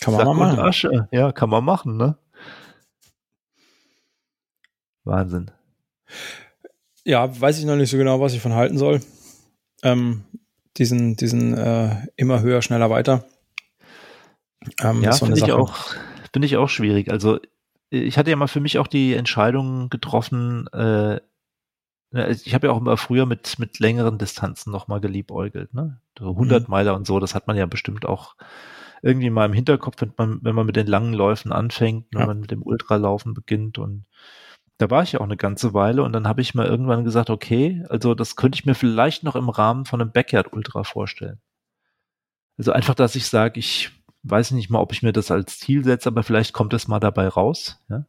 Kann man Sack mal machen. Asche. Ja, kann man machen, ne? Wahnsinn. Ja, weiß ich noch nicht so genau, was ich von halten soll. Ähm, diesen, diesen äh, immer höher, schneller, weiter. Ähm, ja, finde ich auch, finde ich auch schwierig. Also ich hatte ja mal für mich auch die Entscheidung getroffen, äh, ich habe ja auch immer früher mit, mit längeren Distanzen nochmal geliebäugelt, ne? 100 mhm. Meiler und so, das hat man ja bestimmt auch irgendwie mal im Hinterkopf, wenn man, wenn man mit den langen Läufen anfängt, wenn man mit dem Ultralaufen beginnt und da war ich ja auch eine ganze Weile und dann habe ich mal irgendwann gesagt, okay, also das könnte ich mir vielleicht noch im Rahmen von einem Backyard Ultra vorstellen. Also einfach, dass ich sage, ich weiß nicht mal, ob ich mir das als Ziel setze, aber vielleicht kommt es mal dabei raus. Ja?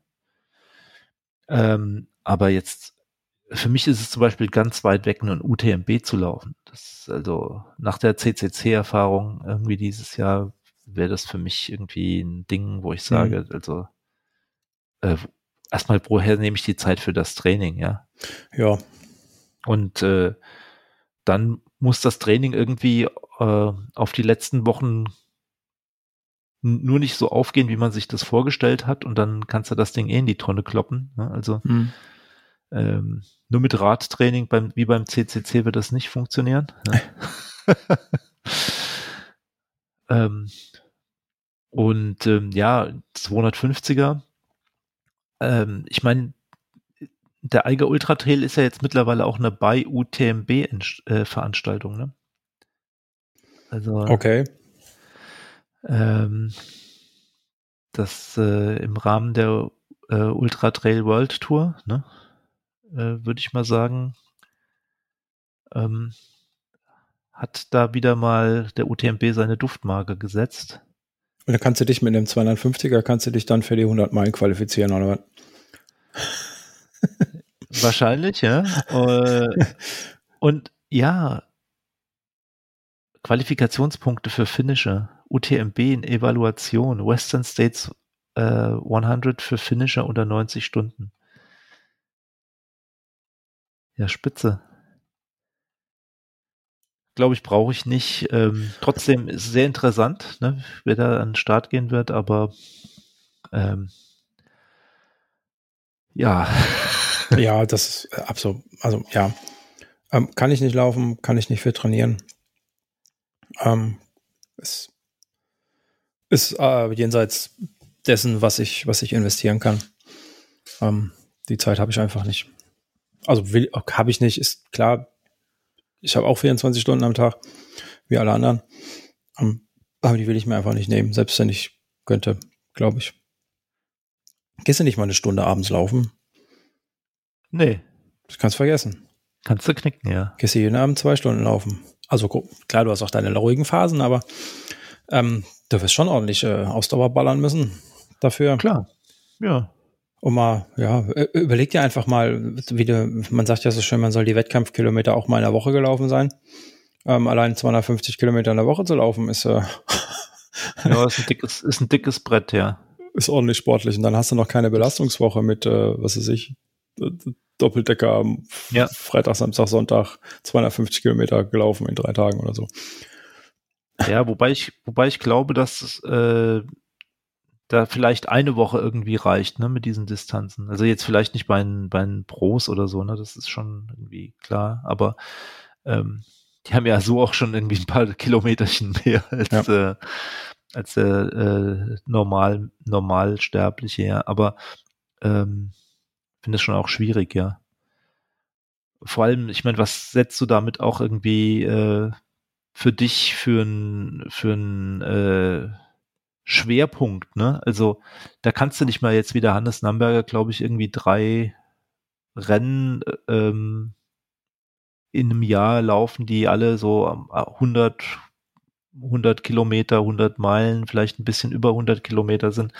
Ähm, aber jetzt, für mich ist es zum Beispiel ganz weit weg, nur ein UTMB zu laufen. Das, also nach der CCC-Erfahrung irgendwie dieses Jahr wäre das für mich irgendwie ein Ding, wo ich sage, mhm. also äh, erstmal, woher nehme ich die Zeit für das Training, ja? Ja. Und äh, dann muss das Training irgendwie äh, auf die letzten Wochen nur nicht so aufgehen, wie man sich das vorgestellt hat, und dann kannst du das Ding eh in die Tonne kloppen. Ne? Also mhm. Ähm, nur mit Radtraining beim, wie beim CCC wird das nicht funktionieren. Ne? ähm, und ähm, ja, 250er. Ähm, ich meine, der Eiger Ultra Trail ist ja jetzt mittlerweile auch eine bei UTMB äh, Veranstaltung, ne? Also okay. Ähm, das äh, im Rahmen der äh, Ultra Trail World Tour, ne? Äh, Würde ich mal sagen, ähm, hat da wieder mal der UTMB seine Duftmarke gesetzt. Und dann kannst du dich mit einem 250er, kannst du dich dann für die 100 Meilen qualifizieren, oder was? Wahrscheinlich, ja. Äh, und ja, Qualifikationspunkte für Finisher, UTMB in Evaluation, Western States äh, 100 für Finisher unter 90 Stunden. Ja, spitze glaube ich, brauche ich nicht. Ähm, trotzdem ist es sehr interessant, ne, wer da an den Start gehen wird, aber ähm, ja. Ja, das ist äh, absolut, also ja. Ähm, kann ich nicht laufen, kann ich nicht viel trainieren. Ähm, es ist äh, jenseits dessen, was ich, was ich investieren kann. Ähm, die Zeit habe ich einfach nicht. Also will, habe ich nicht, ist klar, ich habe auch 24 Stunden am Tag, wie alle anderen. Um, aber die will ich mir einfach nicht nehmen, selbst wenn ich könnte, glaube ich. Gehst du nicht mal eine Stunde abends laufen? Nee. Das kannst du vergessen. Kannst du knicken, ja. Gehst du jeden Abend zwei Stunden laufen. Also klar, du hast auch deine ruhigen Phasen, aber ähm, du wirst schon ordentlich äh, Ausdauer ballern müssen dafür. Klar. Ja. Und mal, ja, überleg dir einfach mal, wie du, man sagt ja so schön, man soll die Wettkampfkilometer auch mal in der Woche gelaufen sein. Ähm, allein 250 Kilometer in der Woche zu laufen, ist äh, ja, ist ein dickes, ist ein dickes Brett, ja. Ist ordentlich sportlich. Und dann hast du noch keine Belastungswoche mit, äh, was weiß ich, Doppeldecker ja. Freitag, Samstag, Sonntag 250 Kilometer gelaufen in drei Tagen oder so. Ja, wobei ich, wobei ich glaube, dass äh, da vielleicht eine Woche irgendwie reicht, ne, mit diesen Distanzen. Also jetzt vielleicht nicht bei den, bei den Pros oder so, ne, das ist schon irgendwie klar, aber ähm, die haben ja so auch schon irgendwie ein paar Kilometerchen mehr als, ja. äh, als der äh, normal, normalsterbliche, ja. Aber ähm, finde es schon auch schwierig, ja. Vor allem, ich meine, was setzt du damit auch irgendwie äh, für dich für ein, für ein äh, Schwerpunkt, ne? Also da kannst du nicht mal jetzt wieder Hannes Namberger, glaube ich, irgendwie drei Rennen ähm, in einem Jahr laufen die alle so 100, 100 Kilometer, 100 Meilen, vielleicht ein bisschen über 100 Kilometer sind.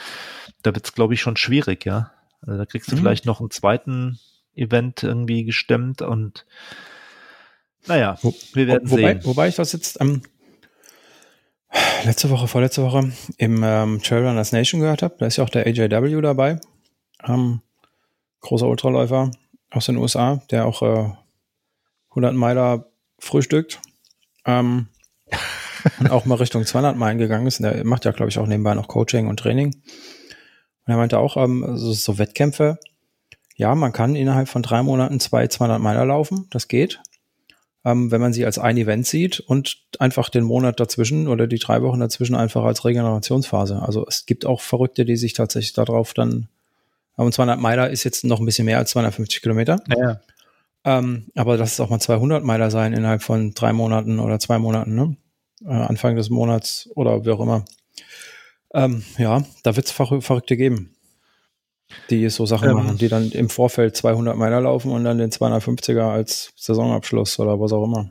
Da wird es, glaube ich, schon schwierig, ja. Also da kriegst du mhm. vielleicht noch einen zweiten Event irgendwie gestemmt und naja, wir werden wobei, sehen. Wobei ich das jetzt ähm, letzte Woche, vorletzte Woche im ähm, Trailrunners Nation gehört habe. Da ist ja auch der AJW dabei. Ähm, großer Ultraläufer aus den USA, der auch äh, 100 Meiler frühstückt. Ähm, und auch mal Richtung 200 Meilen gegangen ist. Und der macht ja, glaube ich, auch nebenbei noch Coaching und Training. Und er meinte auch, ähm, also so Wettkämpfe, ja, man kann innerhalb von drei Monaten zwei 200 Meiler laufen, das geht. Ähm, wenn man sie als ein Event sieht und einfach den Monat dazwischen oder die drei Wochen dazwischen einfach als Regenerationsphase. Also es gibt auch Verrückte, die sich tatsächlich darauf dann, und 200 Meiler ist jetzt noch ein bisschen mehr als 250 Kilometer. Ja. Ähm, aber dass es auch mal 200 Meiler sein innerhalb von drei Monaten oder zwei Monaten, ne? Äh, Anfang des Monats oder wie auch immer. Ähm, ja, da wird es Verrückte geben die so Sachen ähm, machen, die dann im Vorfeld 200 Meiler laufen und dann den 250er als Saisonabschluss oder was auch immer.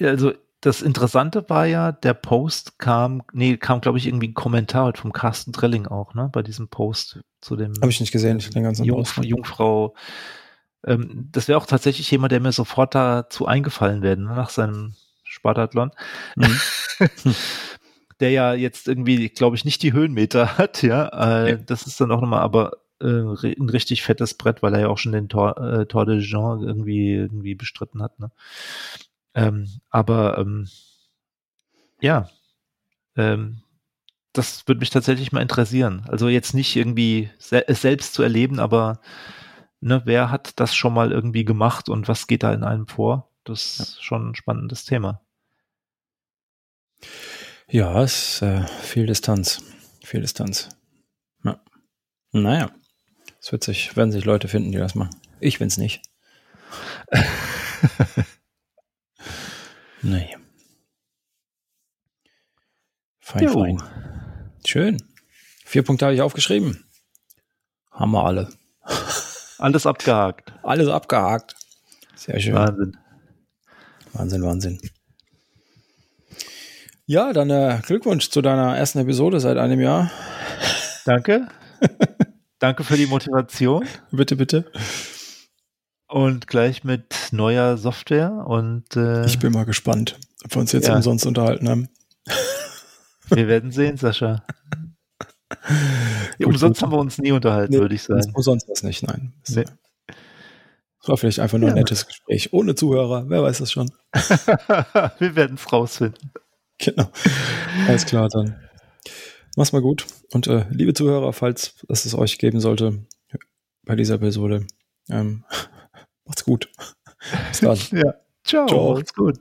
Also das Interessante war ja, der Post kam, nee, kam glaube ich irgendwie ein Kommentar vom Carsten Drilling auch, ne, bei diesem Post zu dem. Habe ich nicht gesehen, den ganzen Jungf Post. Jungfrau. Ähm, das wäre auch tatsächlich jemand, der mir sofort dazu eingefallen wäre, ne, nach seinem Spartathlon. Mhm. der ja jetzt irgendwie, glaube ich, nicht die Höhenmeter hat, ja. Äh, ja. Das ist dann auch nochmal aber äh, ein richtig fettes Brett, weil er ja auch schon den Tor, äh, Tor de Jean irgendwie, irgendwie bestritten hat, ne? Ähm, aber ähm, ja, ähm, das würde mich tatsächlich mal interessieren. Also jetzt nicht irgendwie se es selbst zu erleben, aber ne, wer hat das schon mal irgendwie gemacht und was geht da in einem vor? Das ist schon ein spannendes Thema. Ja, es ist äh, viel Distanz. Viel Distanz. Ja. Naja, es wird sich, werden sich Leute finden, die das machen. Ich bin's nicht. nee. Fein, jo. fein. Schön. Vier Punkte habe ich aufgeschrieben. Haben wir alle. Alles abgehakt. Alles abgehakt. Sehr schön. Wahnsinn. Wahnsinn, Wahnsinn. Ja, dann äh, Glückwunsch zu deiner ersten Episode seit einem Jahr. Danke. Danke für die Motivation. Bitte, bitte. Und gleich mit neuer Software und äh, ich bin mal gespannt, ob wir uns jetzt ja. umsonst unterhalten haben. Wir werden sehen, Sascha. Ja, umsonst haben wir uns nie unterhalten, nee, würde ich sagen. Umsonst was nicht, nein. Nee. Das war vielleicht einfach nur ein nettes Gespräch. Ohne Zuhörer, wer weiß das schon. wir werden es rausfinden. Genau. Alles klar, dann. Mach's mal gut. Und äh, liebe Zuhörer, falls es es euch geben sollte bei dieser Episode, ähm, macht's gut. Bis dann. Ja. Ciao. Ciao. Macht's gut.